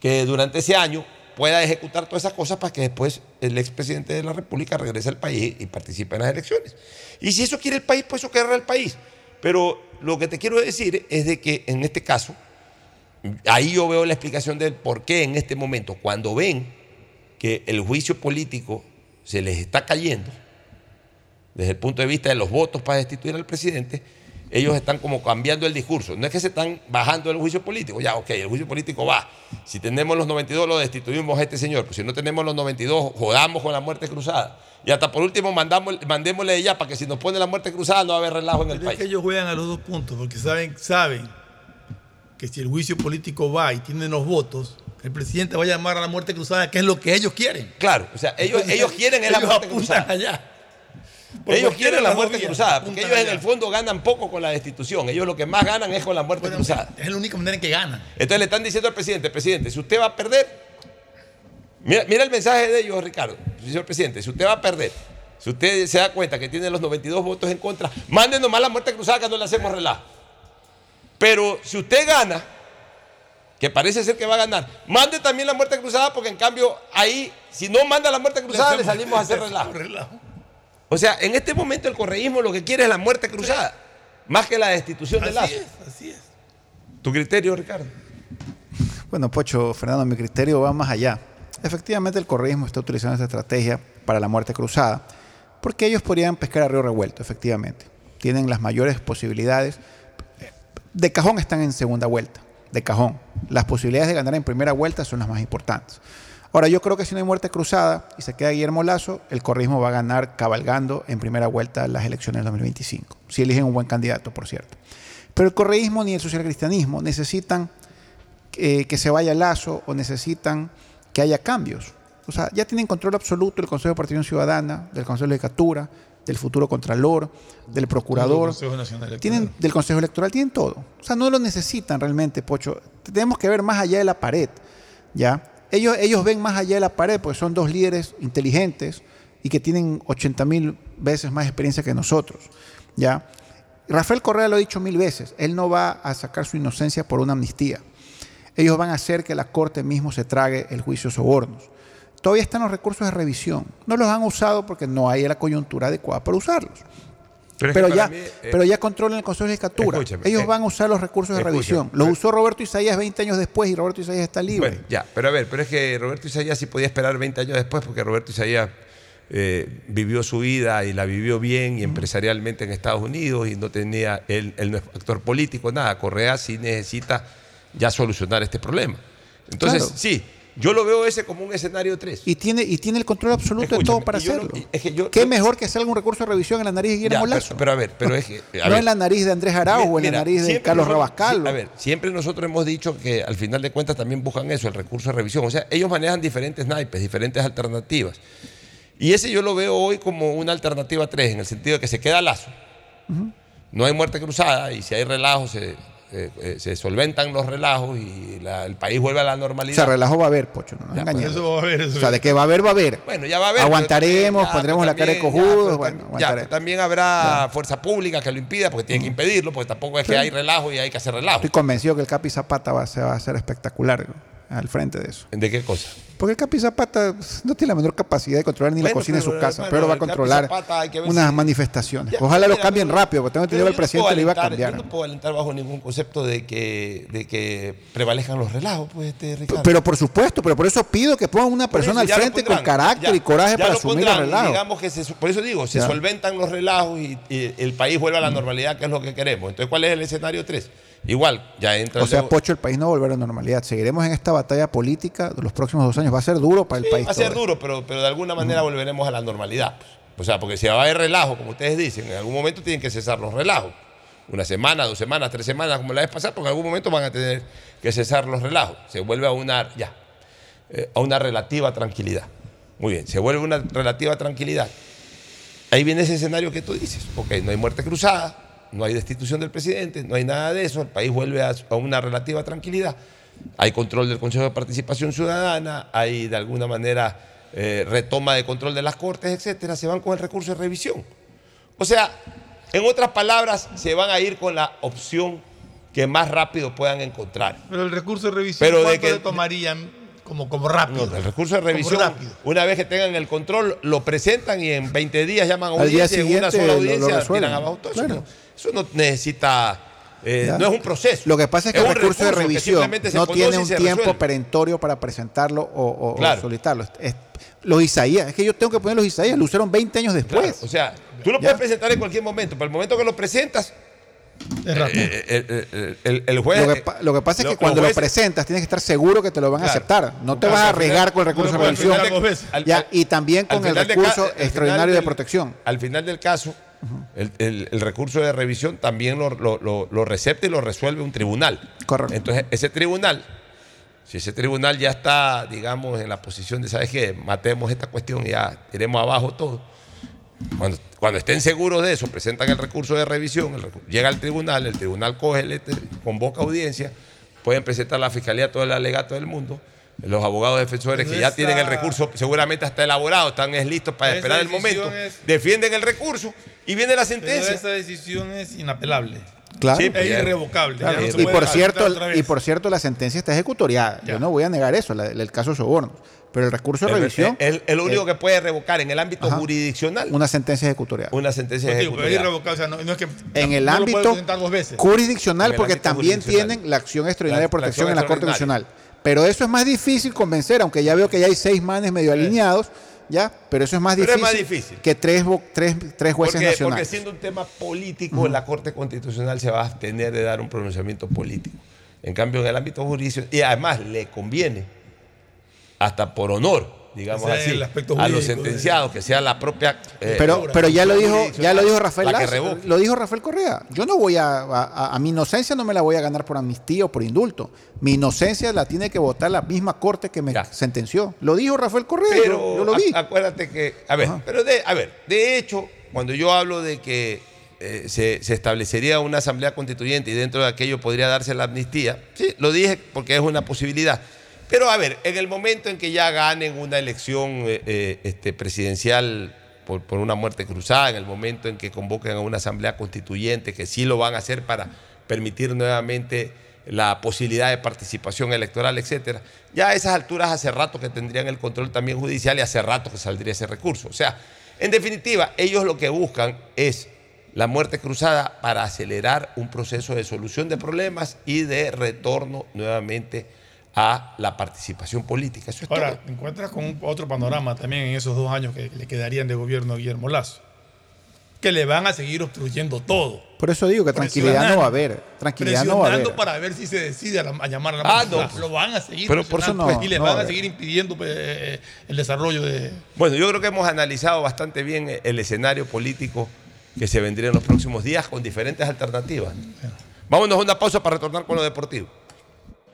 que durante ese año pueda ejecutar todas esas cosas para que después el expresidente de la República regrese al país y participe en las elecciones. Y si eso quiere el país, pues eso querrá el país. Pero lo que te quiero decir es de que en este caso, ahí yo veo la explicación del por qué en este momento, cuando ven que el juicio político se les está cayendo, desde el punto de vista de los votos para destituir al presidente, ellos están como cambiando el discurso. No es que se están bajando del juicio político. Ya, ok, el juicio político va. Si tenemos los 92, lo destituimos a este señor. Pues si no tenemos los 92, jodamos con la muerte cruzada. Y hasta por último, mandamos, mandémosle ella para que si nos pone la muerte cruzada no va a haber relajo en el Pero es país. que ellos juegan a los dos puntos, porque saben, saben que si el juicio político va y tienen los votos, el presidente va a llamar a la muerte cruzada, que es lo que ellos quieren. Claro, o sea, ellos, ellos quieren es la muerte cruzada. allá. Ellos quieren la muerte cruzada, porque ellos en el fondo ganan poco con la destitución. Ellos lo que más ganan es con la muerte cruzada. Es la única manera en que ganan. Entonces le están diciendo al presidente, presidente, si usted va a perder, mira, mira el mensaje de ellos, Ricardo, señor presidente, si usted va a perder, si usted se da cuenta que tiene los 92 votos en contra, mande nomás la muerte cruzada que no le hacemos relajo. Pero si usted gana, que parece ser que va a ganar, mande también la muerte cruzada porque en cambio ahí, si no manda la muerte cruzada, le salimos a hacer relajo. O sea, en este momento el correísmo lo que quiere es la muerte cruzada, más que la destitución de Lazo. así es. ¿Tu criterio, Ricardo? Bueno, Pocho, Fernando, mi criterio va más allá. Efectivamente, el correísmo está utilizando esta estrategia para la muerte cruzada, porque ellos podrían pescar a río revuelto, efectivamente. Tienen las mayores posibilidades. De cajón están en segunda vuelta, de cajón. Las posibilidades de ganar en primera vuelta son las más importantes. Ahora, yo creo que si no hay muerte cruzada y se queda Guillermo Lazo, el correísmo va a ganar cabalgando en primera vuelta las elecciones del 2025, si eligen un buen candidato, por cierto. Pero el correísmo ni el socialcristianismo necesitan eh, que se vaya Lazo o necesitan que haya cambios. O sea, ya tienen control absoluto del Consejo de Participación Ciudadana, del Consejo de Legislatura, del futuro Contralor, del Procurador, Consejo Nacional Electoral. tienen del Consejo Electoral, tienen todo. O sea, no lo necesitan realmente, Pocho. Tenemos que ver más allá de la pared, ¿ya? Ellos, ellos ven más allá de la pared, porque son dos líderes inteligentes y que tienen 80 mil veces más experiencia que nosotros, ¿ya? Rafael Correa lo ha dicho mil veces, él no va a sacar su inocencia por una amnistía. Ellos van a hacer que la Corte mismo se trague el juicio sobornos. Todavía están los recursos de revisión. No los han usado porque no hay la coyuntura adecuada para usarlos. Pero ya, mí, eh, pero ya controlan el Consejo de. Escúchame, Ellos eh, van a usar los recursos de revisión. Los usó Roberto Isaías 20 años después y Roberto Isaías está libre. Bueno, ya, pero a ver, pero es que Roberto Isaías sí podía esperar 20 años después porque Roberto Isaías eh, vivió su vida y la vivió bien y empresarialmente en Estados Unidos y no tenía, él, él no es actor político, nada. Correa sí necesita ya solucionar este problema. Entonces, Claro. sí, yo lo veo ese como un escenario 3. Y tiene, y tiene el control absoluto de todo para no- hacerlo. es que yo- ¿Qué yo- mejor que hacer algún recurso de revisión en la nariz de Guillermo Ya, Lazo? pero, pero a ver, pero es que. no ver, en la nariz de Andrés Arauz o en la nariz de Carlos nosotros- Rabascal. sí, a ver, siempre nosotros hemos dicho que al final de cuentas también buscan eso, el recurso de revisión. O sea, ellos manejan diferentes naipes, diferentes alternativas. Y ese yo lo veo hoy como una alternativa 3, en el sentido de que se queda lazo. No hay muerte cruzada y si hay relajos se, eh, eh, se solventan los relajos y la- el país vuelve a la o normalidad. sea, relajo va a haber, Pocho, no nos Ya, pues, engañemos. eso va a haber, eso o sea, de que va a haber, va a haber. Bueno, ya va a haber. Aguantaremos, ya, pondremos pero la cara de también- ya, cojudos. pero bueno, aguantaremos. también habrá fuerza pública que lo impida porque tiene que impedirlo, porque tampoco es que hay relajo y hay que hacer relajo. Estoy convencido que el Capi Zapata va, a ser- va a ser espectacular ¿no? Al frente de eso. ¿De qué cosa? Porque el Capi Zapata no tiene la menor capacidad de controlar ni la Bueno, cocina de su pero, casa, hermano, pero va a controlar Zapata unas manifestaciones. Ya, Ojalá lo cambien pero- rápido, porque tengo entendido que el Pero no presidente puedo le iba a cambiar. Yo no puedo alentar bajo ningún concepto de que, de que prevalezcan los relajos, pues, este, Ricardo. Pero por supuesto, pero por eso pido que pongan una persona eso al frente con carácter ya- y coraje para asumir el pondrán, relajo. Digamos que se- por eso digo, se Ya. solventan los relajos y, y el país vuelve a la normalidad, que es lo que queremos. Entonces, ¿cuál es el escenario 3? Igual, ya entra O sea, Pocho, el país no va a volver a la normalidad. Seguiremos en esta batalla política de los próximos dos años. Va a ser duro para el Sí, país. va a ser duro, pero, pero de alguna manera volveremos a la normalidad. O sea, porque si va a haber relajo, como ustedes dicen, en algún momento tienen que cesar los relajos. Una semana, dos semanas, tres semanas, como la vez pasada, porque en algún momento van a tener que cesar los relajos. Se vuelve a una, ya, eh, a una relativa tranquilidad. Muy bien, se vuelve una relativa tranquilidad. Ahí viene ese escenario que tú dices. Ok, no hay muerte cruzada, no hay destitución del presidente, no hay nada de eso, el país vuelve a, a una relativa tranquilidad. Hay control del Consejo de Participación Ciudadana, hay de alguna manera eh, retoma de control de las Cortes, etcétera, se van con el recurso de revisión. O sea, en otras palabras, se van a ir con la opción que más rápido puedan encontrar. Pero el recurso de revisión, Pero de ¿cuánto que- le tomarían como, como rápido? No, el recurso de revisión, rápido. una vez que tengan el control, lo presentan y en 20 días llaman a Al día audiencia en una siguiente sola lo- lo audiencia resuelven. tiran abajo todo. Claro. Eso, no, necesita, eh, no es un proceso. Lo que pasa es que el recurso de revisión no tiene un tiempo resuelve. perentorio para presentarlo o, o- o Claro. solicitarlo. Es- es- los Isaías, es que yo tengo que poner los Isaías, lo usaron 20 años después. Claro, o sea, tú lo Ya. puedes presentar en cualquier momento, pero el momento que lo presentas, eh, eh, eh, el, el juez. lo, que, pa- lo que pasa es lo- que cuando los lo presentas tienes que estar seguro que te lo van a aceptar. No te vas a arriesgar con el recurso de revisión. de-. Ya, Al- y también con el de recurso ca- al final extraordinario de protección. Al final del caso, el, el- el recurso de revisión también lo, lo, lo- lo recepta y lo resuelve un tribunal. Correcto. Entonces, ese tribunal, si ese tribunal ya está, digamos, en la posición de, ¿sabes qué? Matemos esta cuestión y ya tiremos abajo todo. Cuando, cuando estén seguros de eso, presentan el recurso de revisión, el llega al tribunal, el tribunal coge, el convoca audiencia, pueden presentar a la fiscalía todo el alegato del mundo. Los abogados defensores que Pero ya tienen el recurso seguramente hasta elaborado, están es listos para esperar el momento, es- defienden el recurso y viene la Pero sentencia. esa decisión es inapelable. Claro. Sí, pues es irrevocable. Claro. no y, por cierto, y por cierto, la sentencia está ejecutoriada. Yo no voy a negar eso, la- el, caso soborno. Pero el recurso de El- revisión. el, el único que puede revocar en el ámbito Ajá. jurisdiccional Una sentencia ejecutoriada. una sentencia Pues digo, pero es ejecutoriada. irrevocable. O sea, no, no es que En el ámbito jurisdiccional, porque también tienen la acción extraordinaria La- de protección en la Corte extraordinaria. Pero eso es más difícil convencer, aunque ya veo que ya hay seis manes medio alineados, ¿ya? Pero eso es más, es difícil, más difícil. que tres, tres, tres jueces Porque, porque nacionales. siendo un tema político, la Corte Constitucional se va a abstener de dar un pronunciamiento político. En cambio, en el ámbito jurídico, y además le conviene, hasta por honor, digamos Ese así, el aspecto a los sentenciados, que sea la propia. eh, pero, pero ya lo dijo, ya lo dijo Rafael Lazo, lo dijo Rafael Correa. Yo no voy a, a, a mi inocencia no me la voy a ganar por amnistía o por indulto. Mi inocencia la tiene que votar la misma corte que me sentenció. Lo dijo Rafael Correa, yo- Pero yo, lo vi. acuérdate que, a ver, pero de, a ver, de hecho, cuando yo hablo de que eh, se, se establecería una asamblea constituyente y dentro de aquello podría darse la amnistía, sí, lo dije porque es una posibilidad. Pero a ver, en el momento en que ya ganen una elección eh, eh, este, presidencial por, por una muerte cruzada, en el momento en que convoquen a una asamblea constituyente, que sí lo van a hacer para permitir nuevamente la posibilidad de participación electoral, etcétera, ya a esas alturas hace rato que tendrían el control también judicial y hace rato que saldría ese recurso. O sea, en definitiva, ellos lo que buscan es la muerte cruzada para acelerar un proceso de solución de problemas y de retorno nuevamente a la participación política. Eso es Ahora, todo. te encuentras con un- otro panorama también en esos dos años que le quedarían de gobierno a Guillermo Lazo. Que le van a seguir obstruyendo todo. Por eso digo que tranquilidad no va a haber. Tranquilidad no va a Presionando haber. para ver si se decide a, la- a llamar a la Ah, no. Lo van a seguir Pero por eso no, y le no van va a seguir impidiendo eh, el desarrollo de... Bueno, yo creo que hemos analizado bastante bien el escenario político que se vendría en los próximos días con diferentes alternativas. Vámonos a una pausa para retornar con lo deportivo.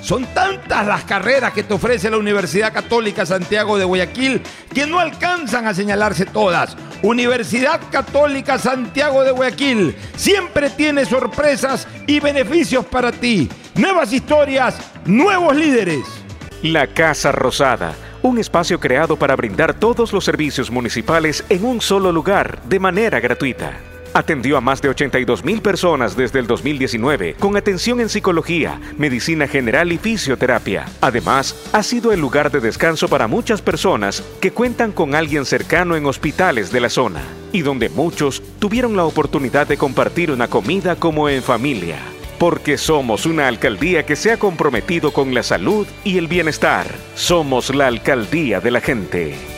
Son tantas las carreras que te ofrece la Universidad Católica Santiago de Guayaquil que no alcanzan a señalarse todas. Universidad Católica Santiago de Guayaquil siempre tiene sorpresas y beneficios para ti. Nuevas historias, nuevos líderes. La Casa Rosada, un espacio creado para brindar todos los servicios municipales en un solo lugar de manera gratuita. Atendió a más de 82 mil personas desde el 2019 con atención en psicología, medicina general y fisioterapia. Además, ha sido el lugar de descanso para muchas personas que cuentan con alguien cercano en hospitales de la zona y donde muchos tuvieron la oportunidad de compartir una comida como en familia. Porque somos una alcaldía que se ha comprometido con la salud y el bienestar. Somos la alcaldía de la gente.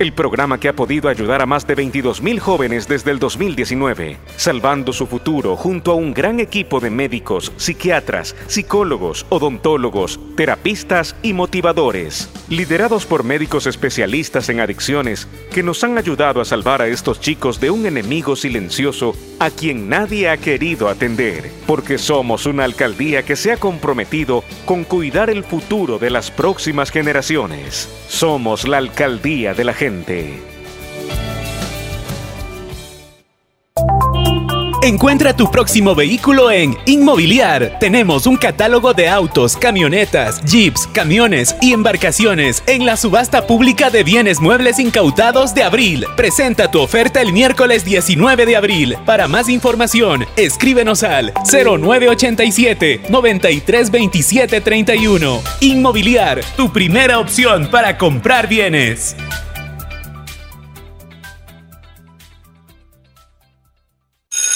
El programa que ha podido ayudar a más de 22 mil jóvenes desde el 2019, salvando su futuro junto a un gran equipo de médicos, psiquiatras, psicólogos, odontólogos, terapistas y motivadores, liderados por médicos especialistas en adicciones que nos han ayudado a salvar a estos chicos de un enemigo silencioso a quien nadie ha querido atender, porque somos una alcaldía que se ha comprometido con cuidar el futuro de las próximas generaciones. Somos la alcaldía de la gente. Encuentra tu próximo vehículo en Inmobiliar. Tenemos un catálogo de autos, camionetas, jeeps, camiones y embarcaciones en la subasta pública de bienes muebles incautados de abril. Presenta tu oferta el miércoles 19 de abril. Para más información, escríbenos al 0987 932731. Inmobiliar, tu primera opción para comprar bienes.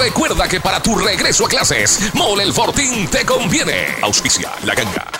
recuerda que para tu regreso a clases, Mole el Fortín te conviene. Auspicia la ganga.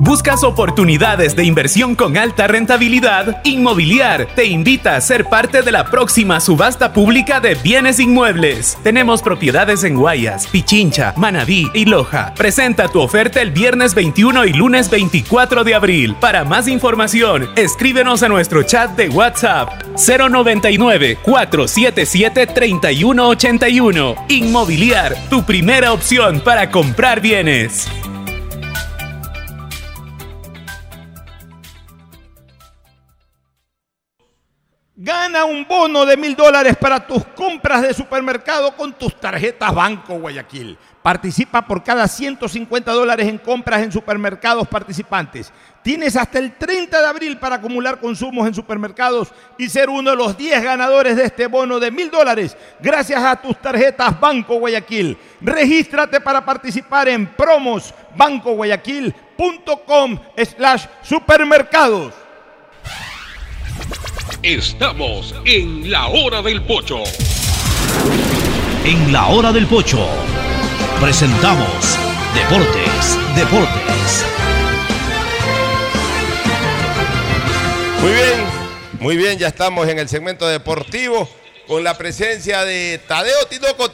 ¿Buscas oportunidades de inversión con alta rentabilidad? Inmobiliar te invita a ser parte de la próxima subasta pública de bienes inmuebles. Tenemos propiedades en Guayas, Pichincha, Manabí y Loja. Presenta tu oferta el viernes 21 y lunes 24 de abril. Para más información, escríbenos a nuestro chat de WhatsApp 099 477 3181. Inmobiliar, tu primera opción para comprar bienes. Gana un bono de mil dólares para tus compras de supermercado con tus tarjetas Banco Guayaquil. Participa por cada 150 dólares en compras en supermercados participantes. Tienes hasta el 30 de abril para acumular consumos en supermercados y ser uno de los 10 ganadores de este bono de mil dólares gracias a tus tarjetas Banco Guayaquil. Regístrate para participar en promosbancoguayaquil.com slash supermercados. Estamos en la hora del pocho. en la hora del pocho. Presentamos Deportes, Deportes. Muy bien, muy bien, ya estamos en el segmento deportivo con la presencia de Tadeo Tinoco.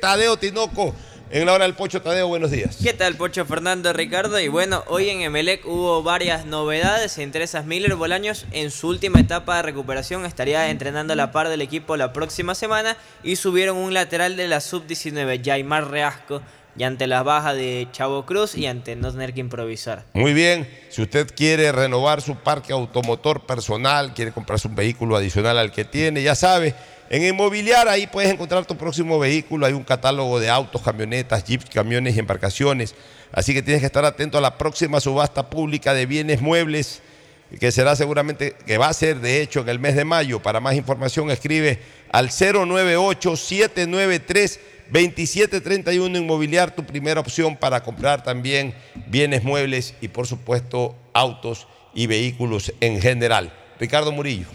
Tadeo Tinoco. En la hora del Pocho, Tadeo, buenos días. ¿Qué tal, Pocho Fernando Ricardo? Y bueno, hoy en Emelec hubo varias novedades, entre esas Miller Bolaños en su última etapa de recuperación estaría entrenando a la par del equipo la próxima semana y subieron un lateral de la sub-19, Jaimar Reasco, y ante la baja de Chavo Cruz y ante no tener que improvisar. Muy bien, si usted quiere renovar su parque automotor personal, quiere comprarse un vehículo adicional al que tiene, ya sabe, en Inmobiliar ahí puedes encontrar tu próximo vehículo, hay un catálogo de autos, camionetas, jeeps, camiones y embarcaciones, así que tienes que estar atento a la próxima subasta pública de bienes muebles que será seguramente, que va a ser de hecho en el mes de mayo. Para más información escribe al 098-793-2731 Inmobiliar, tu primera opción para comprar también bienes muebles y por supuesto autos y vehículos en general. Ricardo Murillo.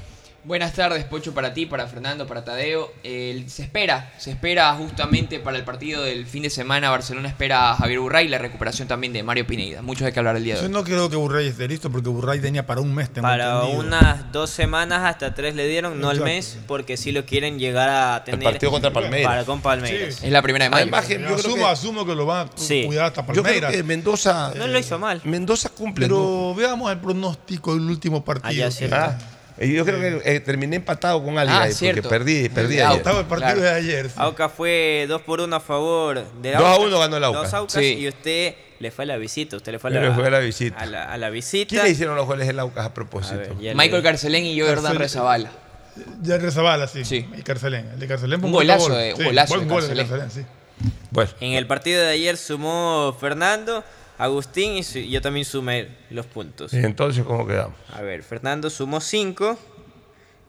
Buenas tardes, Pocho, para ti, para Fernando, para Tadeo. Eh, se espera, se espera justamente para el partido del fin de semana. Barcelona espera a Javier Burray y la recuperación también de Mario Pineda. Mucho hay que hablar el día de Yo hoy. no creo que Burray esté listo porque Burray tenía para un mes. tengo Para entendido. unas dos semanas hasta tres le dieron, no al mes, porque sí lo quieren llegar a tener. partido contra Palmeiras. Para con Palmeiras. Es la primera de mayo. Además yo asumo, que- asumo que lo van a Sí. cuidar hasta Yo creo Palmeiras. que Mendoza. No lo hizo mal. Mendoza cumple. ¿no? Pero veamos el pronóstico del último partido. Allá sí. Ah, yo creo que eh, terminé empatado con alguien Ah, ahí, porque perdí, perdí Ah, ayer. Estaba el partido Claro. de ayer. sí. Auca fue 2 por 1 a favor de 2 a 1 ganó el Aucas. Dos Aucas Sí. y usted le fue a la visita. Usted le fue a Yo la, le fui a la visita. A la, a la visita. ¿Quién le hicieron los goles del Aucas a A propósito? ver, Michael Carcelén y Jordan Carcel- Rezabala. Ya Rezabala, sí. Sí. Y Carcelén. El de Carcelén fue Un golazo gol. de- un Sí, golazo buen de gol Carcelén. Carcelén, sí. Bueno, En el partido de ayer sumó Fernando, Agustín y su- yo también sumé los puntos. y entonces, ¿cómo quedamos? A ver, Fernando sumó 5,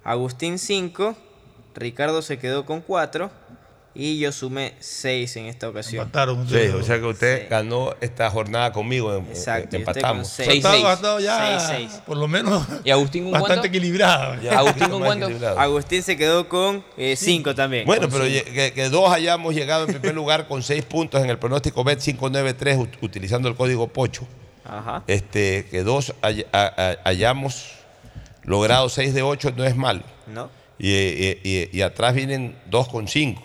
Agustín 5, Ricardo se quedó con 4 y yo sumé 6 en esta ocasión. Empataron. Sí, o sea que usted ganó esta jornada conmigo. em- Exacto, empatamos. con seis. Ha estado, seis. ha estado ya, Seis, seis. por lo menos, ¿Y Agustín con bastante cuánto? equilibrada. Ya, Agustín, ¿con cuánto? equilibrado. Agustín se quedó con 5 también. Bueno, pero que, que dos hayamos llegado en primer lugar con seis puntos en el pronóstico Bet 593 ut- utilizando el código POCHO. Ajá. Este, que dos hay- a- a- hayamos logrado seis de ocho no es malo. ¿No? Y, y- y- atrás vienen dos con cinco.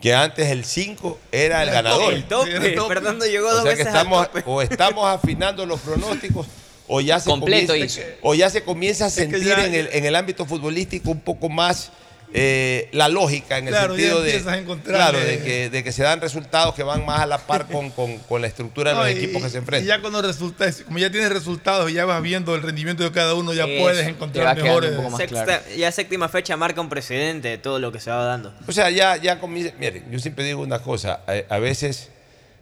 Que antes el 5 era el ganador. El tope. El tope. Fernando llegó O dos sea que veces al estamos, tope. o estamos afinando los pronósticos o ya se, Completo comienza, hizo. o ya se comienza a que sentir ya- en, el, en el ámbito futbolístico un poco más eh, la lógica en el Claro, sentido de, claro, que, de que se dan resultados que van más a la par con, con- con la estructura de No, los y- equipos que se Y enfrentan. ya cuando resulta, como ya tienes resultados y ya vas viendo el rendimiento de cada uno, ya Eso, puedes encontrar mejores. un poco más Sexta- claro. Ya séptima fecha marca un precedente de todo lo que se va dando. O sea, ya, ya comienza. Miren, yo siempre digo una cosa. A, a veces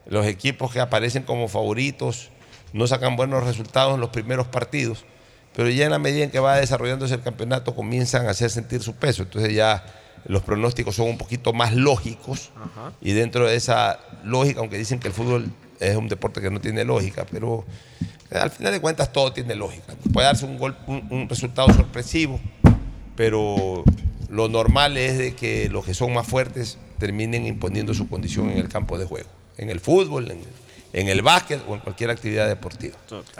los equipos que aparecen como favoritos no sacan buenos resultados en los primeros partidos, pero ya en la medida en que va desarrollándose el campeonato comienzan a hacer sentir su peso. Entonces ya los pronósticos son un poquito más lógicos y dentro de esa lógica, aunque dicen que el fútbol es un deporte que no tiene lógica, pero eh, al final de cuentas todo tiene lógica. Puede darse un, gol, un, un resultado sorpresivo, pero lo normal es de que los que son más fuertes terminen imponiendo su condición en el campo de juego, en el fútbol, en, en el básquet o en cualquier actividad deportiva.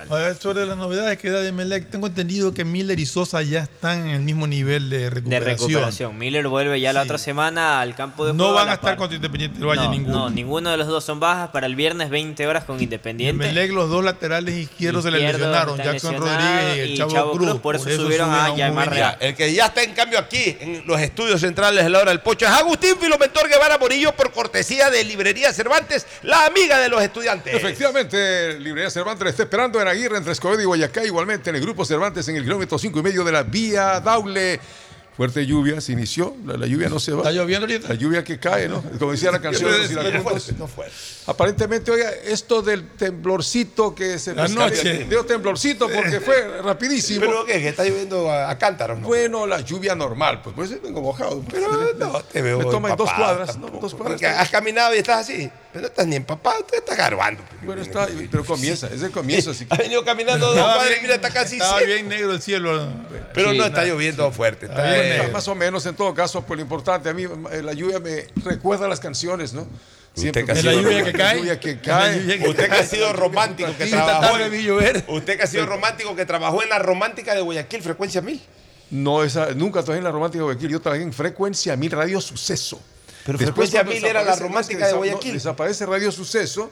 A ver, sobre las novedades que da de Melec, tengo entendido que Miller y Sosa ya están en el mismo nivel de De recuperación. recuperación. Miller vuelve ya la otra semana al campo de No juego. van a estar par. contra Independiente del Valle no, ninguno. No, ninguno de los dos son bajas para el viernes 20 horas con En Independiente. Melec los dos laterales izquierdos se le lesionaron, Jackson Rodríguez y el y Chavo, Chavo Cruz. Cruz, por eso subieron a un Yaimar. Real. El que ya está en cambio aquí en los estudios centrales de la hora del pocho es Agustín Filomentor Guevara Morillo por cortesía de Librería Cervantes, la amiga de los estudiantes. Efectivamente, Librería Cervantes está esperando en Aguirre, entre Escobedo y Guayacá, igualmente en el Grupo Cervantes en el kilómetro 5 y medio de la vía Daule. Fuerte lluvia, se inició, la, la lluvia no se va. ¿Está lloviendo ahorita? La lluvia que cae, ¿no? Como decía la canción de. No fue. Aparentemente, oiga, esto del temblorcito que se La noche. dio temblorcito porque fue rapidísimo. ¿Pero qué? ¿Que está lloviendo a, a cántaros? No? Bueno, la lluvia normal, pues por eso vengo mojado. Pero no, te veo Me toma en dos cuadras, ¿no? Dos cuadras. porque has caminado y estás así. Pero no estás ni empapado, tú estás garbando. Bueno, está, pero comienza, es el comienzo. Así que- Has venido caminando dos cuadras y mira, está casi Estaba bien negro el cielo. Pero no está lloviendo fuerte. Está bien, bien. está más o menos en todo caso, pues lo importante, a mí eh, la lluvia me recuerda las canciones, ¿no? Siempre que ha ¿Es sido la lluvia que cae? la lluvia que cae. Usted que ha sido romántico, que trabajó. llover. Usted que ha sido romántico, que trabajó en la romántica de Guayaquil, frecuencia mil. No, esa, nunca trabajé en la romántica de Guayaquil, yo trabajé en Frecuencia Mil Radio Suceso. Pero Después, Frecuencia cuando Mil era la romántica de que Guayaquil. no, desaparece Radio Suceso,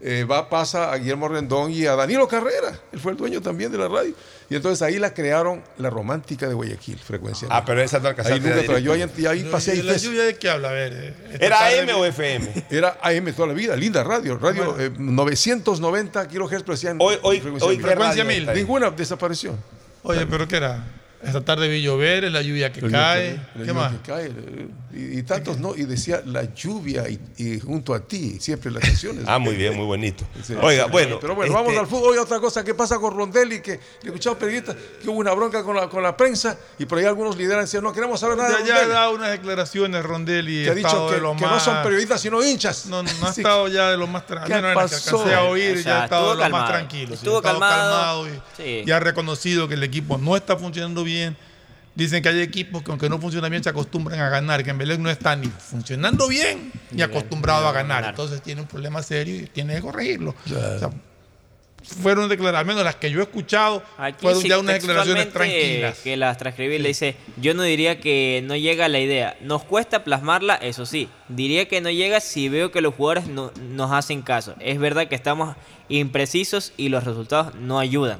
eh, va, pasa a Guillermo Rendón y a Danilo Carrera, él fue el dueño también de la radio. Y entonces ahí la crearon la romántica de Guayaquil, Frecuencia Ah, pero esa no Ahí nunca yo ahí, ahí pasé ahí ¿Y la fes- lluvia de qué habla? A ver. eh, ¿Era AM o FM? Era AM toda la vida, linda radio, radio eh, 990 kilohertz, pero decían Hoy- hoy- frecuencia hoy mil. Frecuencia mil. Ninguna desapareció. Oye, ¿pero qué era? Esta tarde vi llover, es la lluvia que La cae. lluvia que- ¿Qué lluvia más? que cae, eh, y, y tantos no, y decía la lluvia y, y junto a ti, siempre las canciones. Ah, muy bien, muy bonito. Sí. Oiga, bueno. Pero bueno, este, vamos al fútbol. Oye, otra cosa, ¿qué pasa con Rondelli? Que le he escuchado periodistas que hubo una bronca con la, con la prensa y por ahí algunos líderes decían, no queremos saber nada Ya, de ya ha dado unas declaraciones Rondelli. Que ha ha dicho que, que no son periodistas, sino hinchas. No, no ha Sí. estado ya de lo más tranquilo. ¿Qué No, que alcancé a oír, O ya ha estado de más calmado. tranquilo. sí, Estuvo ha estado calmado. y, Sí. y ha reconocido que el equipo no está funcionando bien. Dicen que hay equipos que aunque no funcionan bien se acostumbran a ganar, que en Belén no está ni funcionando bien ni acostumbrado a ganar. Entonces tiene un problema serio y tiene que corregirlo. O sea, fueron declaraciones, al menos las que yo he escuchado, Aquí fueron sí, ya unas declaraciones tranquilas. Que las transcribí, le dice, yo no diría que no llega la idea, nos cuesta plasmarla, eso sí, diría que no llega si veo que los jugadores no, nos hacen caso. Es verdad que estamos imprecisos y los resultados no ayudan.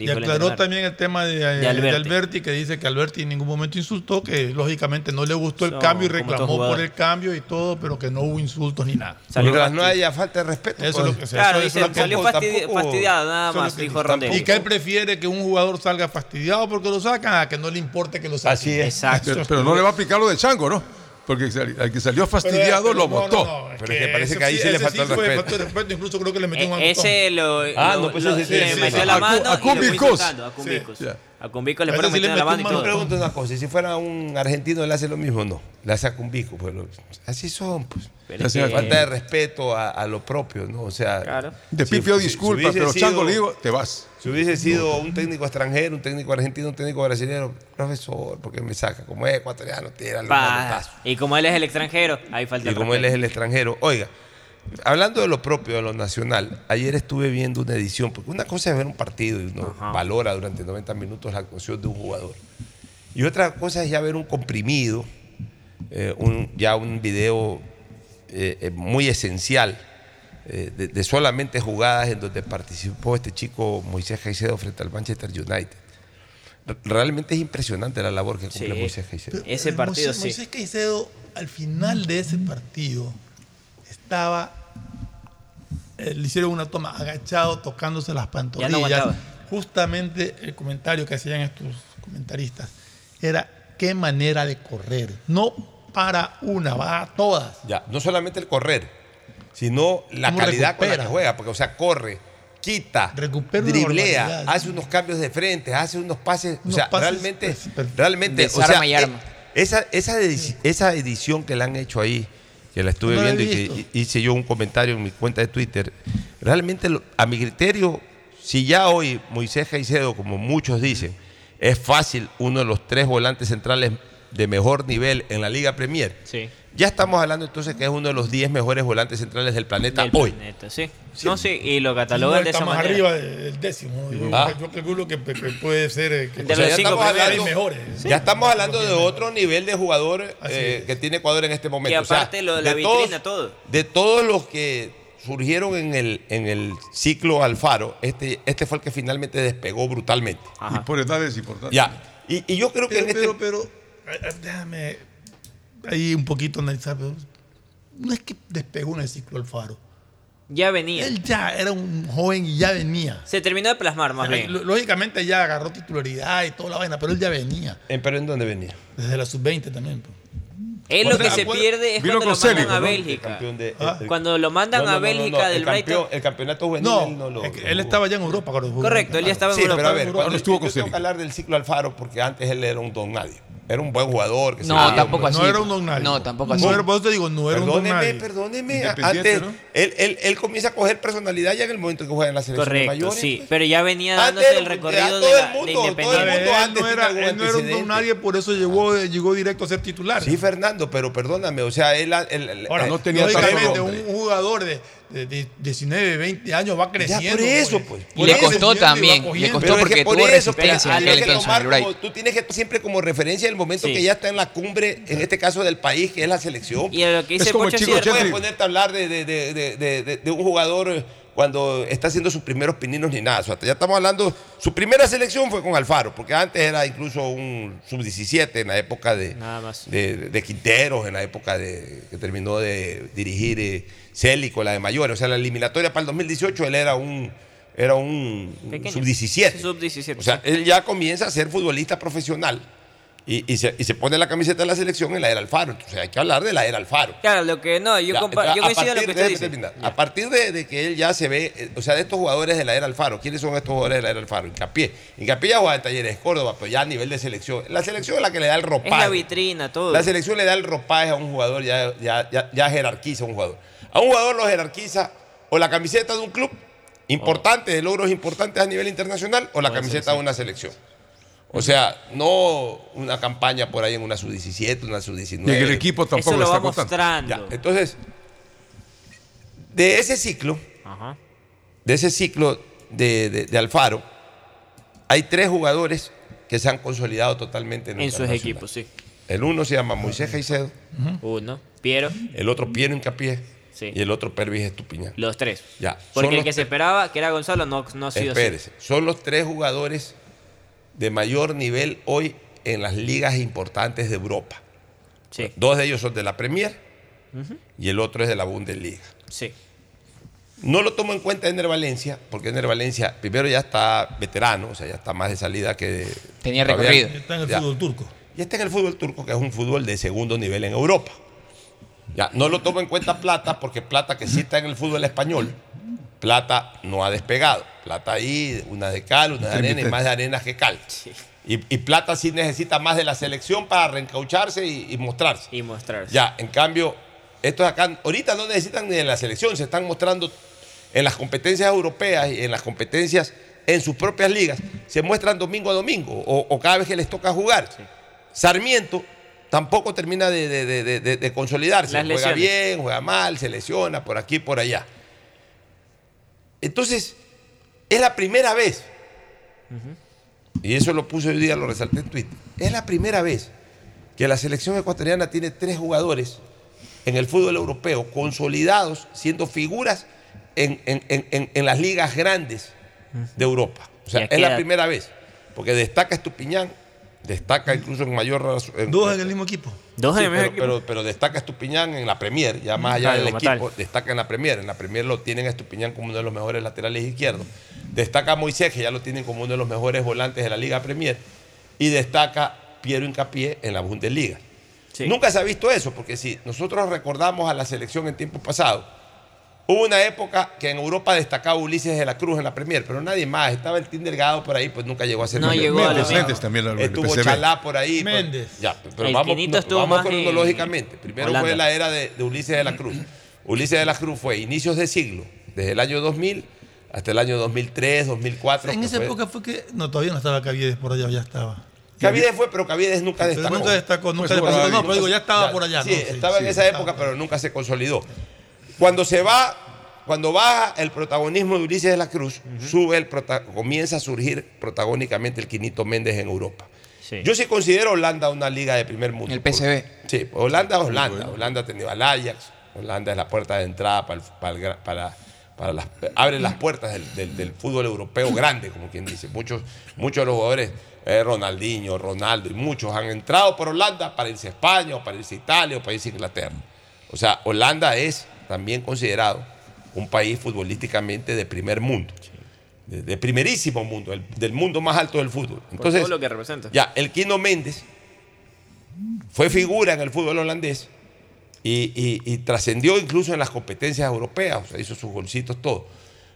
Y dijo aclaró también el tema de, eh, de Alberti. Alberti. que dice que Alberti en ningún momento insultó, que lógicamente no le gustó el cambio y reclamó por el cambio y todo, pero que no hubo insultos ni nada. Salió Mientras no haya falta de respeto. Eso pues, es lo que se Claro, eso- dice, eso salió tampoco- fastidi- tampoco- fastidiado, nada más, dijo. Y que él prefiere que un jugador salga fastidiado porque lo sacan a que no le importe que lo saquen. Así es. Exacto. Pero, pero no le va a aplicar lo de Chango, ¿no? Porque al que salió fastidiado Pero- lo pero no, votó. no, no, Pero es que parece que ahí sí le ese faltó el fue respeto. faltó el respeto, incluso creo que le metió un E- ese lo, Ah, lo- no, pues lo- ese sí, le sí, metió sí. la mano a le insultando, a Cumbicus. Sí, ya. A Cumbicus le fueron sí le metiendo la mano y todo. Pregunto una cosa, si fuera un argentino le hace lo mismo, no. Le hace a Cumbico, pues lo- así son, pues. Pero es Sí, que- Falta de respeto a, a lo propio, ¿no? O sea, Claro. Te si- si disculpas, pero Chango le digo, te vas. Si hubiese sido un técnico extranjero, un técnico argentino, un técnico brasileño, profesor, porque me saca? Como es ecuatoriano, tira Pa. Y como él es el extranjero, ahí falta Y el como él es el extranjero. Oiga, hablando de lo propio, de lo nacional, ayer estuve viendo una edición, porque una cosa es ver un partido y uno Ajá. valora durante 90 minutos la actuación de un jugador. Y otra cosa es ya ver un comprimido, eh, un- ya un video eh, eh, muy esencial eh, de, de solamente jugadas en donde participó este chico Moisés Caicedo frente al Manchester United. Re- Realmente es impresionante la labor que cumple Sí. Moisés Caicedo. Ese Eh, partido Moisés, sí. Moisés Caicedo, al final de ese partido, estaba. eh, le hicieron una toma agachado, tocándose las pantorrillas. aguantaba. Justamente el comentario que hacían estos comentaristas era: qué manera de correr. No para una, va a todas. Ya, no solamente el correr, sino la ¿Cómo calidad con la que juega, porque o sea, corre, quita, Recupera driblea, hace unos cambios de frente, hace unos pases, Unos o sea, pases realmente, realmente, o sea, y eh, arma. esa, esa, esa edición que le han hecho ahí, que la estuve No la he viendo y que hice yo un comentario en mi cuenta de Twitter, realmente a mi criterio, si ya hoy Moisés Caicedo, como muchos dicen, es fácil uno de los tres volantes centrales de mejor nivel en la Liga Premier. Sí. Ya estamos hablando entonces que es uno de los 10 mejores volantes centrales del planeta Del hoy. planeta, sí. No, sí, y lo catalogan de está esa más manera. arriba de- del décimo. Ah. yo calculo que, que puede ser. eh, que De O sea, los ya cinco estamos hablando, mejores. ya estamos hablando de otro nivel de jugador eh, que tiene Ecuador en este momento. Y O sea, aparte lo de la vitrina, todo. De todos los que surgieron en el, en el ciclo Alfaro, este, este fue el que finalmente despegó brutalmente. Y Ajá. por edad es importante. Ya. Y, y yo creo que Pero, este... pero, pero, déjame ahí un poquito analizar. pero no es que despegó en el ciclo Alfaro. Ya venía. Él ya era un joven y ya venía. Se terminó de plasmar más bien. Lógicamente ya agarró titularidad y toda la vaina, pero él ya venía. ¿Pero en dónde venía? Desde la sub-20 también. pues. Él lo que se pierde es cuando lo con mandan a. Bélgica. Ah. Cuando lo mandan a Bélgica del Brighton. El campeonato juvenil No, lo. es que él estaba ya en Europa cuando jugó. Correcto, él ya estaba en sí, Europa. pero a ver, cuando estuvo yo tengo con que hablar del ciclo Alfaro porque antes él era un don nadie. Era un buen jugador. Que No, tampoco un- así. No era un don nadie. No, tampoco así. No era, por eso te digo, no era un don Perdóneme, nadie. perdóneme. Antes, ¿no? él, él, él comienza a coger personalidad ya en el momento que juega en la selección Correcto, mayores. sí. pues. Pero ya venía Antes dándose el era- recorrido todo de, el la, mundo, de todo el Independiente. mundo él antes no era, él no era un don nadie, por eso llegó, llegó directo a ser titular. Sí, Fernando, pero perdóname, o sea, él... él- él- Ahora, eh, no tenía lógicamente un jugador de, de- de 19, 20 años va creciendo. por eso, pues. Y le costó también, le costó Pero es porque que por tuvo eso, resistencia pero en aquel tienes que entonces en tomar como- Tú tienes que siempre como referencia el momento Sí. que ya está en la cumbre, en este caso del país, que es la selección. Y lo que dice es como el chico cierto. puedes ponerte a hablar de, de- de- de- de- de- de un jugador eh, cuando está haciendo sus primeros pininos ni nada. O sea, ya estamos hablando, su primera selección fue con Alfaro, porque antes era incluso un sub-17 en la época de, de, de Quinteros, en la época de que terminó de dirigir eh, Célico, la de mayores. O sea, la eliminatoria para el 2018 él era un, era un Pequeño. sub-17. Sub-17. O sea, él ya comienza a ser futbolista profesional y, y se, y se pone la camiseta de la selección en la era Alfaro. Entonces hay que hablar de la era Alfaro. Claro, lo que no, yo, Ya, compa- entonces, yo a coincido lo partir- que usted déjeme dice. terminar. A partir de, de que él ya se ve, eh, o sea, de estos jugadores de la era Alfaro, ¿quiénes son estos jugadores de la era Alfaro? Hincapié. Hincapié ya juega en Talleres Córdoba, pero ya a nivel de selección. La selección es la que le da el Es ropaje. la vitrina, todo. La selección le da el ropaje a un jugador, ya, ya, ya, ya jerarquiza a un jugador. A un jugador lo jerarquiza o la camiseta de un club importante, de logros importantes a nivel internacional, O la camiseta de una selección. O sea, no una campaña por ahí en una sub-17, una sub-19. Y el equipo tampoco Eso lo está va contando. mostrando. Ya, entonces, de ese ciclo, Ajá. de ese ciclo de, de- de Alfaro, hay tres jugadores que se han consolidado totalmente en, En sus equipos, sí. El uno se llama Moisés Caicedo, Uno. Piero. el otro Piero Incapié Sí. y el otro Pervis Estupiñán. Los tres. Ya, Porque son el los que se esperaba, que era Gonzalo, no, no ha sido así. Espérese, son los tres jugadores de mayor nivel hoy en las ligas importantes de Europa. Sí. Dos de ellos son de la Premier y el otro es de la Bundesliga. Sí. No lo tomo en cuenta Ener Valencia, porque Ener Valencia primero ya está veterano, o sea, ya está más de salida que de- Tenía recorrido. Está en el Ya. fútbol turco. Y está en el fútbol turco, que es un fútbol de segundo nivel en Europa. Ya, no lo tomo en cuenta Plata, porque Plata, que sí está en el fútbol español, Plata no ha despegado. Plata ahí, una de cal, una de arena y más de arena que cal. Y, y Plata sí necesita más de la selección para reencaucharse y, y mostrarse. Y mostrarse. Ya, en cambio, estos acá ahorita no necesitan ni de la selección, se están mostrando en las competencias europeas y en las competencias en sus propias ligas, se muestran domingo a domingo o, o cada vez que les toca jugar. Sarmiento tampoco termina de, de- de- de- de- de consolidarse. Las juega lesiones. bien, juega mal, se lesiona por aquí y por allá. Entonces, es la primera vez, y eso lo puse hoy día, lo resalté en Twitter, es la primera vez que la selección ecuatoriana tiene tres jugadores en el fútbol europeo consolidados, siendo figuras en, en- en- en- las ligas grandes de Europa. O sea, ¿Y a es la primera vez, porque destaca Estupiñán, destaca incluso en mayor. Dos en el mismo equipo. Dos en el mismo pero, equipo. pero, pero destaca Estupiñán en la Premier, ya más allá Claro, del tal. equipo, destaca en la Premier. En la Premier lo tienen a Estupiñán como uno de los mejores laterales izquierdos. Destaca Moisés, que ya lo tienen como uno de los mejores volantes de la Liga Premier. Y destaca Piero Incapié en la Bundesliga. Nunca se ha visto eso, porque si nosotros recordamos a la selección en tiempos pasados, hubo una época que en Europa destacaba Ulises de la Cruz en la Premier, pero nadie más. Estaba el Team Delgado por ahí, pues nunca llegó a ser No llegó a la Méndez, Méndez también Estuvo. Chalá por ahí. pues, Méndez. ya, pero El vamos, no, estuvo vamos más en cronológicamente. Primero Holanda. fue la era de, de Ulises de la Cruz. Ulises de la Cruz fue inicios de siglo, desde el año 2000 hasta el año 2003, 2004. En esa fue- época fue que. No, todavía no estaba Caviedes por allá, ya estaba. Caviedes fue, pero Caviedes nunca Pero destacó. nunca destacó, nunca Pues, le pasó. nunca- No, pero digo, ya estaba por allá, Sí, ¿no? Sí, estaba en sí, esa estaba. época, pero nunca se consolidó. Cuando se va, cuando baja el protagonismo de Ulises de la Cruz, sube el prota- comienza a surgir protagónicamente el Quinito Méndez en Europa. Sí. Yo sí considero Holanda una liga de primer mundo. El PSV. Sí, Holanda es Holanda. Holanda ha tenido al Ajax. Holanda es la puerta de entrada para, el- para, el gra- para- para las, abre las puertas del, del- del fútbol europeo grande, como quien dice. Muchos, muchos de los jugadores, eh, Ronaldinho, Ronaldo y muchos han entrado por Holanda para irse a España o para irse a Italia o para irse a Inglaterra. O sea, Holanda es también considerado un país futbolísticamente de primer mundo, de, de primerísimo mundo, el- del mundo más alto del fútbol. Por Entonces, todo lo que representa. ya, el Quino Méndez fue figura en el fútbol holandés y, y- y trascendió incluso en las competencias europeas, o sea, hizo sus golcitos, todo.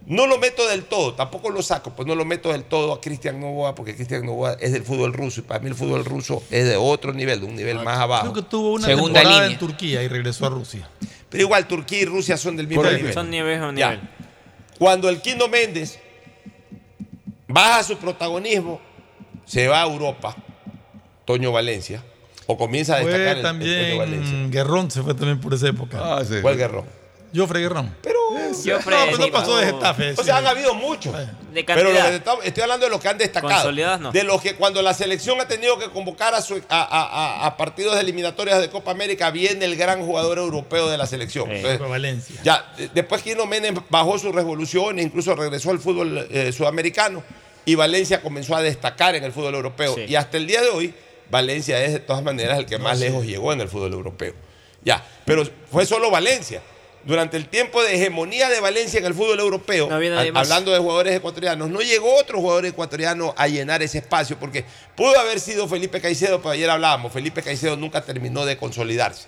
No lo meto del todo, tampoco lo saco, pues no lo meto del todo a Cristian Novoa, porque Cristian Novoa es del fútbol ruso y para mí el fútbol ruso es de otro nivel, de un nivel más abajo. Creo que tuvo una Segunda temporada línea. en Turquía y regresó a Rusia. Pero igual Turquía y Rusia son del mismo Correcto. nivel. Son nivel a Ya. nivel. Cuando el Quino Méndez baja su protagonismo, se va a Europa, Toño Valencia, o comienza a destacar Fue el- el Toño Valencia. también Guerrón, se fue también por esa época. Ah, sí. ¿Cuál Guerrón? Joffrey Guerrón. Pero, Joffrey no, pero no pasó de. Getafe. O sí. sea, han habido muchos. De Pero estoy hablando de los que han destacado. No. De los que cuando la selección ha tenido que convocar a, su- a- a- a- a partidos de eliminatorias de Copa América, viene el gran jugador europeo de la selección. Entonces, Valencia. ya, de- después Quino Menem bajó sus revoluciones, incluso regresó al fútbol eh, sudamericano y Valencia comenzó a destacar en el fútbol europeo. Sí. Y hasta el día de hoy, Valencia es de todas maneras el que más lejos llegó en el fútbol europeo. Ya, pero fue solo Valencia. Durante el tiempo de hegemonía de Valencia en el fútbol europeo, No hablando de jugadores ecuatorianos, no llegó otro jugador ecuatoriano a llenar ese espacio, porque pudo haber sido Felipe Caicedo, pero ayer hablábamos, Felipe Caicedo nunca terminó de consolidarse.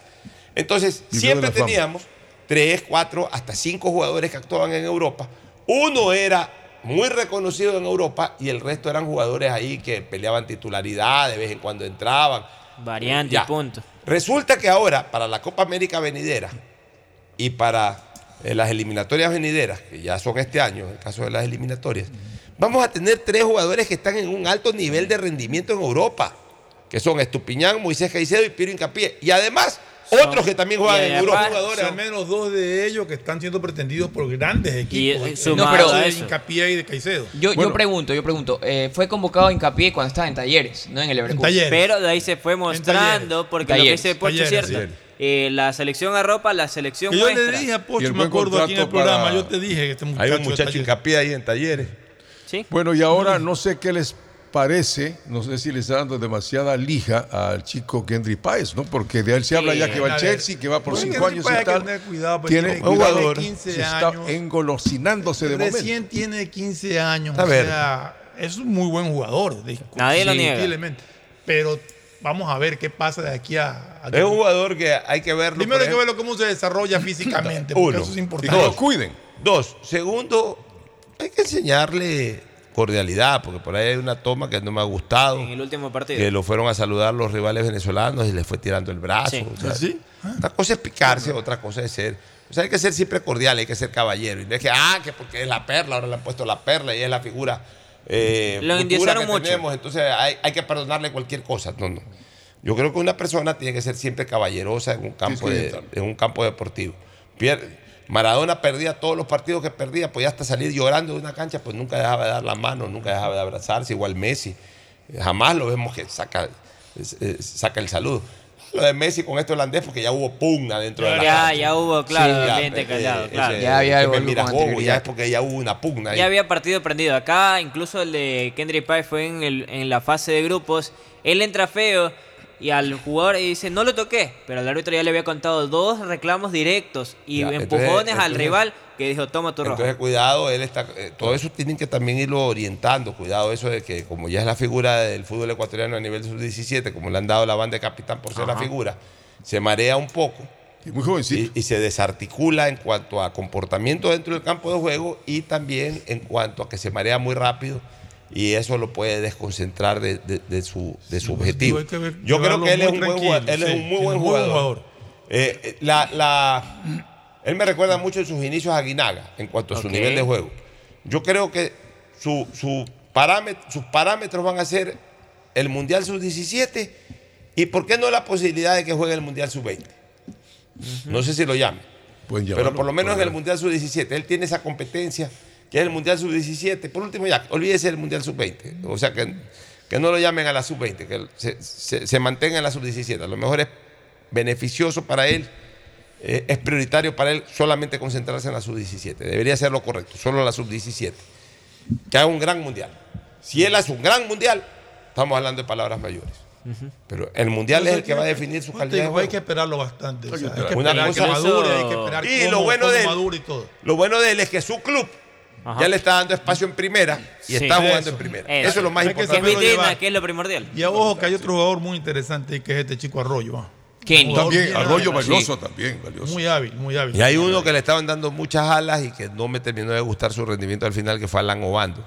Entonces, siempre teníamos tres, cuatro, hasta cinco jugadores que actuaban en Europa. Uno era muy reconocido en Europa y el resto eran jugadores ahí que peleaban titularidad, de vez en cuando entraban. Variante Ya. y punto. Resulta que ahora, para la Copa América venidera y para eh, las eliminatorias venideras, que ya son este año, en el caso de las eliminatorias, vamos a tener tres jugadores que están en un alto nivel de rendimiento en Europa, que son Estupiñán, Moisés Caicedo y Piero Incapié. Y además, otros que también juegan y en Europa. jugadores, al menos dos de ellos que están siendo pretendidos por grandes equipos. eh, caso a de y de Caicedo. Yo, Bueno. yo pregunto, yo pregunto. eh, fue convocado Hincapié cuando estaba en talleres, no en el En Leverkusen. talleres. Pero de ahí se fue mostrando, talleres. porque lo que Talleres, dice Pocho es cierto. talleres. Eh, la selección arropa, la selección Que yo muestra. le dije a Pocho, el me buen acuerdo aquí en el contrato para- programa, yo te dije que este muchacho. Hay un muchacho talleres. Incapié ahí en talleres. ¿Sí? Bueno, y ahora no sé qué les parece, no sé si le está dando demasiada lija al chico Kendry Páez, ¿no? Porque de él se habla ya que va al. Chelsea, que va por Bueno, cinco Kendry años Páez y que tal. tener cuidado, porque tiene cuidado, jugador, 15 se está años. engolosinándose de momento. Recién tiene 15 años. A o ver. sea, es un muy buen jugador. Nadie lo niega. Pero vamos a ver qué pasa de aquí a. a- Es un jugador que hay que verlo. Primero hay que verlo cómo se desarrolla físicamente, porque Uno. eso es importante. lo cuiden. Dos, segundo, hay que enseñarle cordialidad, porque por ahí hay una toma que no me ha gustado. En el último partido. que lo fueron a saludar los rivales venezolanos y les fue tirando el brazo. Sí. o sea, ¿Sí? Una cosa es picarse, otra cosa es ser. O sea, hay que ser siempre cordial, hay que ser caballero. Y no es que, ah, que porque es la perla, ahora le han puesto la perla y es la figura. Eh, Lo endiosaron que mucho. tenemos, entonces hay, hay que perdonarle cualquier cosa. No, no. Yo creo que una persona tiene que ser siempre caballerosa en un campo, de- en un campo deportivo. Pierde- Maradona perdía todos los partidos que perdía, podía hasta salir llorando de una cancha, pues nunca dejaba de dar la mano, nunca dejaba de abrazarse, igual Messi. Jamás lo vemos que saca, saca el saludo. Lo de Messi con este holandés, porque ya hubo pugna dentro de la Ya, cancha. ya hubo, claro, Sí, ya, ambiente eh, callado, eh, claro. ese- Ya había algo bobo, ya es porque ya hubo una pugna ahí. Ya había partido prendido. Acá, incluso el de Kendrick Pye fue en, el- en la fase de grupos. Él entra feo y al jugador y dice, no lo toqué. Pero al árbitro ya le había contado dos reclamos directos y Ya, empujones entonces- al entonces- rival que dijo, toma tu rojo. Entonces, cuidado, él está. eh, todo eso tienen que también irlo orientando. Cuidado, eso de que, como ya es la figura del fútbol ecuatoriano a nivel sub-17, como le han dado la banda de capitán por ser la figura, se marea un poco. Y muy jovencito. Y, y se desarticula en cuanto a comportamiento dentro del campo de juego y también en cuanto a que se marea muy rápido y eso lo puede desconcentrar de, de- de su, de su objetivo. ver- Yo creo que él es un, buen jugador, él es sí, un muy es buen un muy buen jugador. jugador. Eh, la, la- él me recuerda mucho en sus inicios a Guinaga en cuanto a su nivel de juego. Yo creo que su, su parámet- sus parámetros van a ser el Mundial Sub-17 y por qué no la posibilidad de que juegue el Mundial Sub-20. No sé si lo llame. Pero por lo menos en el Mundial Sub-17, él tiene esa competencia, que es el Mundial Sub-17. Por último, ya, olvídese del Mundial Sub-20. O sea, que, que no lo llamen a la Sub-20, que se, se- se mantenga en la Sub-17. A lo mejor es beneficioso para él, eh, es prioritario para él solamente concentrarse en la Sub-17. Debería ser lo correcto, solo la Sub-17. Que haga un gran Mundial. Si él hace un gran Mundial, estamos hablando de palabras mayores. Pero el mundial es el que va a definir su calidad de digo, juego. hay que esperarlo bastante. o sea, hay que Una esperar que cosa- madure, hay que esperar Y cómo- lo bueno cómo de él, madure y todo. lo bueno de él es que su club ya le está dando espacio en primera y Sí. está jugando Eso. en primera. Eso, es lo más que importante. saberlo llevar. que es lo primordial. Y ojo que hay otro jugador muy interesante que es este chico Arroyo. ¿ah? También, bien Arroyo valioso Sí. también, valioso. Muy hábil, muy hábil. Y hay uno que le estaban dando muchas alas y que no me terminó de gustar su rendimiento al final, que fue Alan Obando.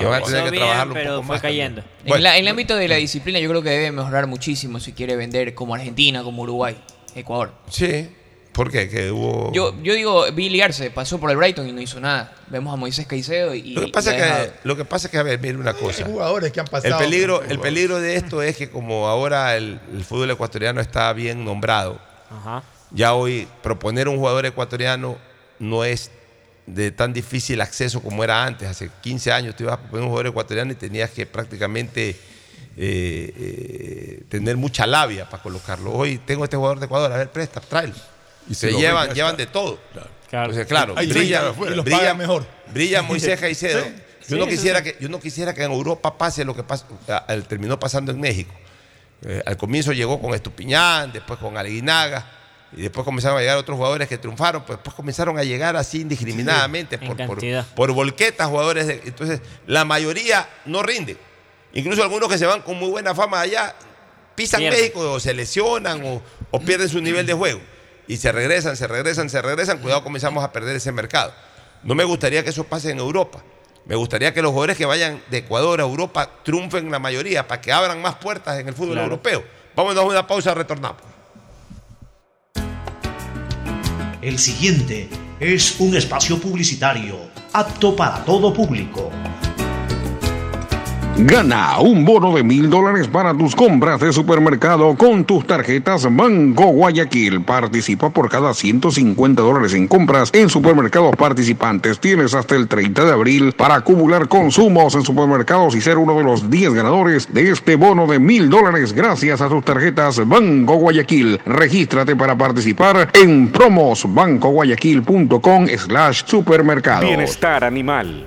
Y van a tener que trabajarlo un poco más. también. En, la- en el ámbito de la disciplina yo creo que debe mejorar muchísimo si quiere vender como Argentina, como Uruguay, Ecuador. Sí. ¿Por qué? Que hubo. Yo, yo digo, Billy Arce pasó por el Brighton y no hizo nada. Vemos a Moisés Caicedo y... Lo que pasa es que, lo que pasa es que, a ver, mire una cosa. Hay jugadores que han El pasado. peligro, el peligro de esto es que como ahora el, el fútbol ecuatoriano está bien nombrado, ya hoy proponer un jugador ecuatoriano no es de tan difícil acceso como era antes. Hace 15 años tú ibas a proponer un jugador ecuatoriano y tenías que prácticamente eh, eh, tener mucha labia para colocarlo. Hoy tengo este jugador de Ecuador, a ver, presta, tráelo. Y se llevan, llevan de todo. Claro. Claro, Hay brilla, 30 afuera. Y los brilla- mejor. brilla Moisés Caicedo. Sí. Yo, no quisiera sí, que, yo no quisiera que en Europa pase lo que pasa, eh, terminó pasando en México. Eh, al comienzo llegó con Estupiñán, después con Alguinaga, y después comenzaron a llegar otros jugadores que triunfaron, pues después comenzaron a llegar así indiscriminadamente en por, por, por volquetas jugadores. de- entonces, la mayoría no rinden. Incluso algunos que se van con muy buena fama allá, pisan. México o se lesionan o, o pierden su nivel de juego. Y se regresan, se regresan, se regresan. Cuidado, comenzamos a perder ese mercado. No me gustaría que eso pase en Europa. Me gustaría que los jugadores que vayan de Ecuador a Europa triunfen la mayoría para que abran más puertas en el fútbol Claro. europeo. Vámonos a una pausa, retornamos. El siguiente es un espacio publicitario apto para todo público. Gana un bono de mil dólares para tus compras de supermercado con tus tarjetas Banco Guayaquil. Participa por cada 150 dólares en compras en supermercados participantes. Tienes hasta el 30 de abril para acumular consumos en supermercados y ser uno de los 10 ganadores de este bono de mil dólares gracias a tus tarjetas Banco Guayaquil. Regístrate para participar en promosbancoguayaquil.com slash supermercado. Bienestar animal.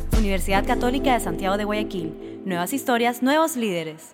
Universidad Católica de Santiago de Guayaquil. Nuevas historias, nuevos líderes.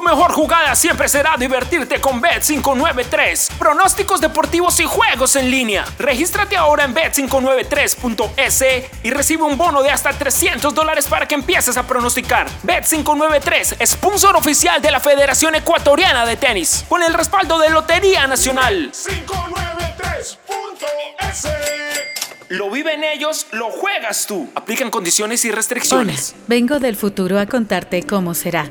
Tu mejor jugada siempre será divertirte con Bet593. Pronósticos deportivos y juegos en línea. Regístrate ahora en Bet593.es y recibe un bono de hasta 300 dólares para que empieces a pronosticar. Bet593, sponsor oficial de la Federación Ecuatoriana de Tenis, con el respaldo de Lotería Nacional. 593.es Lo viven ellos, lo juegas tú. Aplican condiciones y restricciones. Vengo del futuro a contarte cómo será.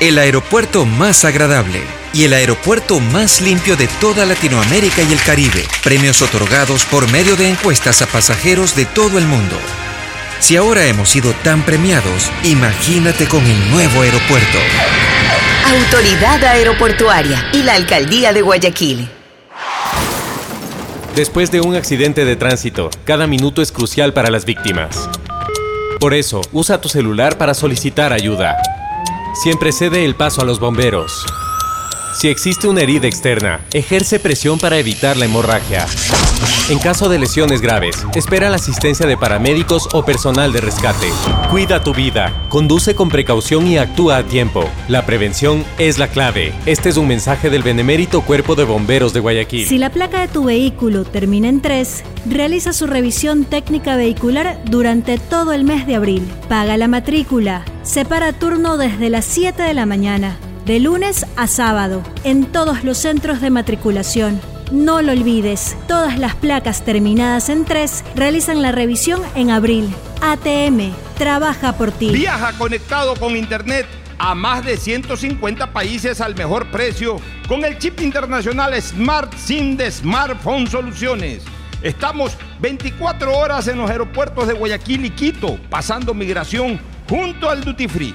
el aeropuerto más agradable y el aeropuerto más limpio de toda Latinoamérica y el Caribe. Premios otorgados por medio de encuestas a pasajeros de todo el mundo. Si ahora hemos sido tan premiados, imagínate con el nuevo aeropuerto. Autoridad Aeroportuaria y la Alcaldía de Guayaquil. Después de un accidente de tránsito, cada minuto es crucial para las víctimas. Por eso, usa tu celular para solicitar ayuda. Siempre cede el paso a los bomberos. Si existe una herida externa, ejerce presión para evitar la hemorragia. En caso de lesiones graves, espera la asistencia de paramédicos o personal de rescate. Cuida tu vida, conduce con precaución y actúa a tiempo. La prevención es la clave. Este es un mensaje del Benemérito Cuerpo de Bomberos de Guayaquil. Si la placa de tu vehículo termina en 3, realiza su revisión técnica vehicular durante todo el mes de abril. Paga la matrícula. Separa turno desde las 7 de la mañana de lunes a sábado, en todos los centros de matriculación. No lo olvides, todas las placas terminadas en 3 realizan la revisión en abril. ATM, trabaja por ti. Viaja conectado con Internet a más de 150 países al mejor precio con el chip internacional Smart SIM de Smartphone Soluciones. Estamos 24 horas en los aeropuertos de Guayaquil y Quito, pasando migración junto al Duty Free.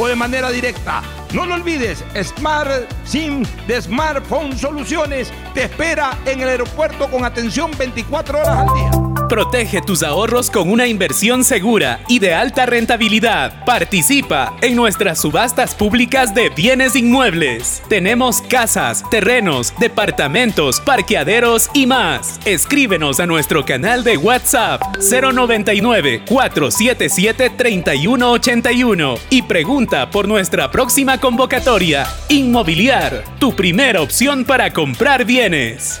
o de manera directa. No lo olvides, Smart SIM de Smartphone Soluciones te espera en el aeropuerto con atención 24 horas al día. Protege tus ahorros con una inversión segura y de alta rentabilidad. Participa en nuestras subastas públicas de bienes inmuebles. Tenemos casas, terrenos, departamentos, parqueaderos y más. Escríbenos a nuestro canal de WhatsApp 099 477 3181 y pregunta por nuestra próxima convocatoria. Inmobiliar, tu primera opción para comprar bienes.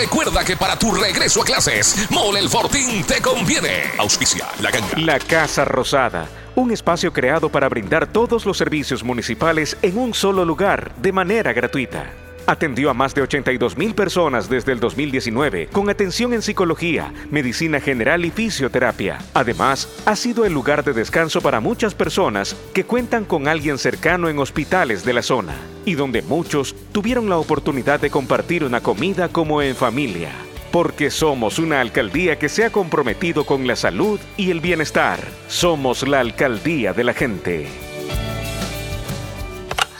recuerda que para tu regreso a clases, Mole el Fortín te conviene. Auspicia la ganga. La Casa Rosada, un espacio creado para brindar todos los servicios municipales en un solo lugar, de manera gratuita. Atendió a más de 82 mil personas desde el 2019 con atención en psicología, medicina general y fisioterapia. Además, ha sido el lugar de descanso para muchas personas que cuentan con alguien cercano en hospitales de la zona y donde muchos tuvieron la oportunidad de compartir una comida como en familia. Porque somos una alcaldía que se ha comprometido con la salud y el bienestar. Somos la alcaldía de la gente.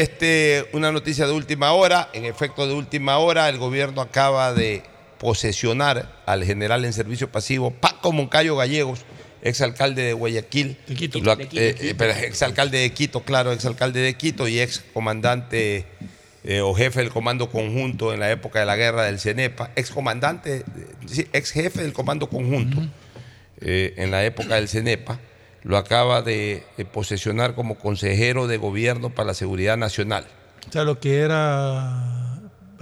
este, una noticia de última hora. En efecto, de última hora, el gobierno acaba de posesionar al general en servicio pasivo Paco Moncayo Gallegos, exalcalde de Guayaquil. Lo- De Quito. eh, eh, pero exalcalde de Quito, claro, exalcalde de Quito y ex comandante eh, o jefe del comando conjunto en la época de la guerra del CENEPA, ex comandante, eh, sí, ex jefe del comando conjunto eh, en la época del CENEPA, lo acaba de, de posesionar como consejero de gobierno para la seguridad nacional. O sea, lo que era.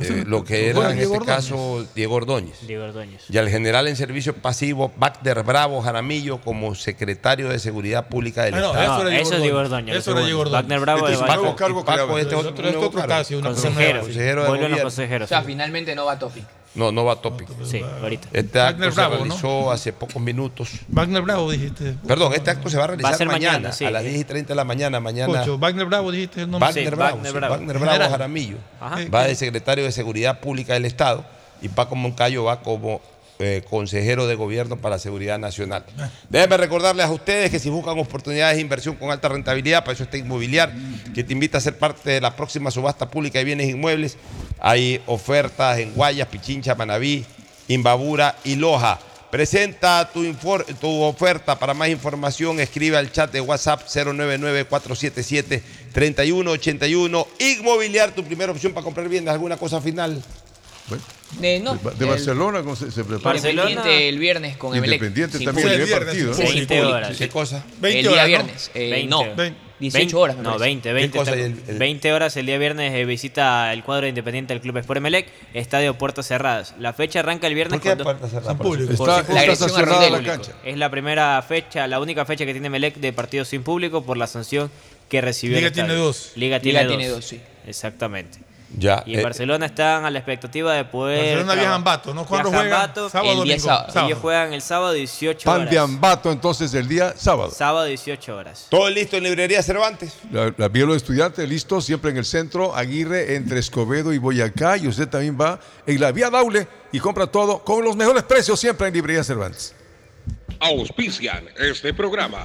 Eh, lo que era Bueno, en Diego este Ordóñez. caso Diego Ordóñez. Diego Ordóñez. Y al general en servicio pasivo Wagner Bravo Jaramillo como secretario de Seguridad Pública del Ah, no, Estado. eso era Diego eso es Diego Ordóñez. Ordóñez. Eso era Diego Ordóñez. Wagner Bravo Este es de cargo que le Paco, este es otro- este otro cargo. casi, una Consejero. Consejero de gobierno. consejeros. O sea, finalmente no va a topic. No, no va a tópico. Sí, ahorita. Este acto Wagner se Bravo, ¿no? realizó hace pocos minutos. Wagner Bravo, dijiste. Perdón, este acto se va a realizar ser mañana, mañana, sí. a las 10 y 30 de la mañana. Mañana Wagner Bravo, dijiste el nombre. Wagner Sí, Bravo, Wagner sí, Bravo. Wagner Bravo. Jaramillo. Ajá. Va de secretario de Seguridad Pública del Estado y Paco Moncayo va como eh, consejero de gobierno para seguridad nacional. Déjenme recordarles a ustedes que si buscan oportunidades de inversión con alta rentabilidad, para eso está Inmobiliar, que te invita a ser parte de la próxima subasta pública de bienes inmuebles. Hay ofertas en Guayas, Pichincha, Manabí, Imbabura y Loja. Presenta tu, oferta. Para más información, escribe al chat de WhatsApp 099-477-3181. Inmobiliar, tu primera opción para comprar bienes. ¿Alguna cosa final? De, no, De, de el- Barcelona con- se, se prepara. Independiente el viernes con Emelec. Independiente también el partido. Sin 20 público. horas. ¿Qué cosa? 20 el día horas, ¿no? viernes. eh, 20. no, 18 horas. me No, parece. 20, 20. cosa está- y el- el- 20 horas el día viernes eh, visita el cuadro independiente del Club Sport Emelec, estadio Puertas Cerradas. La fecha arranca el viernes ¿Por qué cuando- puertas cerradas? Está, La está la cancha. Es la primera fecha, la única fecha que tiene Emelec de partido sin público por la sanción que recibió. el Liga tiene dos. Liga tiene Liga dos. tiene dos, sí. Exactamente. Ya. Y en eh, Barcelona están a la expectativa de poder. Barcelona viaja Ambato, ¿no? ¿Cuándo Viaja a juega? Ambato. Sábado, El día domingo. sábado. Sábado. Ellos juegan el sábado 18 Pan horas. de Ambato entonces el día sábado. Sábado 18 horas. ¿Todo listo en librería Cervantes? La, la Vía de los Estudiantes, listo, siempre en el centro, Aguirre, entre Escobedo y Boyacá. Y usted también va en la Vía Daule y compra todo con los mejores precios siempre en Librería Cervantes. Auspician este programa.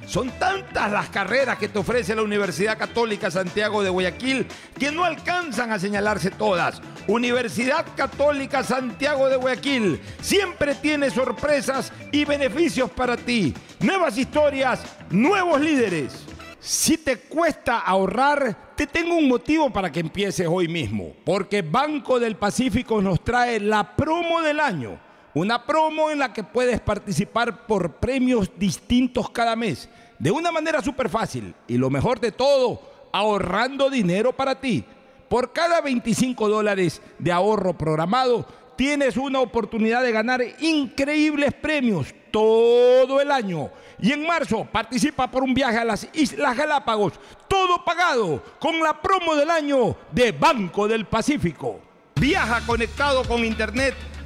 Son tantas las carreras que te ofrece la Universidad Católica Santiago de Guayaquil que no alcanzan a señalarse todas. Universidad Católica Santiago de Guayaquil siempre tiene sorpresas y beneficios para ti. Nuevas historias, nuevos líderes. Si te cuesta ahorrar, te tengo un motivo para que empieces hoy mismo. Porque Banco del Pacífico nos trae la promo del año. Una promo en la que puedes participar por premios distintos cada mes. De una manera súper fácil. Y lo mejor de todo, ahorrando dinero para ti. Por cada 25 dólares de ahorro programado, tienes una oportunidad de ganar increíbles premios todo el año. Y en marzo participa por un viaje a las Islas Galápagos, todo pagado con la promo del año de Banco del Pacífico. Viaja conectado con Internet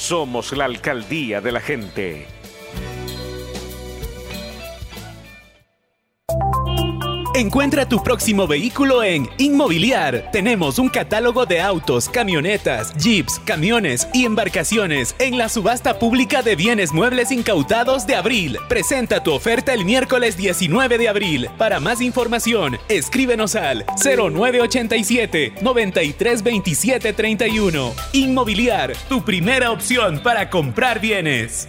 Somos la alcaldía de la gente. Encuentra tu próximo vehículo en Inmobiliar. Tenemos un catálogo de autos, camionetas, jeeps, camiones y embarcaciones en la subasta pública de bienes muebles incautados de abril. Presenta tu oferta el miércoles 19 de abril. Para más información, escríbenos al 0987 9327 31. Inmobiliar, tu primera opción para comprar bienes.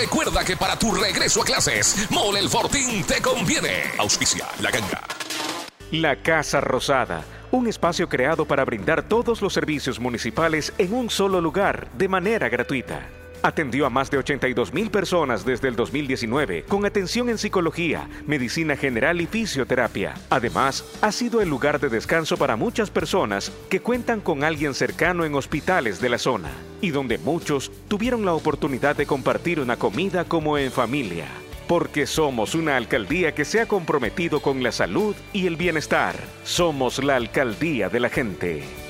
recuerda que para tu regreso a clases, Mole el Fortín te conviene. Auspicia la ganga. La Casa Rosada, un espacio creado para brindar todos los servicios municipales en un solo lugar, de manera gratuita. Atendió a más de 82 mil personas desde el 2019 con atención en psicología, medicina general y fisioterapia. Además, ha sido el lugar de descanso para muchas personas que cuentan con alguien cercano en hospitales de la zona y donde muchos tuvieron la oportunidad de compartir una comida como en familia. Porque somos una alcaldía que se ha comprometido con la salud y el bienestar. Somos la alcaldía de la gente.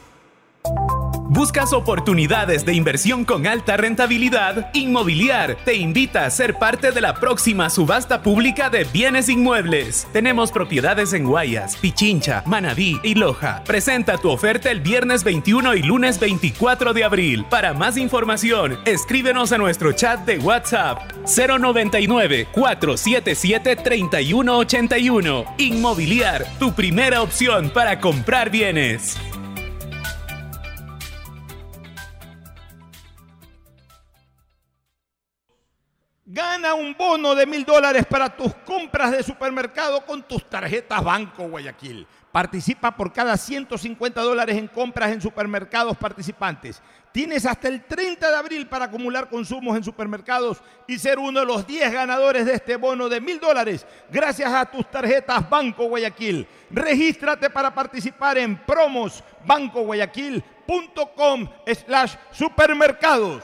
¿Buscas oportunidades de inversión con alta rentabilidad? Inmobiliar te invita a ser parte de la próxima subasta pública de bienes inmuebles. Tenemos propiedades en Guayas, Pichincha, Manabí y Loja. Presenta tu oferta el viernes 21 y lunes 24 de abril. Para más información, escríbenos a nuestro chat de WhatsApp 099 477 3181. Inmobiliar, tu primera opción para comprar bienes. Gana un bono de mil dólares para tus compras de supermercado con tus tarjetas Banco Guayaquil. Participa por cada 150 dólares en compras en supermercados participantes. Tienes hasta el 30 de abril para acumular consumos en supermercados y ser uno de los 10 ganadores de este bono de mil dólares gracias a tus tarjetas Banco Guayaquil. Regístrate para participar en promosbancoguayaquil.com slash supermercados.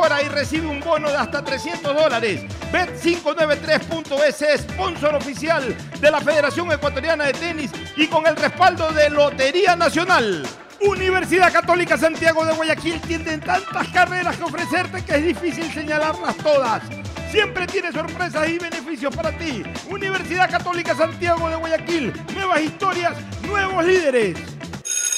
y recibe un bono de hasta 300 dólares. Bet593.es, sponsor oficial de la Federación Ecuatoriana de Tenis y con el respaldo de Lotería Nacional. Universidad Católica Santiago de Guayaquil tiene tantas carreras que ofrecerte que es difícil señalarlas todas. Siempre tiene sorpresas y beneficios para ti. Universidad Católica Santiago de Guayaquil. Nuevas historias, nuevos líderes.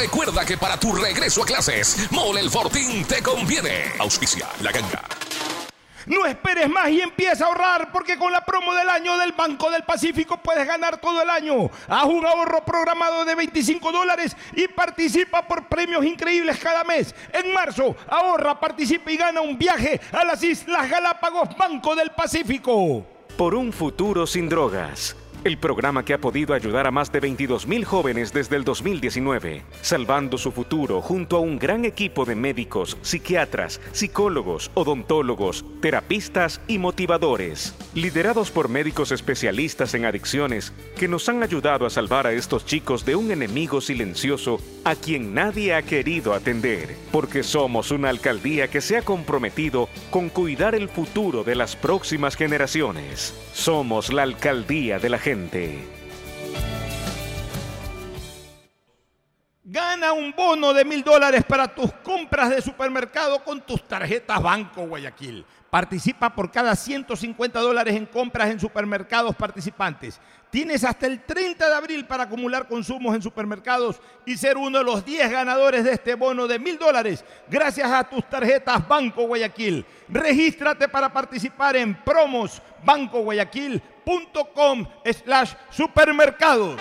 recuerda que para tu regreso a clases, Mole el Fortín te conviene. Auspicia la ganga. No esperes más y empieza a ahorrar porque con la promo del año del Banco del Pacífico puedes ganar todo el año. Haz un ahorro programado de 25 dólares y participa por premios increíbles cada mes. En marzo, ahorra, participa y gana un viaje a las Islas Galápagos Banco del Pacífico. Por un futuro sin drogas. El programa que ha podido ayudar a más de 22 mil jóvenes desde el 2019, salvando su futuro junto a un gran equipo de médicos, psiquiatras, psicólogos, odontólogos, terapistas y motivadores, liderados por médicos especialistas en adicciones que nos han ayudado a salvar a estos chicos de un enemigo silencioso a quien nadie ha querido atender, porque somos una alcaldía que se ha comprometido con cuidar el futuro de las próximas generaciones. Somos la alcaldía de la gente. Gana un bono de mil dólares para tus compras de supermercado con tus tarjetas Banco Guayaquil. Participa por cada 150 dólares en compras en supermercados participantes. Tienes hasta el 30 de abril para acumular consumos en supermercados y ser uno de los 10 ganadores de este bono de mil dólares gracias a tus tarjetas Banco Guayaquil. Regístrate para participar en promos bancoguayaquil.com slash supermercados.